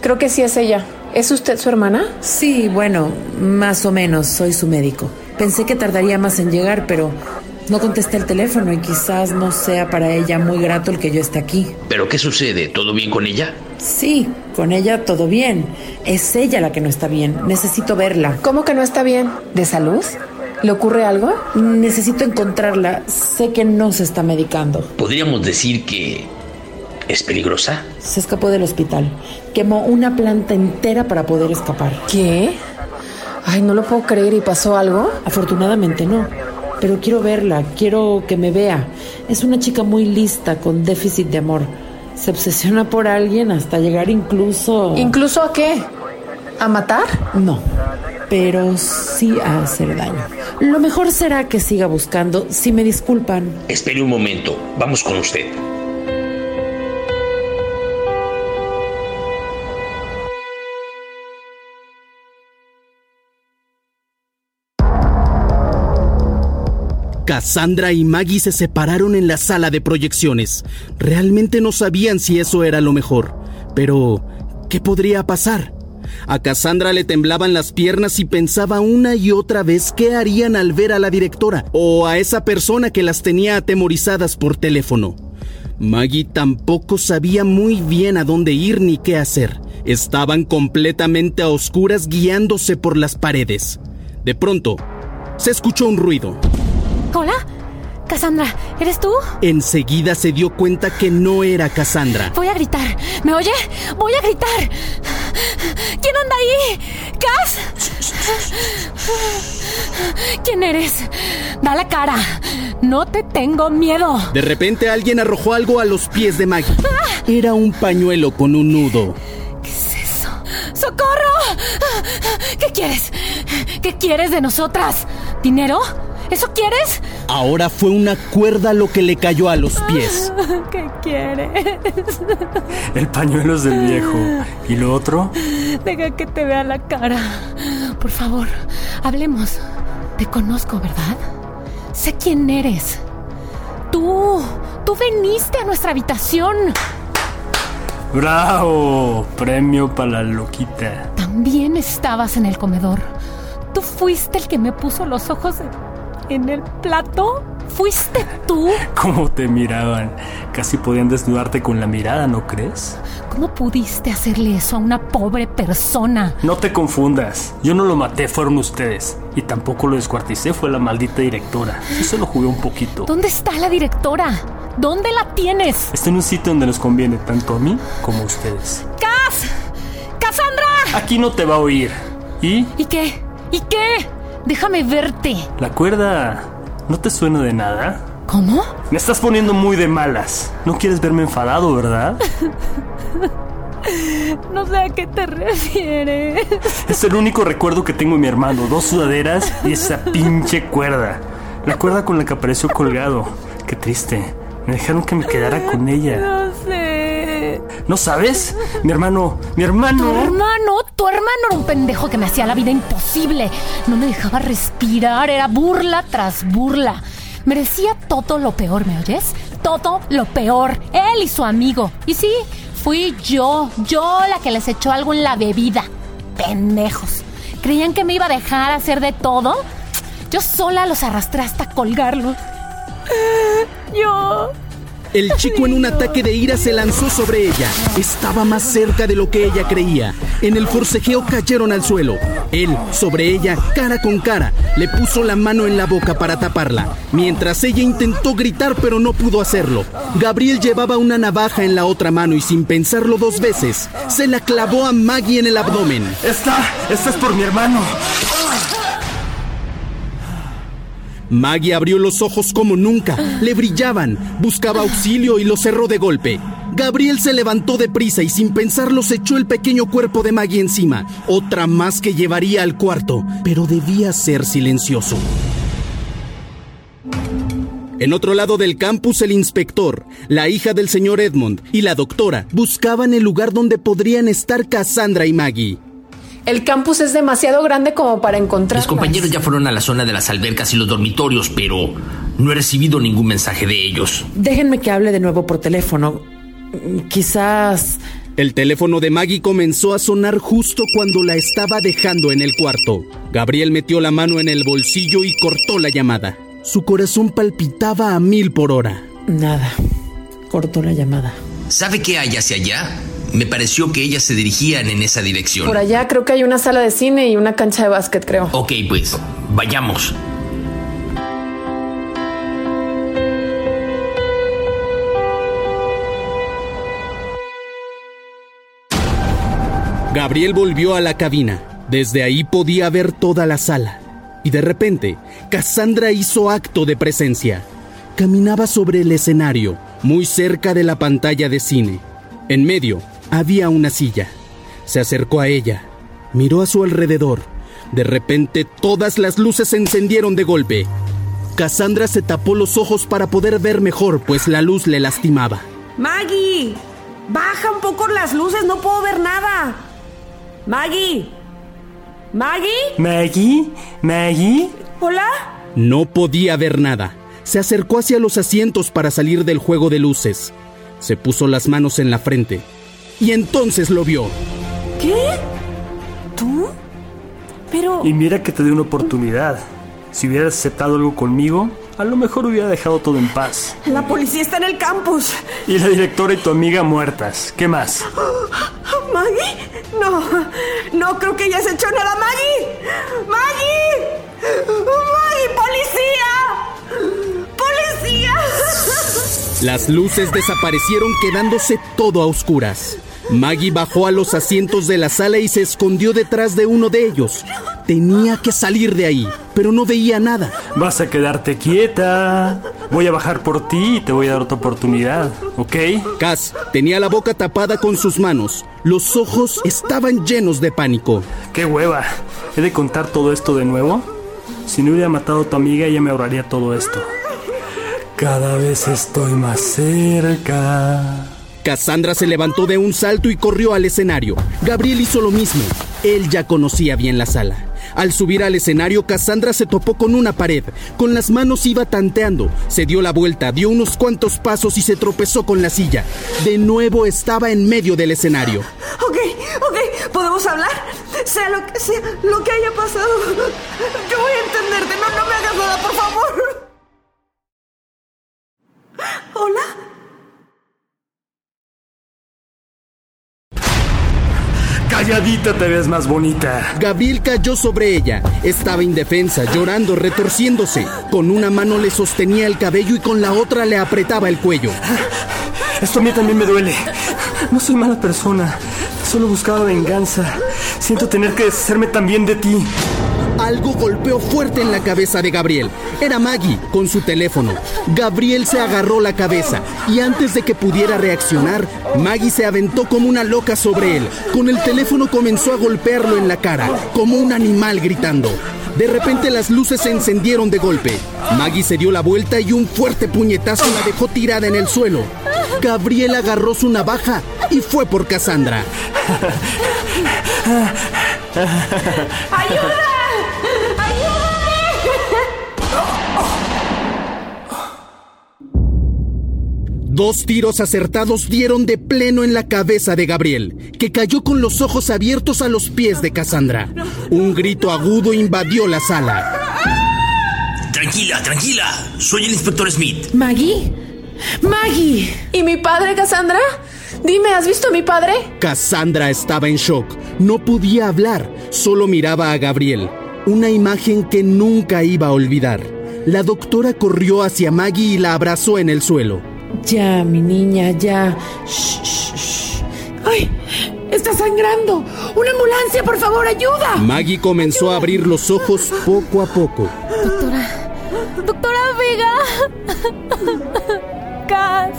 Creo que sí es ella. ¿Es usted su hermana? Sí, bueno, más o menos. Soy su médico. Pensé que tardaría más en llegar, pero no contesté el teléfono y quizás no sea para ella muy grato el que yo esté aquí. ¿Pero qué sucede? ¿Todo bien con ella? Sí, con ella todo bien. Es ella la que no está bien. Necesito verla. ¿Cómo que no está bien? ¿De salud? ¿Le ocurre algo? Necesito encontrarla. Sé que no se está medicando. ¿Podríamos decir que es peligrosa? Se escapó del hospital. Quemó una planta entera para poder escapar. ¿Qué? Ay, no lo puedo creer. ¿Y pasó algo? Afortunadamente no. Pero quiero verla, quiero que me vea. Es una chica muy lista, con déficit de amor. Se obsesiona por alguien hasta llegar incluso... ¿Incluso a qué? ¿A matar? No, pero sí a hacer daño. Lo mejor será que siga buscando, si me disculpan. Espere un momento, vamos con usted. Cassandra y Maggie se separaron en la sala de proyecciones. Realmente no sabían si eso era lo mejor. Pero, ¿qué podría pasar? A Cassandra le temblaban las piernas y pensaba una y otra vez qué harían al ver a la directora o a esa persona que las tenía atemorizadas por teléfono. Maggie tampoco sabía muy bien a dónde ir ni qué hacer. Estaban completamente a oscuras guiándose por las paredes. De pronto, se escuchó un ruido. ¿Hola? Cassandra, ¿eres tú? Enseguida se dio cuenta que no era Cassandra. Voy a gritar. ¿Me oye? Voy a gritar. ¿Quién anda ahí? ¿Cas? ¿Quién eres? Da la cara. No te tengo miedo. De repente alguien arrojó algo a los pies de Maggie. Era un pañuelo con un nudo. ¿Qué es eso? ¡Socorro! ¿Qué quieres? ¿Qué quieres de nosotras? ¿Dinero? ¿Eso quieres? Ahora fue una cuerda lo que le cayó a los pies. ¿Qué quieres? El pañuelo es del viejo. ¿Y lo otro? Deja que te vea la cara. Por favor, hablemos. Te conozco, ¿verdad? Sé quién eres. Tú, tú viniste a nuestra habitación. ¡Bravo! Premio para la loquita. También estabas en el comedor. Tú fuiste el que me puso los ojos en el plato. ¿Fuiste tú? ¿Cómo te miraban? Casi podían desnudarte con la mirada, ¿no crees? ¿Cómo pudiste hacerle eso a una pobre persona? No te confundas. Yo no lo maté, fueron ustedes. Y tampoco lo descuarticé, fue la maldita directora. Yo se lo jugué un poquito. ¿Dónde está la directora? ¿Dónde la tienes? Está en un sitio donde nos conviene, tanto a mí como a ustedes. ¡Cas! ¡Cassandra! Aquí no te va a oír. ¿Y? ¿Y qué? ¿Y qué? Déjame verte. La cuerda no te suena de nada. ¿Cómo? Me estás poniendo muy de malas. No quieres verme enfadado, ¿verdad? No sé a qué te refieres. Es el único recuerdo que tengo de mi hermano. Dos sudaderas y esa pinche cuerda. La cuerda con la que apareció colgado. Qué triste. Me dejaron que me quedara con ella. No sé. ¿No sabes? Mi hermano, mi hermano. Tu hermano, tu hermano era un pendejo que me hacía la vida imposible. No me dejaba respirar, era burla tras burla. Merecía todo lo peor, ¿me oyes? Todo lo peor. Él y su amigo. Y sí, fui yo, yo la que les echó algo en la bebida. Pendejos. ¿Creían que me iba a dejar hacer de todo? Yo sola los arrastré hasta colgarlos. Yo. El chico en un ataque de ira se lanzó sobre ella. Estaba más cerca de lo que ella creía. En el forcejeo cayeron al suelo. Él, sobre ella, cara con cara, le puso la mano en la boca para taparla, mientras ella intentó gritar pero no pudo hacerlo. Gabriel llevaba una navaja en la otra mano y sin pensarlo dos veces, se la clavó a Maggie en el abdomen. Esta, esta es por mi hermano. Maggie abrió los ojos como nunca, le brillaban, buscaba auxilio y lo cerró de golpe. Gabriel se levantó deprisa y sin pensarlo se echó el pequeño cuerpo de Maggie encima, otra más que llevaría al cuarto, pero debía ser silencioso. En otro lado del campus, el inspector, la hija del señor Edmond y la doctora buscaban el lugar donde podrían estar Cassandra y Maggie. El campus es demasiado grande como para encontrar. Mis compañeros ya fueron a la zona de las albercas y los dormitorios, pero no he recibido ningún mensaje de ellos. Déjenme que hable de nuevo por teléfono. Quizás... El teléfono de Maggie comenzó a sonar justo cuando la estaba dejando en el cuarto. Gabriel metió la mano en el bolsillo y cortó la llamada. Su corazón palpitaba a mil por hora. Nada. Cortó la llamada. ¿Sabe qué hay hacia allá? Me pareció que ellas se dirigían en esa dirección. Por allá creo que hay una sala de cine y una cancha de básquet, creo. Ok, pues, vayamos. Gabriel volvió a la cabina. Desde ahí podía ver toda la sala. Y de repente, Cassandra hizo acto de presencia. Caminaba sobre el escenario, muy cerca de la pantalla de cine. En medio había una silla. Se acercó a ella, miró a su alrededor. De repente todas las luces se encendieron de golpe. Cassandra se tapó los ojos para poder ver mejor, pues la luz le lastimaba. Maggie, baja un poco las luces, no puedo ver nada. Maggie. Maggie. Maggie, Maggie. Hola. No podía ver nada. Se acercó hacia los asientos para salir del juego de luces. Se puso las manos en la frente. Y entonces lo vio. ¿Qué? ¿Tú? Pero... Y mira que te di una oportunidad. Si hubieras aceptado algo conmigo, a lo mejor hubiera dejado todo en paz. La policía está en el campus. Y la directora y tu amiga muertas. ¿Qué más? ¿Maggie? No, no creo que hayas hecho nada, Maggie. ¡Maggie! ¡Maggie, policía! ¡Policía! Las luces desaparecieron quedándose todo a oscuras. Maggie bajó a los asientos de la sala y se escondió detrás de uno de ellos. Tenía que salir de ahí, pero no veía nada. Vas a quedarte quieta. Voy a bajar por ti y te voy a dar otra oportunidad, ¿ok? Cass tenía la boca tapada con sus manos. Los ojos estaban llenos de pánico. ¡Qué hueva! ¿He de contar todo esto de nuevo? Si no hubiera matado a tu amiga, ella me ahorraría todo esto. Cada vez estoy más cerca. Cassandra se levantó de un salto y corrió al escenario. Gabriel hizo lo mismo. Él ya conocía bien la sala. Al subir al escenario, Cassandra se topó con una pared. Con las manos iba tanteando. Se dio la vuelta, dio unos cuantos pasos y se tropezó con la silla. De nuevo estaba en medio del escenario. Ok, ok, ¿podemos hablar? Sea lo que sea, lo que haya pasado. Calladita te ves más bonita. Gabriel cayó sobre ella. Estaba indefensa, llorando, retorciéndose. Con una mano le sostenía el cabello y con la otra le apretaba el cuello. Esto a mí también me duele. No soy mala persona. Solo buscaba venganza. Siento tener que deshacerme también de ti. Algo golpeó fuerte en la cabeza de Gabriel. Era Maggie con su teléfono. Gabriel se agarró la cabeza y antes de que pudiera reaccionar, Maggie se aventó como una loca sobre él. Con el teléfono comenzó a golpearlo en la cara, como un animal gritando. De repente las luces se encendieron de golpe. Maggie se dio la vuelta y un fuerte puñetazo la dejó tirada en el suelo. Gabriel agarró su navaja y fue por Cassandra. ¡Ayuda! Dos tiros acertados dieron de pleno en la cabeza de Gabriel, que cayó con los ojos abiertos a los pies de Cassandra. Un grito agudo invadió la sala. Tranquila, tranquila. Soy el inspector Smith. ¿Maggie? ¡Maggie! ¿Y mi padre, Cassandra? Dime, ¿has visto a mi padre? Cassandra estaba en shock. No podía hablar, solo miraba a Gabriel. Una imagen que nunca iba a olvidar. La doctora corrió hacia Maggie y la abrazó en el suelo. Ya, mi niña, ya. Shh, shh, shh. ¡Ay! ¡Está sangrando! ¡Una ambulancia, por favor, ayuda! Maggie comenzó a abrir los ojos poco a poco. Doctora. Doctora Vega. Cas.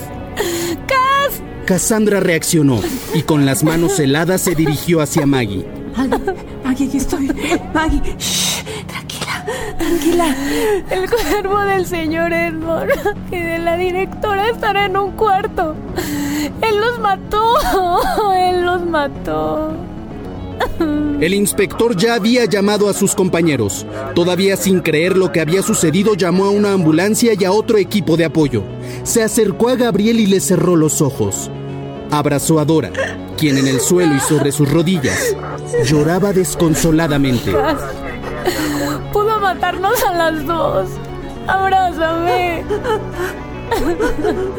Cas. Cassandra reaccionó y con las manos heladas se dirigió hacia Maggie. Maggie, Maggie, aquí estoy. Maggie, shh, tranquila. El cuerpo del señor Edmond y de la directora estará en un cuarto. Él los mató. Él los mató. El inspector ya había llamado a sus compañeros. Todavía sin creer lo que había sucedido, llamó a una ambulancia y a otro equipo de apoyo. Se acercó a Gabriel y le cerró los ojos. Abrazó a Dora, quien en el suelo y sobre sus rodillas lloraba desconsoladamente. Pudo matarnos a las dos. Abrázame.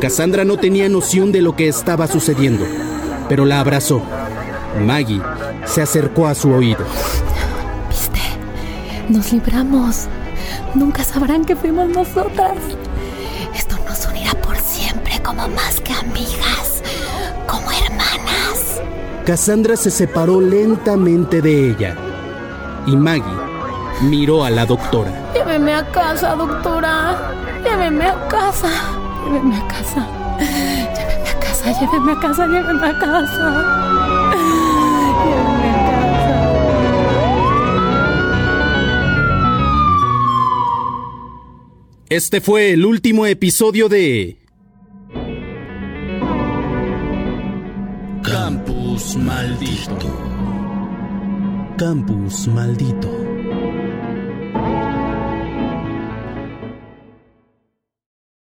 Cassandra no tenía noción de lo que estaba sucediendo, pero la abrazó. Maggie se acercó a su oído. ¿Viste? Nos libramos. Nunca sabrán que fuimos nosotras. Esto nos unirá por siempre como más que amigas, como hermanas. Cassandra se separó lentamente de ella y Maggie miró a la doctora. Lléveme a casa, doctora. Lléveme a casa. Lléveme a casa. Lléveme a casa, lléveme a casa, lléveme a casa. Lléveme a Este fue el último episodio de Campus Maldito. Campus Maldito.